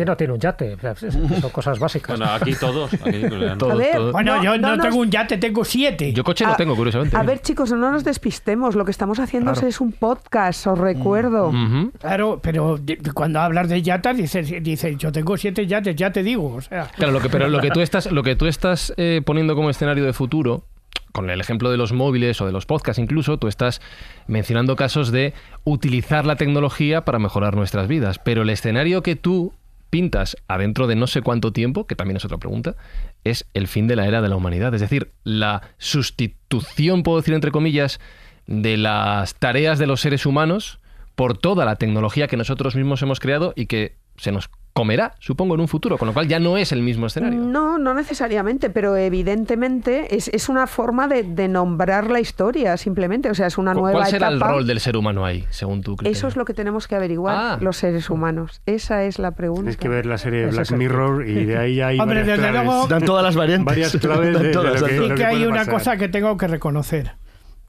¿Quién no tiene un yate? O sea, Son cosas básicas. Bueno, aquí todos. aquí, pues, ver, bueno no- yo no, no nos- tengo un yate tengo siete Yo coche no A- tengo, curiosamente. A ver, chicos, no nos despistemos. Lo que estamos haciendo Claro. es un podcast, os recuerdo. Ujú. Claro, pero cuando hablas de yatas, dices, dices, yo tengo siete yates, ya te digo. O sea, Claro, lo que, pero lo que tú estás, lo que tú estás eh, poniendo como escenario de futuro, con el ejemplo de los móviles o de los podcasts incluso, tú estás mencionando casos de utilizar la tecnología para mejorar nuestras vidas. Pero el escenario que tú pintas adentro de no sé cuánto tiempo, que también es otra pregunta, es el fin de la era de la humanidad. Es decir, la sustitución, puedo decir entre comillas, de las tareas de los seres humanos por toda la tecnología que nosotros mismos hemos creado y que se nos comerá, supongo, en un futuro, con lo cual ya no es el mismo escenario. No, no necesariamente, pero evidentemente es, es una forma de, de nombrar la historia, simplemente. O sea, es una ¿Cu- nueva ¿Cuál será el rol del ser humano ahí, según tu criterio? Eso es lo que tenemos que averiguar Ah. los seres humanos. Esa es la pregunta. Tienes que ver la serie de Black es Mirror y de ahí hay Hombre, varias desde claves. luego- Dan todas las variantes. Varias claves Dan de- de todas, lo que- todas. lo que hay una pasar. cosa que tengo que reconocer.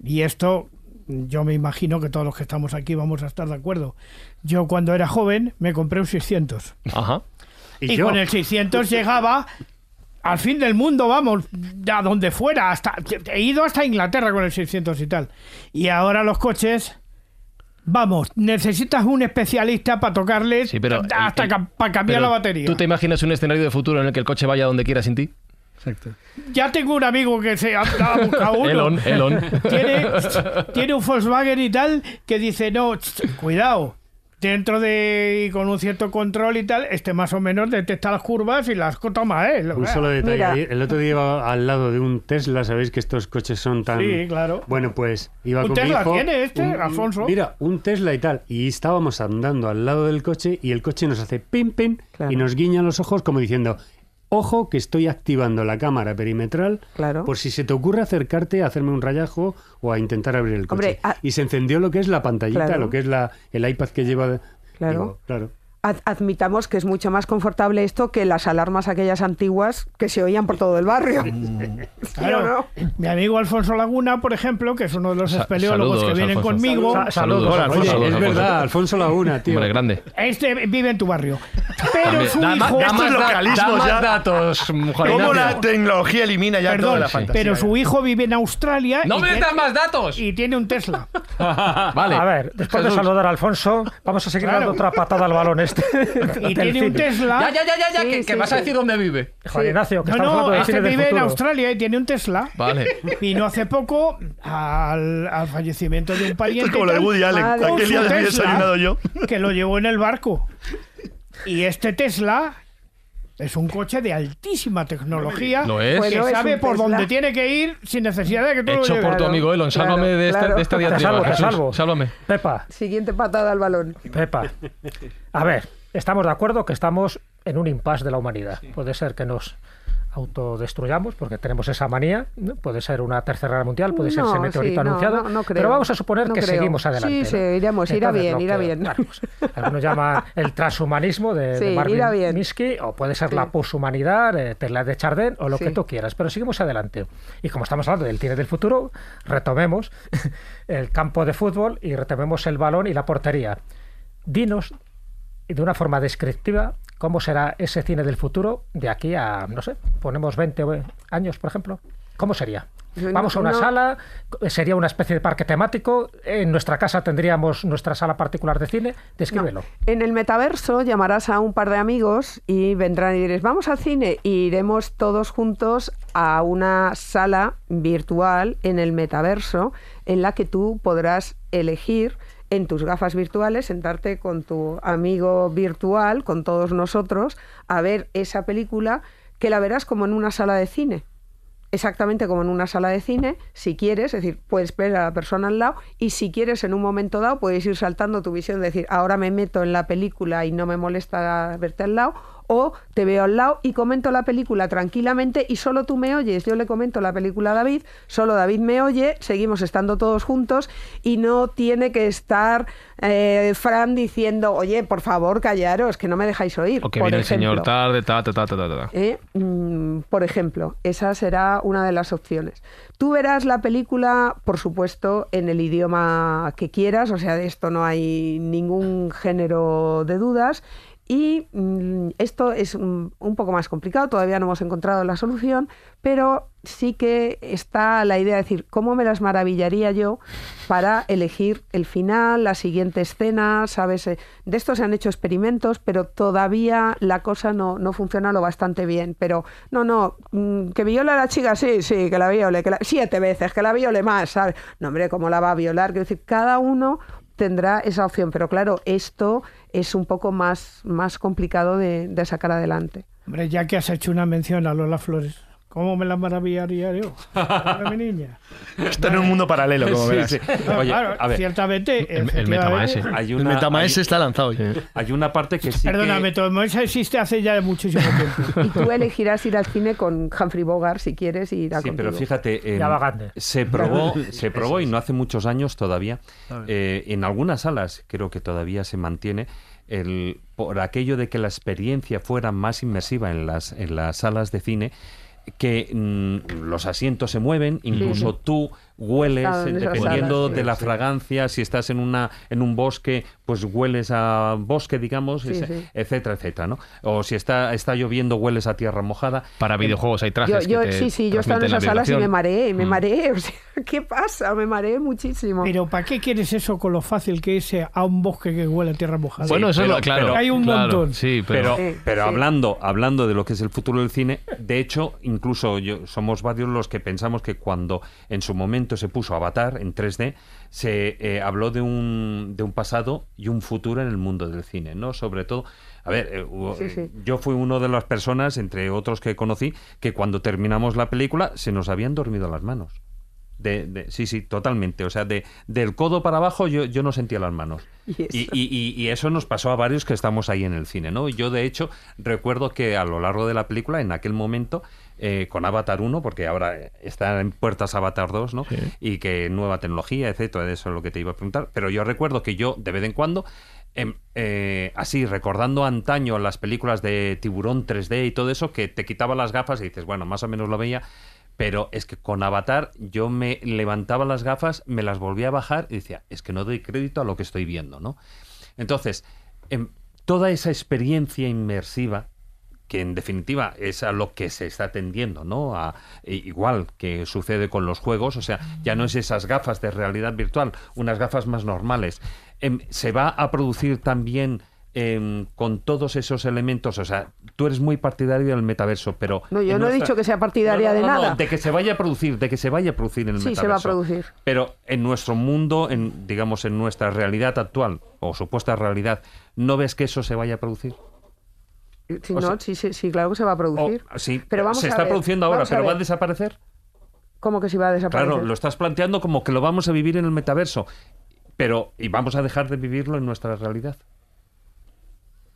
Y esto, yo me imagino que todos los que estamos aquí vamos a estar de acuerdo. Yo cuando era joven me compré un 600. Ajá. Y, yo? con el 600 llegaba al fin del mundo, vamos, a donde fuera. hasta He ido hasta Inglaterra con el 600 y tal. Y ahora los coches... Vamos, necesitas un especialista para tocarles Sí, pero el- hasta el- para cambiar pero la batería. ¿Tú te imaginas un escenario de futuro en el que el coche vaya donde quiera sin ti? Exacto. Ya tengo un amigo que se ha, ha buscado uno. Elon, Elon. Tiene, tiene un Volkswagen y tal que dice, no, cuidado. Dentro de y con un cierto control y tal, este más o menos detecta las curvas y las toma él. Un solo detalle. Mira. El otro día iba al lado de un Tesla, sabéis que estos coches son tan... Sí, claro. Bueno, pues iba ¿Un con Tesla mi hijo, tiene este, Alfonso? Mira, un Tesla y tal. Y estábamos andando al lado del coche y el coche nos hace pim, pim Claro. y nos guiña los ojos como diciendo... Ojo que estoy activando la cámara perimetral Claro. por si se te ocurre acercarte a hacerme un rayajo o a intentar abrir el coche. Hombre, a- Y se encendió lo que es la pantallita, Claro. lo que es la, el iPad que lleva... Claro. Digo, claro. Ad- admitamos que es mucho más confortable esto que las alarmas aquellas antiguas que se oían por todo el barrio. ¿Sí o Claro. no? Mi amigo Alfonso Laguna, por ejemplo, que es uno de los Sa- espeleólogos saludos, que vienen Alfonso. conmigo. Sa- Saludos, Hola, Alfonso. Oye, Saludos, es Alfonso. verdad, Alfonso Laguna, tío. Hombre, grande. Este vive en tu barrio. Pero También. su Da, hijo. da más, da- localismos da más ya. datos, Juan ¿Cómo la tecnología elimina ya toda Perdón, la fantasía? pero su hijo vive en Australia. ¡No y me tiene- das más datos! Y tiene un Tesla. Vale. A ver, después de Jesús. saludar a Alfonso, vamos a seguir Claro. dando otra patada al balón este. Y del tiene un. Tesla. Ya, ya, ya, ya, ya, Sí, que, que sí, vas a decir dónde vive. Juan Ignacio, que No, estamos no, este vive en. Australia y tiene un Tesla. Vale. Vino hace poco al, al fallecimiento de un Esto pariente. es como lo de Woody Allen. Aquel día de Tesla, desayunado yo. Que lo llevó en el barco. Y este Tesla es un coche de altísima tecnología. Lo es. Bueno, que sabe por Tesla. dónde tiene que ir sin necesidad de que tú lo Hecho por tu amigo Elon. claro, Sálvame de, de esta Te diatriba. Jesús. salvo. Sálvame. Pepa, Siguiente patada al balón. Pepa. A ver, estamos de acuerdo que estamos en un impasse de la humanidad. Puede ser que nos autodestruyamos porque tenemos esa manía. ¿no? Puede ser una tercera guerra mundial, puede ser No, ese meteorito sí, anunciado. no, pero vamos a suponer que creo. seguimos adelante. Sí, sí, iremos, irá bien, irá que- bien. claro, pues, algunos llaman el transhumanismo de, de Sí, Marvin. Minsky, o puede ser Sí. la poshumanidad, eh, Tesla de Chardin, o lo que tú quieras. Pero seguimos adelante. Y como estamos hablando del cine del futuro, retomemos el campo de fútbol y retomemos el balón y la portería. Dinos de una forma descriptiva cómo será ese cine del futuro de aquí a, no sé, ponemos 20 años, por ejemplo. ¿Cómo sería? Yo Vamos a una no- sala, sería una especie de parque temático, en nuestra casa tendríamos nuestra sala particular de cine, descríbelo. En el metaverso llamarás a un par de amigos y vendrán y diréis, vamos al cine y iremos todos juntos a una sala virtual en el metaverso en la que tú podrás elegir en tus gafas virtuales, sentarte con tu amigo virtual, con todos nosotros, a ver esa película que la verás como en una sala de cine. Exactamente como en una sala de cine, si quieres, es decir, puedes ver a la persona al lado y si quieres en un momento dado puedes ir saltando tu visión, decir, ahora me meto en la película y no me molesta verte al lado, o te veo al lado y comento la película tranquilamente y solo tú me oyes, yo le comento la película a David, solo David me oye, seguimos estando todos juntos y no tiene que estar eh, Fran diciendo, oye, por favor, callaros, que no me dejáis oír. O que por viene el señor ejemplo. tarde, ta, ta, ta, ta, ta, ta. ¿eh? Mm, por ejemplo, esa será una de las opciones. Tú verás la película, por supuesto, en el idioma que quieras, o sea, de esto no hay ningún género de dudas. Y mm, esto es un, un poco más complicado, todavía no hemos encontrado la solución, pero sí que está la idea de decir, ¿cómo me las maravillaría yo para elegir el final, la siguiente escena? ¿Sabes? Eh, De esto se han hecho experimentos, pero todavía la cosa no, no funciona lo bastante bien. Pero no, no, mm, que viola a la chica, sí, sí, que la viole, que la- siete veces, que la viole más, ¿sabes? No, hombre, ¿cómo la va a violar? Quiero decir, cada uno tendrá esa opción, pero claro, esto es un poco más, más complicado de, de sacar adelante. Hombre, ya que has hecho una mención a Lola Flores, ¿cómo me la maravillaría yo? Para mi niña. Está en un mundo paralelo, como Sí, verás. sí. Oye, claro, a ver, ciertamente. El, el metamaese. hay El metamaese hay, está lanzado hoy. hay una parte que sí Perdona, que... Metamaese existe hace ya muchísimo tiempo. Y tú elegirás ir al cine con Humphrey Bogart si quieres y irá Sí, contigo. pero fíjate, eh, Ya grande. se probó, se probó y no hace muchos años todavía, eh, en algunas salas, creo que todavía se mantiene, el, por aquello de que la experiencia fuera más inmersiva en las, en las salas de cine, que mm, los asientos se mueven, incluso tú hueles, esas dependiendo salas, de la sí. fragancia, si estás en una en un bosque, pues hueles a bosque, digamos, Sí, ese- sí. etcétera, etcétera, ¿no? O si está, está lloviendo, hueles a tierra mojada. Para videojuegos hay trajes yo- que te sí, sí, yo he estado en esas salas y me mareé, me Mm. mareé. O sea, ¿qué pasa? Me mareé muchísimo. Pero ¿para qué quieres eso con lo fácil que es eh, a un bosque que huele a tierra mojada? Bueno, eso pero- es lo claro. pero- Hay un claro, montón. Sí, pero, Pero, Sí, pero sí. hablando, hablando de lo que es el futuro del cine, de hecho, incluso yo, somos varios los que pensamos que cuando en su momento se puso Avatar en 3D, se eh, habló de un, de un pasado y un futuro en el mundo del cine, ¿no? Sobre todo, a ver, eh, Sí, sí. yo fui una de las personas, entre otros que conocí, que cuando terminamos la película se nos habían dormido las manos. De, de- sí, sí, totalmente. O sea, de, del codo para abajo yo, yo no sentía las manos. Y eso. Y- y eso nos pasó a varios que estamos ahí en el cine, ¿no? Yo, de hecho, recuerdo que a lo largo de la película, en aquel momento, eh, con Avatar 1, porque ahora está en puertas Avatar 2, ¿no? Y que nueva tecnología, etcétera, eso es lo que te iba a preguntar. Pero yo recuerdo que yo, de vez en cuando, em, eh, así, recordando antaño las películas de tiburón 3D y todo eso, que te quitaba las gafas y dices, bueno, más o menos lo veía. Pero es que con Avatar yo me levantaba las gafas, me las volvía a bajar y decía, es que no doy crédito a lo que estoy viendo, ¿no? Entonces, em, toda esa experiencia inmersiva, que en definitiva es a lo que se está tendiendo, ¿no? A, e- igual que sucede con los juegos, o sea, ya no es esas gafas de realidad virtual, unas gafas más normales. Em, se va a producir también em, con todos esos elementos, o sea, tú eres muy partidario del metaverso, pero... No, yo no he dicho que sea partidaria No, no, de no, nada. de que se vaya a producir, de que se vaya a producir en el Sí, metaverso. se va a producir. Pero en nuestro mundo, en digamos en nuestra realidad actual o supuesta realidad, ¿no ves que eso se vaya a producir? O no, sea- sí, sí, sí, claro que se va a O- producir. sí, Pero vamos se a está ver, produciendo ahora, a pero va a desaparecer. ¿Cómo que si va a desaparecer? Claro, lo estás planteando como que lo vamos a vivir en el metaverso, pero y vamos a dejar de vivirlo en nuestra realidad.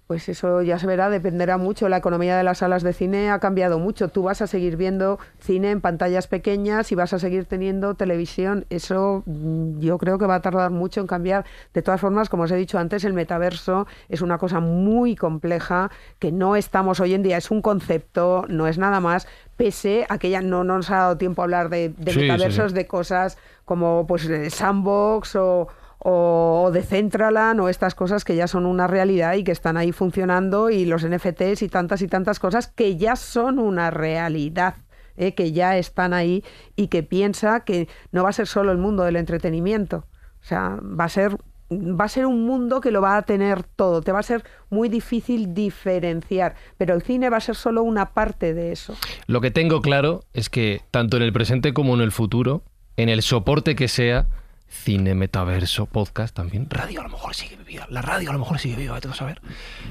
Pues eso ya se verá, dependerá mucho. La economía de las salas de cine ha cambiado mucho. Tú vas a seguir viendo cine en pantallas pequeñas y vas a seguir teniendo televisión. Eso mm, yo creo que va a tardar mucho en cambiar. De todas formas, como os he dicho antes, el metaverso es una cosa muy compleja que no estamos hoy en día. Es un concepto, no es nada más. Pese a que ya no, no nos ha dado tiempo a hablar de, de Sí, metaversos, sí. de cosas como pues eh, Sandbox o, o de o estas cosas que ya son una realidad y que están ahí funcionando y los NFTs y tantas y tantas cosas que ya son una realidad. ¿eh? que ya están ahí y que piensa que no va a ser solo el mundo del entretenimiento. O sea, va a ser va a ser un mundo que lo va a tener todo, te va a ser muy difícil diferenciar, pero el cine va a ser solo una parte de eso. Lo que tengo claro es que tanto en el presente como en el futuro, en el soporte que sea, cine, metaverso, podcast también, radio a lo mejor sigue viva, la radio a lo mejor sigue viva, vete a saber.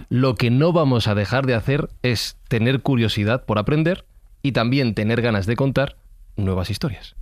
Lo que no vamos a dejar de hacer es tener curiosidad por aprender y también tener ganas de contar nuevas historias.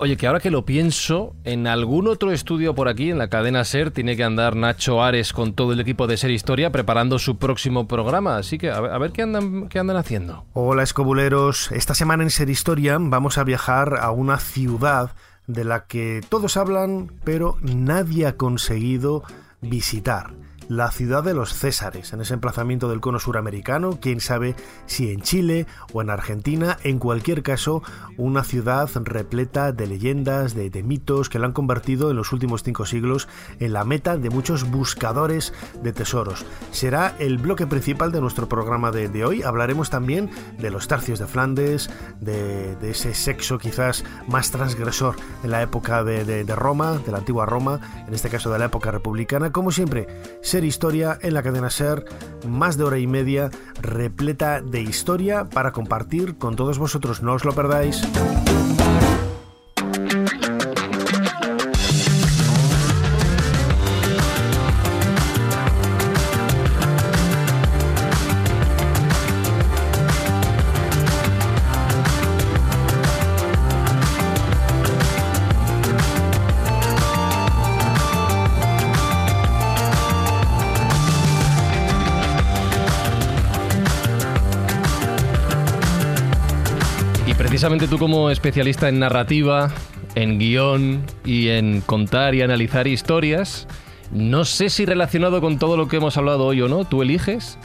Oye, que ahora que lo pienso, en algún otro estudio por aquí, en la cadena SER, tiene que andar Nacho Ares con todo el equipo de SER Historia preparando su próximo programa. Así que a ver, qué, andan, qué andan haciendo. Hola escobuleros, esta semana en Ser Historia vamos a viajar a una ciudad de la que todos hablan pero nadie ha conseguido visitar. La ciudad de los Césares, en ese emplazamiento del cono suramericano, quién sabe si en Chile o en Argentina, en cualquier caso, una ciudad repleta de leyendas, de, mitos que la han convertido en los últimos cinco siglos en la meta de muchos buscadores de tesoros. Será el bloque principal de nuestro programa de, de hoy. Hablaremos también de los tercios de Flandes, de, ese sexo quizás más transgresor en la época de, de- Roma, de la antigua Roma, en este caso de la época republicana. Como siempre, Historia en la cadena Ser, más de hora y media, repleta de historia para compartir con todos vosotros. No os lo perdáis. Precisamente tú como especialista en narrativa, en guion y en contar y analizar historias, no sé si relacionado con todo lo que hemos hablado hoy o no, tú eliges,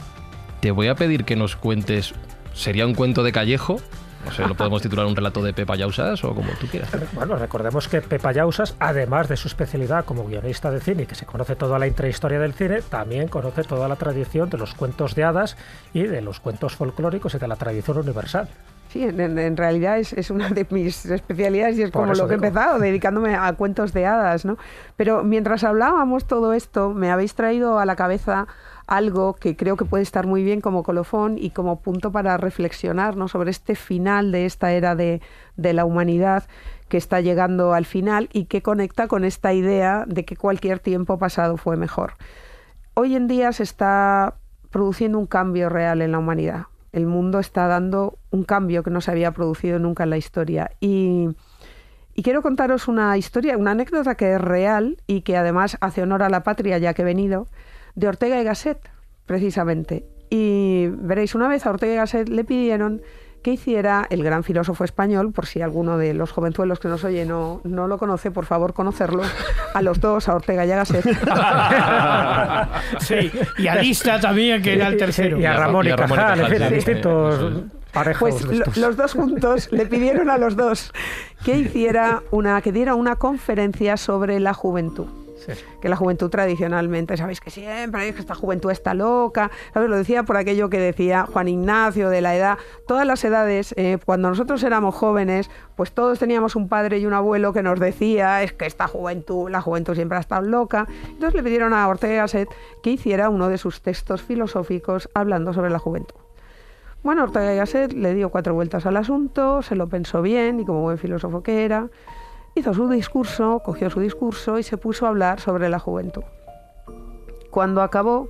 te voy a pedir que nos cuentes ¿Sería un cuento de Callejo? No sé, lo podemos titular un relato de Pepa Yausas o como tú quieras. Bueno, recordemos que Pepa Yausas, además de su especialidad como guionista de cine que se conoce toda la intrahistoria del cine, también conoce toda la tradición de los cuentos de hadas y de los cuentos folclóricos y de la tradición universal. Sí, en, realidad es, una de mis especialidades y es como lo que he empezado, dedicándome a cuentos de hadas, ¿no? Pero mientras hablábamos todo esto, me habéis traído a la cabeza algo que creo que puede estar muy bien como colofón y como punto para reflexionar sobre este final de esta era de, de la humanidad que está llegando al final y que conecta con esta idea de que cualquier tiempo pasado fue mejor. Hoy en día se está produciendo un cambio real en la humanidad. El mundo está dando un cambio que no se había producido nunca en la historia. Y, y quiero contaros una historia, una anécdota que es real y que además hace honor a la patria ya que he venido de Ortega y Gasset, precisamente. Y veréis, una vez a Ortega y Gasset le pidieron que hiciera el gran filósofo español, por si alguno de los jovenzuelos que nos oye no, no lo conoce, por favor conocerlo, a los dos, a Ortega y a Gasset. sí, y a Lista también, que era el tercero. Y a Ramón y, a Cajal, distintos Pues los dos juntos le pidieron a los dos que hiciera una, que diera una conferencia sobre la juventud. Que la juventud tradicionalmente, sabéis que siempre, que esta juventud está loca. ¿sabes? Lo decía por aquello que decía Juan Ignacio de la edad. Todas las edades, eh, cuando nosotros éramos jóvenes, pues todos teníamos un padre y un abuelo que nos decía, es que esta juventud, la juventud siempre ha estado loca. Entonces le pidieron a Ortega Gasset que hiciera uno de sus textos filosóficos hablando sobre la juventud. Bueno, Ortega Gasset le dio cuatro vueltas al asunto, se lo pensó bien y como buen filósofo que era, hizo su discurso, cogió su discurso y se puso a hablar sobre la juventud. Cuando acabó,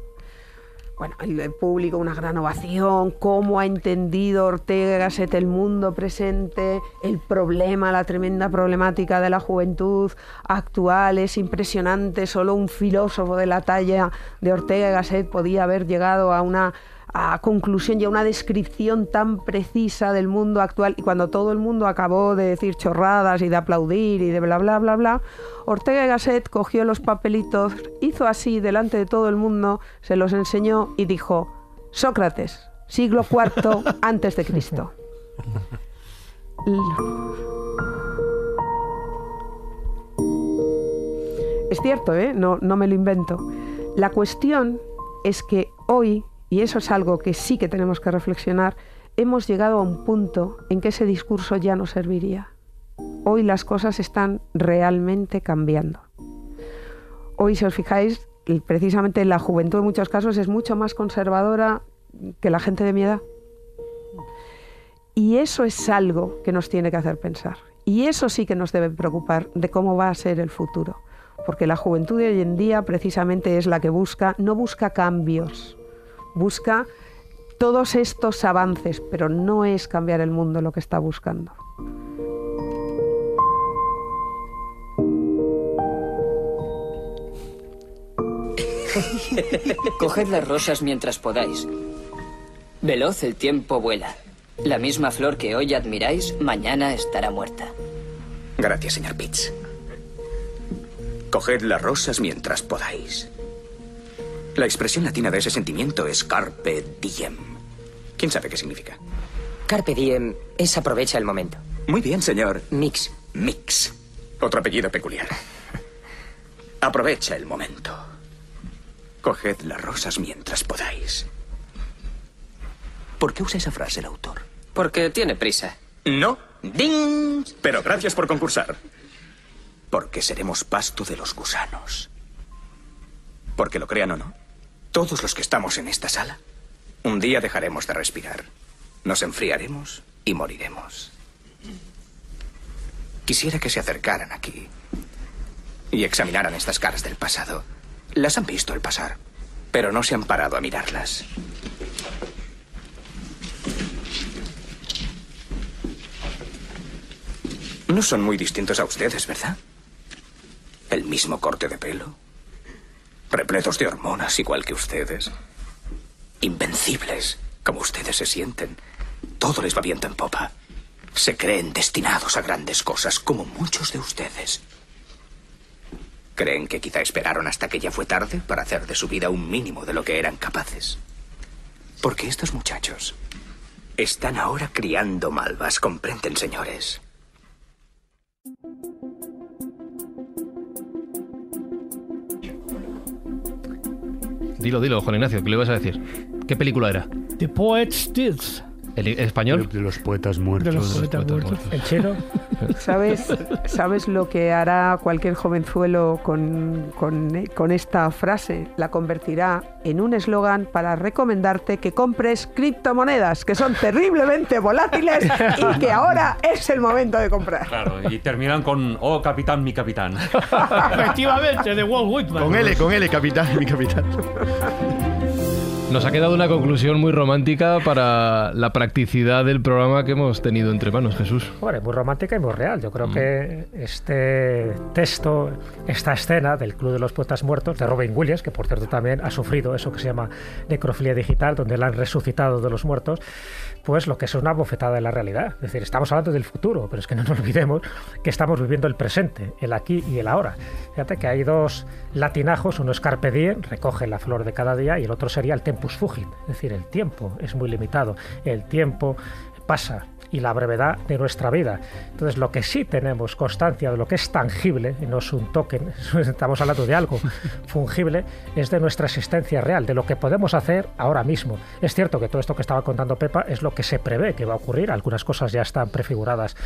bueno, el público una gran ovación, cómo ha entendido Ortega Gasset el mundo presente, el problema, la tremenda problemática de la juventud actual, es impresionante, solo un filósofo de la talla de Ortega Gasset podía haber llegado a una a conclusión y a una descripción tan precisa del mundo actual y cuando todo el mundo acabó de decir chorradas y de aplaudir y de bla bla bla bla, Ortega y Gasset cogió los papelitos, hizo así delante de todo el mundo, se los enseñó y dijo, Sócrates, siglo IV antes de Cristo. Es cierto, ¿eh? no, no me lo invento. La cuestión es que hoy y eso es algo que sí que tenemos que reflexionar, hemos llegado a un punto en que ese discurso ya no serviría. Hoy las cosas están realmente cambiando. Hoy, si os fijáis, precisamente la juventud en muchos casos es mucho más conservadora que la gente de mi edad. Y eso es algo que nos tiene que hacer pensar. Y eso sí que nos debe preocupar de cómo va a ser el futuro. Porque la juventud de hoy en día precisamente es la que busca, no busca cambios, busca todos estos avances, pero no es cambiar el mundo lo que está buscando. Coged las rosas mientras podáis. Veloz el tiempo vuela. La misma flor que hoy admiráis, mañana estará muerta. Gracias, señor Pitts. Coged las rosas mientras podáis. La expresión latina de ese sentimiento es carpe diem. ¿Quién sabe qué significa? Carpe diem es aprovecha el momento. Muy bien, señor. Mix. Mix. Otro apellido peculiar. Aprovecha el momento. Coged las rosas mientras podáis. ¿Por qué usa esa frase el autor? Porque tiene prisa. No. ¡Ding! Pero gracias por concursar. Porque seremos pasto de los gusanos. Porque lo crean o no, todos los que estamos en esta sala, un día dejaremos de respirar. Nos enfriaremos y moriremos. Quisiera que se acercaran aquí y examinaran estas caras del pasado. Las han visto al pasar, pero no se han parado a mirarlas. No son muy distintos a ustedes, ¿verdad? El mismo corte de pelo, repletos de hormonas igual que ustedes. Invencibles, como ustedes se sienten. Todo les va viento en popa. Se creen destinados a grandes cosas, como muchos de ustedes. ¿Creen que quizá esperaron hasta que ya fue tarde para hacer de su vida un mínimo de lo que eran capaces? Porque estos muchachos Están ahora criando malvas, comprenden, señores. Dilo, dilo, Juan Ignacio, ¿qué le ibas a decir? ¿Qué película era? The Poet's Deeds. ¿El español? De los poetas muertos. De los poetas muertos. El chino. ¿Sabes, ¿Sabes lo que hará cualquier jovenzuelo con, con- con esta frase? La convertirá en un eslogan para recomendarte que compres criptomonedas, que son terriblemente volátiles y que ahora es el momento de comprar. Claro, y terminan con, oh, capitán, mi capitán. Efectivamente, de Walt Whitman. Con L, con L, capitán, mi capitán. Nos ha quedado una conclusión muy romántica para la practicidad del programa que hemos tenido entre manos, Jesús. Hombre, muy romántica y muy real. Yo Mm. creo que este texto, esta escena del Club de los Poetas Muertos de Robin Williams, que por cierto también ha sufrido eso que se llama necrofilia digital, donde la han resucitado de los muertos, pues lo que es una bofetada de la realidad. Es decir, estamos hablando del futuro, pero es que no nos olvidemos que estamos viviendo el presente, el aquí y el ahora. Fíjate que hay dos latinajos, uno es carpe diem, recoge la flor de cada día, y el otro sería el tempus fugit, es decir, el tiempo es muy limitado, el tiempo pasa y la brevedad de nuestra vida. Entonces, lo que sí tenemos constancia de lo que es tangible, y no es un token, estamos hablando de algo fungible, es de nuestra existencia real, de lo que podemos hacer ahora mismo. Es cierto que todo esto que estaba contando Pepa es lo que se prevé que va a ocurrir, algunas cosas ya están prefiguradas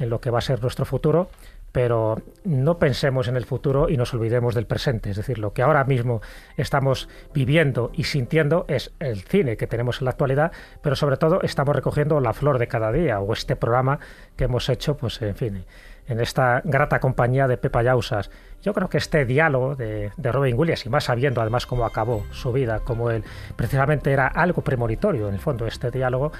en lo que va a ser nuestro futuro, pero no pensemos en el futuro y nos olvidemos del presente. Es decir, lo que ahora mismo estamos viviendo y sintiendo es el cine que tenemos en la actualidad, pero sobre todo estamos recogiendo la flor de cada día o este programa que hemos hecho, pues en fin, en esta grata compañía de Pepa Yausas. Yo creo que este diálogo de, de Robin Williams, y más sabiendo además cómo acabó su vida, como él precisamente era algo premonitorio en el fondo, este diálogo,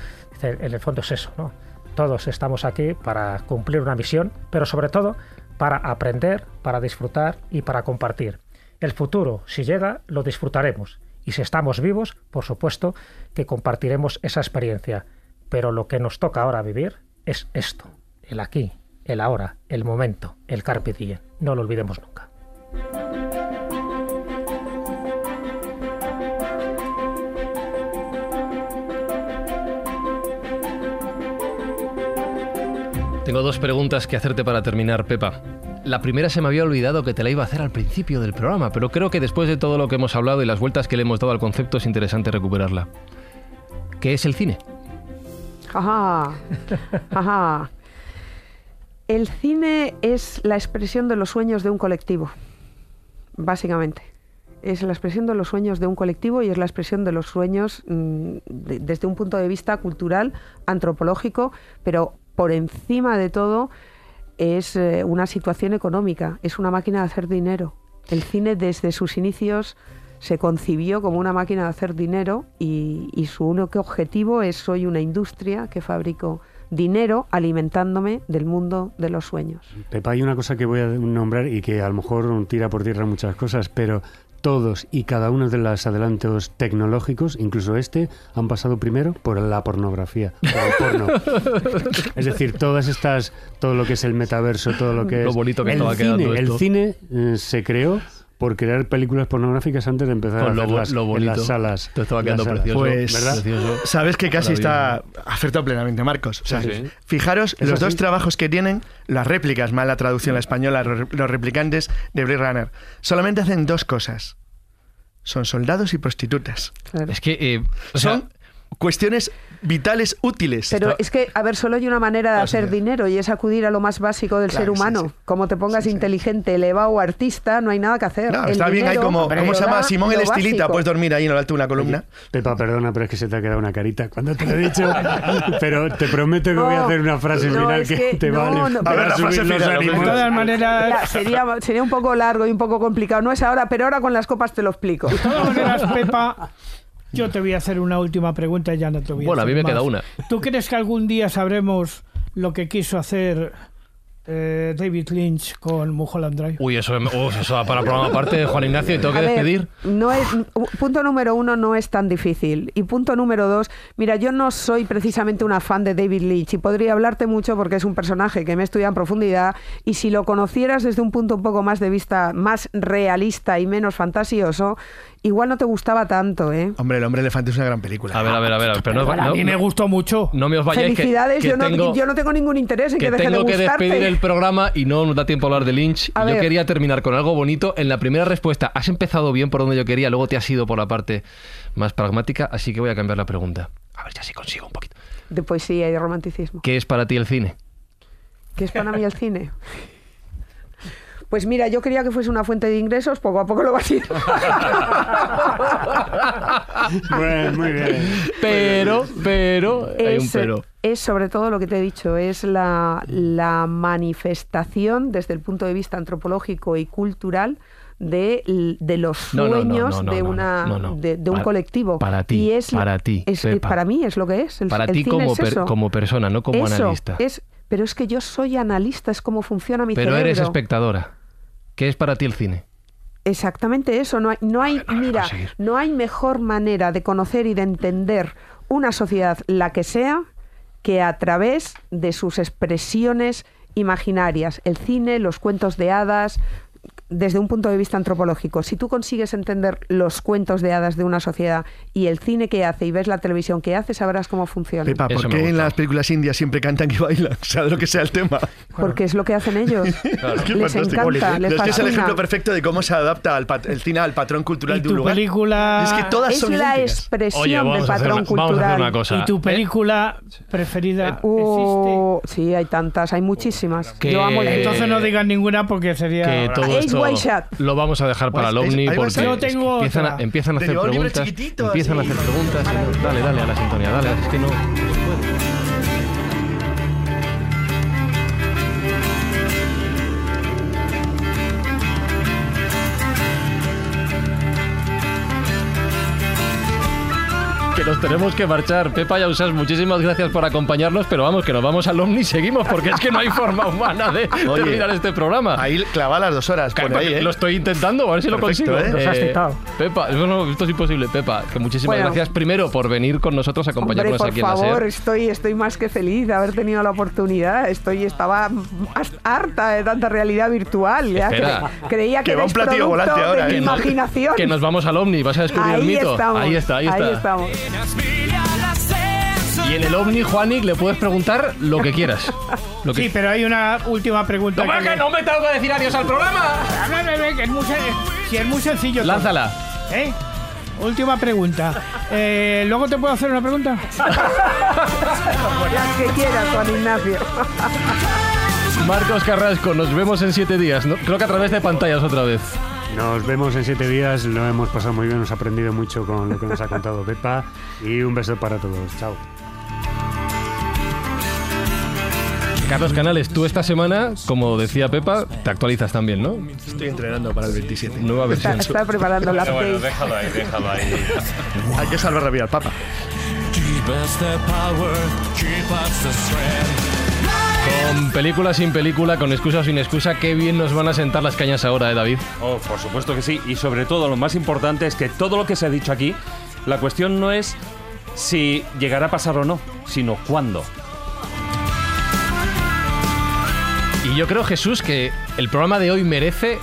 en el fondo es eso, ¿no? Todos estamos aquí para cumplir una misión, pero sobre todo para aprender, para disfrutar y para compartir. El futuro, si llega, lo disfrutaremos. Y si estamos vivos, por supuesto que compartiremos esa experiencia. Pero lo que nos toca ahora vivir es esto, el aquí, el ahora, el momento, el carpe diem. No lo olvidemos nunca. Tengo dos preguntas que hacerte para terminar, Pepa. La primera se me había olvidado que te la iba a hacer al principio del programa, pero creo que después de todo lo que hemos hablado y las vueltas que le hemos dado al concepto es interesante recuperarla. ¿Qué es el cine? Ajá, ajá. El cine es la expresión de los sueños de un colectivo, básicamente. Es la expresión de los sueños de un colectivo y es la expresión de los sueños mm, de- desde un punto de vista cultural, antropológico, pero por encima de todo es eh, una situación económica, es una máquina de hacer dinero. El cine desde sus inicios se concibió como una máquina de hacer dinero y, y su único objetivo es soy una industria que fabrico dinero alimentándome del mundo de los sueños. Pepa, hay una cosa que voy a nombrar y que a lo mejor tira por tierra muchas cosas, pero todos y cada uno de los adelantos tecnológicos, incluso este, han pasado primero por la pornografía, por el porno. es decir, todas estas, todo lo que es el metaverso, todo lo que Lo es bonito que el estaba cine, quedando el cine eh, se creó por crear películas pornográficas antes de empezar Con a lo hacerlas lo en las salas. Te estaba en quedando las salas. precioso. Pues, ¿verdad? Precioso. Sabes que casi está acertado plenamente, Marcos. O sea, Sí, sí. Fijaros, ¿Es los así? dos trabajos que tienen, las réplicas, mal la traducción a la española, los los replicantes de Blade Runner, solamente hacen dos cosas. Son soldados y prostitutas. Claro. Es que... eh, o sea, Son cuestiones vitales útiles. Pero Esto- es que, a ver, solo hay una manera de Vamos a hacer dinero y es acudir a lo más básico del Claro, ser sí, humano. sí. Como te pongas Sí, sí. inteligente, elevado artista, no hay nada que hacer. No, El está bien dinero como, ¿cómo se llama? Simón el estilita, básico. puedes dormir ahí en lo alto de una columna. Pepa, perdona, pero es que se te ha quedado una carita cuando te lo he dicho. pero te prometo que voy a No, hacer una frase no, final es que, que te no, vale no, A ver, la subir frase final. De todas maneras, sería, sería un poco largo y un poco complicado. No es ahora, pero ahora con las copas te lo explico. de todas maneras, Pepa, yo te voy a hacer una última pregunta y ya no te voy a Bueno, a hacer mí me más. queda una. ¿Tú crees que algún día sabremos lo que quiso hacer eh, David Lynch con Mulholland Drive? Uy, eso, uf, eso va para programa aparte, Juan Ignacio, y tengo que A ver, despedir. no es, punto número uno, no es tan difícil. Y punto número dos, mira, yo no soy precisamente una fan de David Lynch y podría hablarte mucho porque es un personaje que me estudia en profundidad y si lo conocieras desde un punto un poco más de vista más realista y menos fantasioso, igual no te gustaba tanto, ¿eh? Hombre, El hombre elefante es una gran película. A ver, a ver, a ver. Pero no, a no- mí me gustó mucho. no me os vayáis que- Felicidades, que yo, no, tengo- yo no tengo ningún interés en que, que deje de tengo que despedir el programa y no nos da tiempo a hablar de Lynch. A Y yo ver. quería terminar con algo bonito. En la primera respuesta has empezado bien por donde yo quería, luego te has ido por la parte más pragmática, así que voy a cambiar la pregunta. A ver ya si consigo un poquito. De poesía y de romanticismo. ¿Qué es para ti el cine? ¿Qué es para mí el cine? Pues mira, yo quería que fuese una fuente de ingresos, poco a poco lo va siendo. Bueno, muy bien. Pero, pero, hay un es, pero. es sobre todo lo que te he dicho, es la, la manifestación desde el punto de vista antropológico y cultural de, de los sueños de una un colectivo para ti, y es para ti, es- para mí es lo que es el, Para el ti cine como, es per- como persona, no como Eso, analista. es pero es que yo soy analista es como funciona mi Pero cerebro eres espectadora. ¿Qué es para ti el cine? Exactamente eso. No hay, no hay mira, no hay mejor manera de conocer y de entender una sociedad, la que sea, que a través de sus expresiones imaginarias. El cine, los cuentos de hadas, desde un punto de vista antropológico. Si tú consigues entender los cuentos de hadas de una sociedad y el cine que hace y ves la televisión que hace, sabrás cómo funciona. Pepa, ¿por qué en las películas indias siempre cantan y bailan? Sea lo que sea el tema. Porque es lo que hacen ellos. Es que les fantástico. encanta, les es que es el ejemplo perfecto de cómo se adapta al pat- el cine al patrón cultural Y de un tu lugar. película- Es que todas Es son la idénticas. expresión Oye, del patrón una- vamos a hacer cultural. una cosa. ¿Y tu película preferida Oh, sí, hay tantas, hay muchísimas. Que- Yo amo. Entonces no digas ninguna porque sería... Que todo esto White Shot. lo vamos a dejar para el OVNI porque. Yo tengo empiezan, a, empiezan a hacer preguntas. Empiezan a hacer preguntas. Dale, dale a la sintonía, dale. Es que no, tenemos que marchar. Pepa y Ausas, muchísimas gracias por acompañarnos, pero vamos, que nos vamos al Omni y seguimos, porque es que no hay forma humana de Oye, terminar este programa. Ahí clava las dos horas. Ahí, ¿eh? Lo estoy intentando, a ver si Perfecto, lo consigo. ¿eh? Nos has citado. Pepa, no, no, esto es imposible. Pepa, que muchísimas Bueno. gracias primero por venir con nosotros a Hombre, acompañarnos por aquí en la favor, SER. estoy, estoy más que feliz de haber tenido la oportunidad. Estoy, estaba harta de tanta realidad virtual. ya Espera. cre- creía que, Que va un platillo volante ahora, de ¿eh? mi nos- imaginación. que nos vamos al Omni, vas a descubrir el ahí mito. estamos. ahí está, ahí está. estamos. Y en el Omni, Juanik, le puedes preguntar lo que quieras. Lo que... Sí, pero hay una última pregunta. ¡No, que no me tengo que decir adiós al programa! Habla, bebé, que es muy, sen- si es muy sencillo. todo. Lánzala. ¿Eh? Última pregunta. Eh, ¿Luego te puedo hacer una pregunta? Las que quieras, Juan Ignacio. Marcos Carrasco, nos vemos en siete días. ¿no? Creo que a través de pantallas otra vez. Nos vemos en siete días, lo hemos pasado muy bien, hemos aprendido mucho con lo que nos ha contado Pepa y un beso para todos. Chao. Carlos Canales, tú esta semana, como decía Pepa, te actualizas también, ¿no? Estoy entrenando para el 27. Nueva versión. está preparando la Bueno, update. déjalo ahí, déjalo ahí. Hay que salvar la vida al Papa. Con película sin película, con excusa o sin excusa, qué bien nos van a sentar las cañas ahora, ¿eh, David? Oh, por supuesto que sí. Y sobre todo, lo más importante es que todo lo que se ha dicho aquí, la cuestión no es si llegará a pasar o no, sino cuándo. Y yo creo, Jesús, que el programa de hoy merece,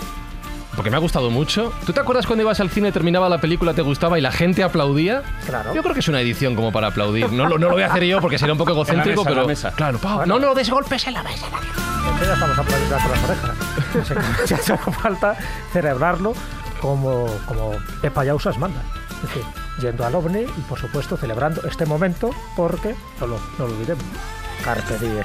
porque me ha gustado mucho. ¿Tú te acuerdas cuando ibas al cine, terminaba la película, te gustaba y la gente aplaudía? Claro. Yo creo que es una edición como para aplaudir. No, lo- no lo voy a hacer yo porque sería un poco egocéntrico, mesa, en la pero. mesa. Claro, Pau, no, no, des golpes en la mesa. Entonces ya estamos aplaudiendo con las orejas. Ya hace falta celebrarlo como, como Pepa Yausas manda. Es decir, yendo al OVNI y, por supuesto, celebrando este momento porque, no lo, no lo olvidemos, Carpe Diem.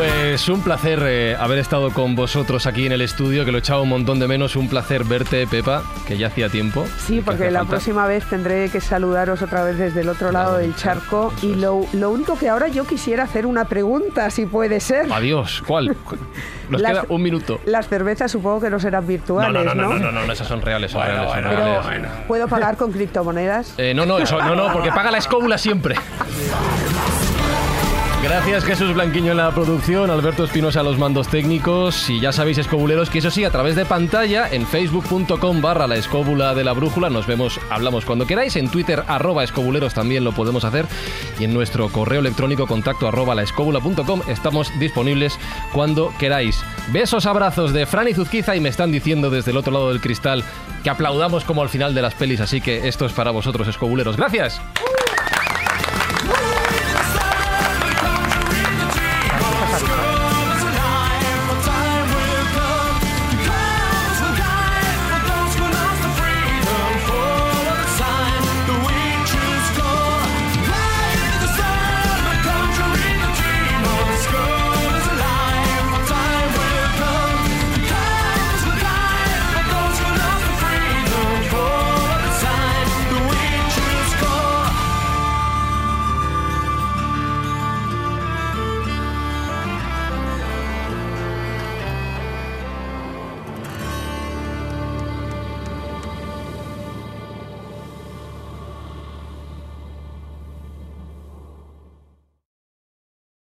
Pues un placer eh, haber estado con vosotros aquí en el estudio, que lo echaba un montón de menos. Un placer verte, Pepa, que ya hacía tiempo. Sí, que porque la falta. próxima vez tendré que saludaros otra vez desde el otro lado del charco. Y lo, lo único que ahora yo quisiera hacer una pregunta, si puede ser. Adiós, ¿cuál? Nos Las- queda un minuto. Las cervezas supongo que no serán No, virtuales, no, ¿no? no, no, no, no, no, esas son reales, son reales, son Pero reales. ¿puedo pagar con criptomonedas? Eh, no, no, eso, no, no, porque paga la escóbula siempre. Gracias Jesús Blanquiño en la producción, Alberto Espinosa a los mandos técnicos y ya sabéis escobuleros que eso sí, a través de pantalla en facebook.com barra la escóbula de la brújula nos vemos, hablamos cuando queráis, en Twitter arroba escobuleros también lo podemos hacer y en nuestro correo electrónico contacto arroba la escóbula.com estamos disponibles cuando queráis. Besos, abrazos de Fran y Zuzquiza y me están diciendo desde el otro lado del cristal que aplaudamos como al final de las pelis, así que esto es para vosotros escobuleros. Gracias.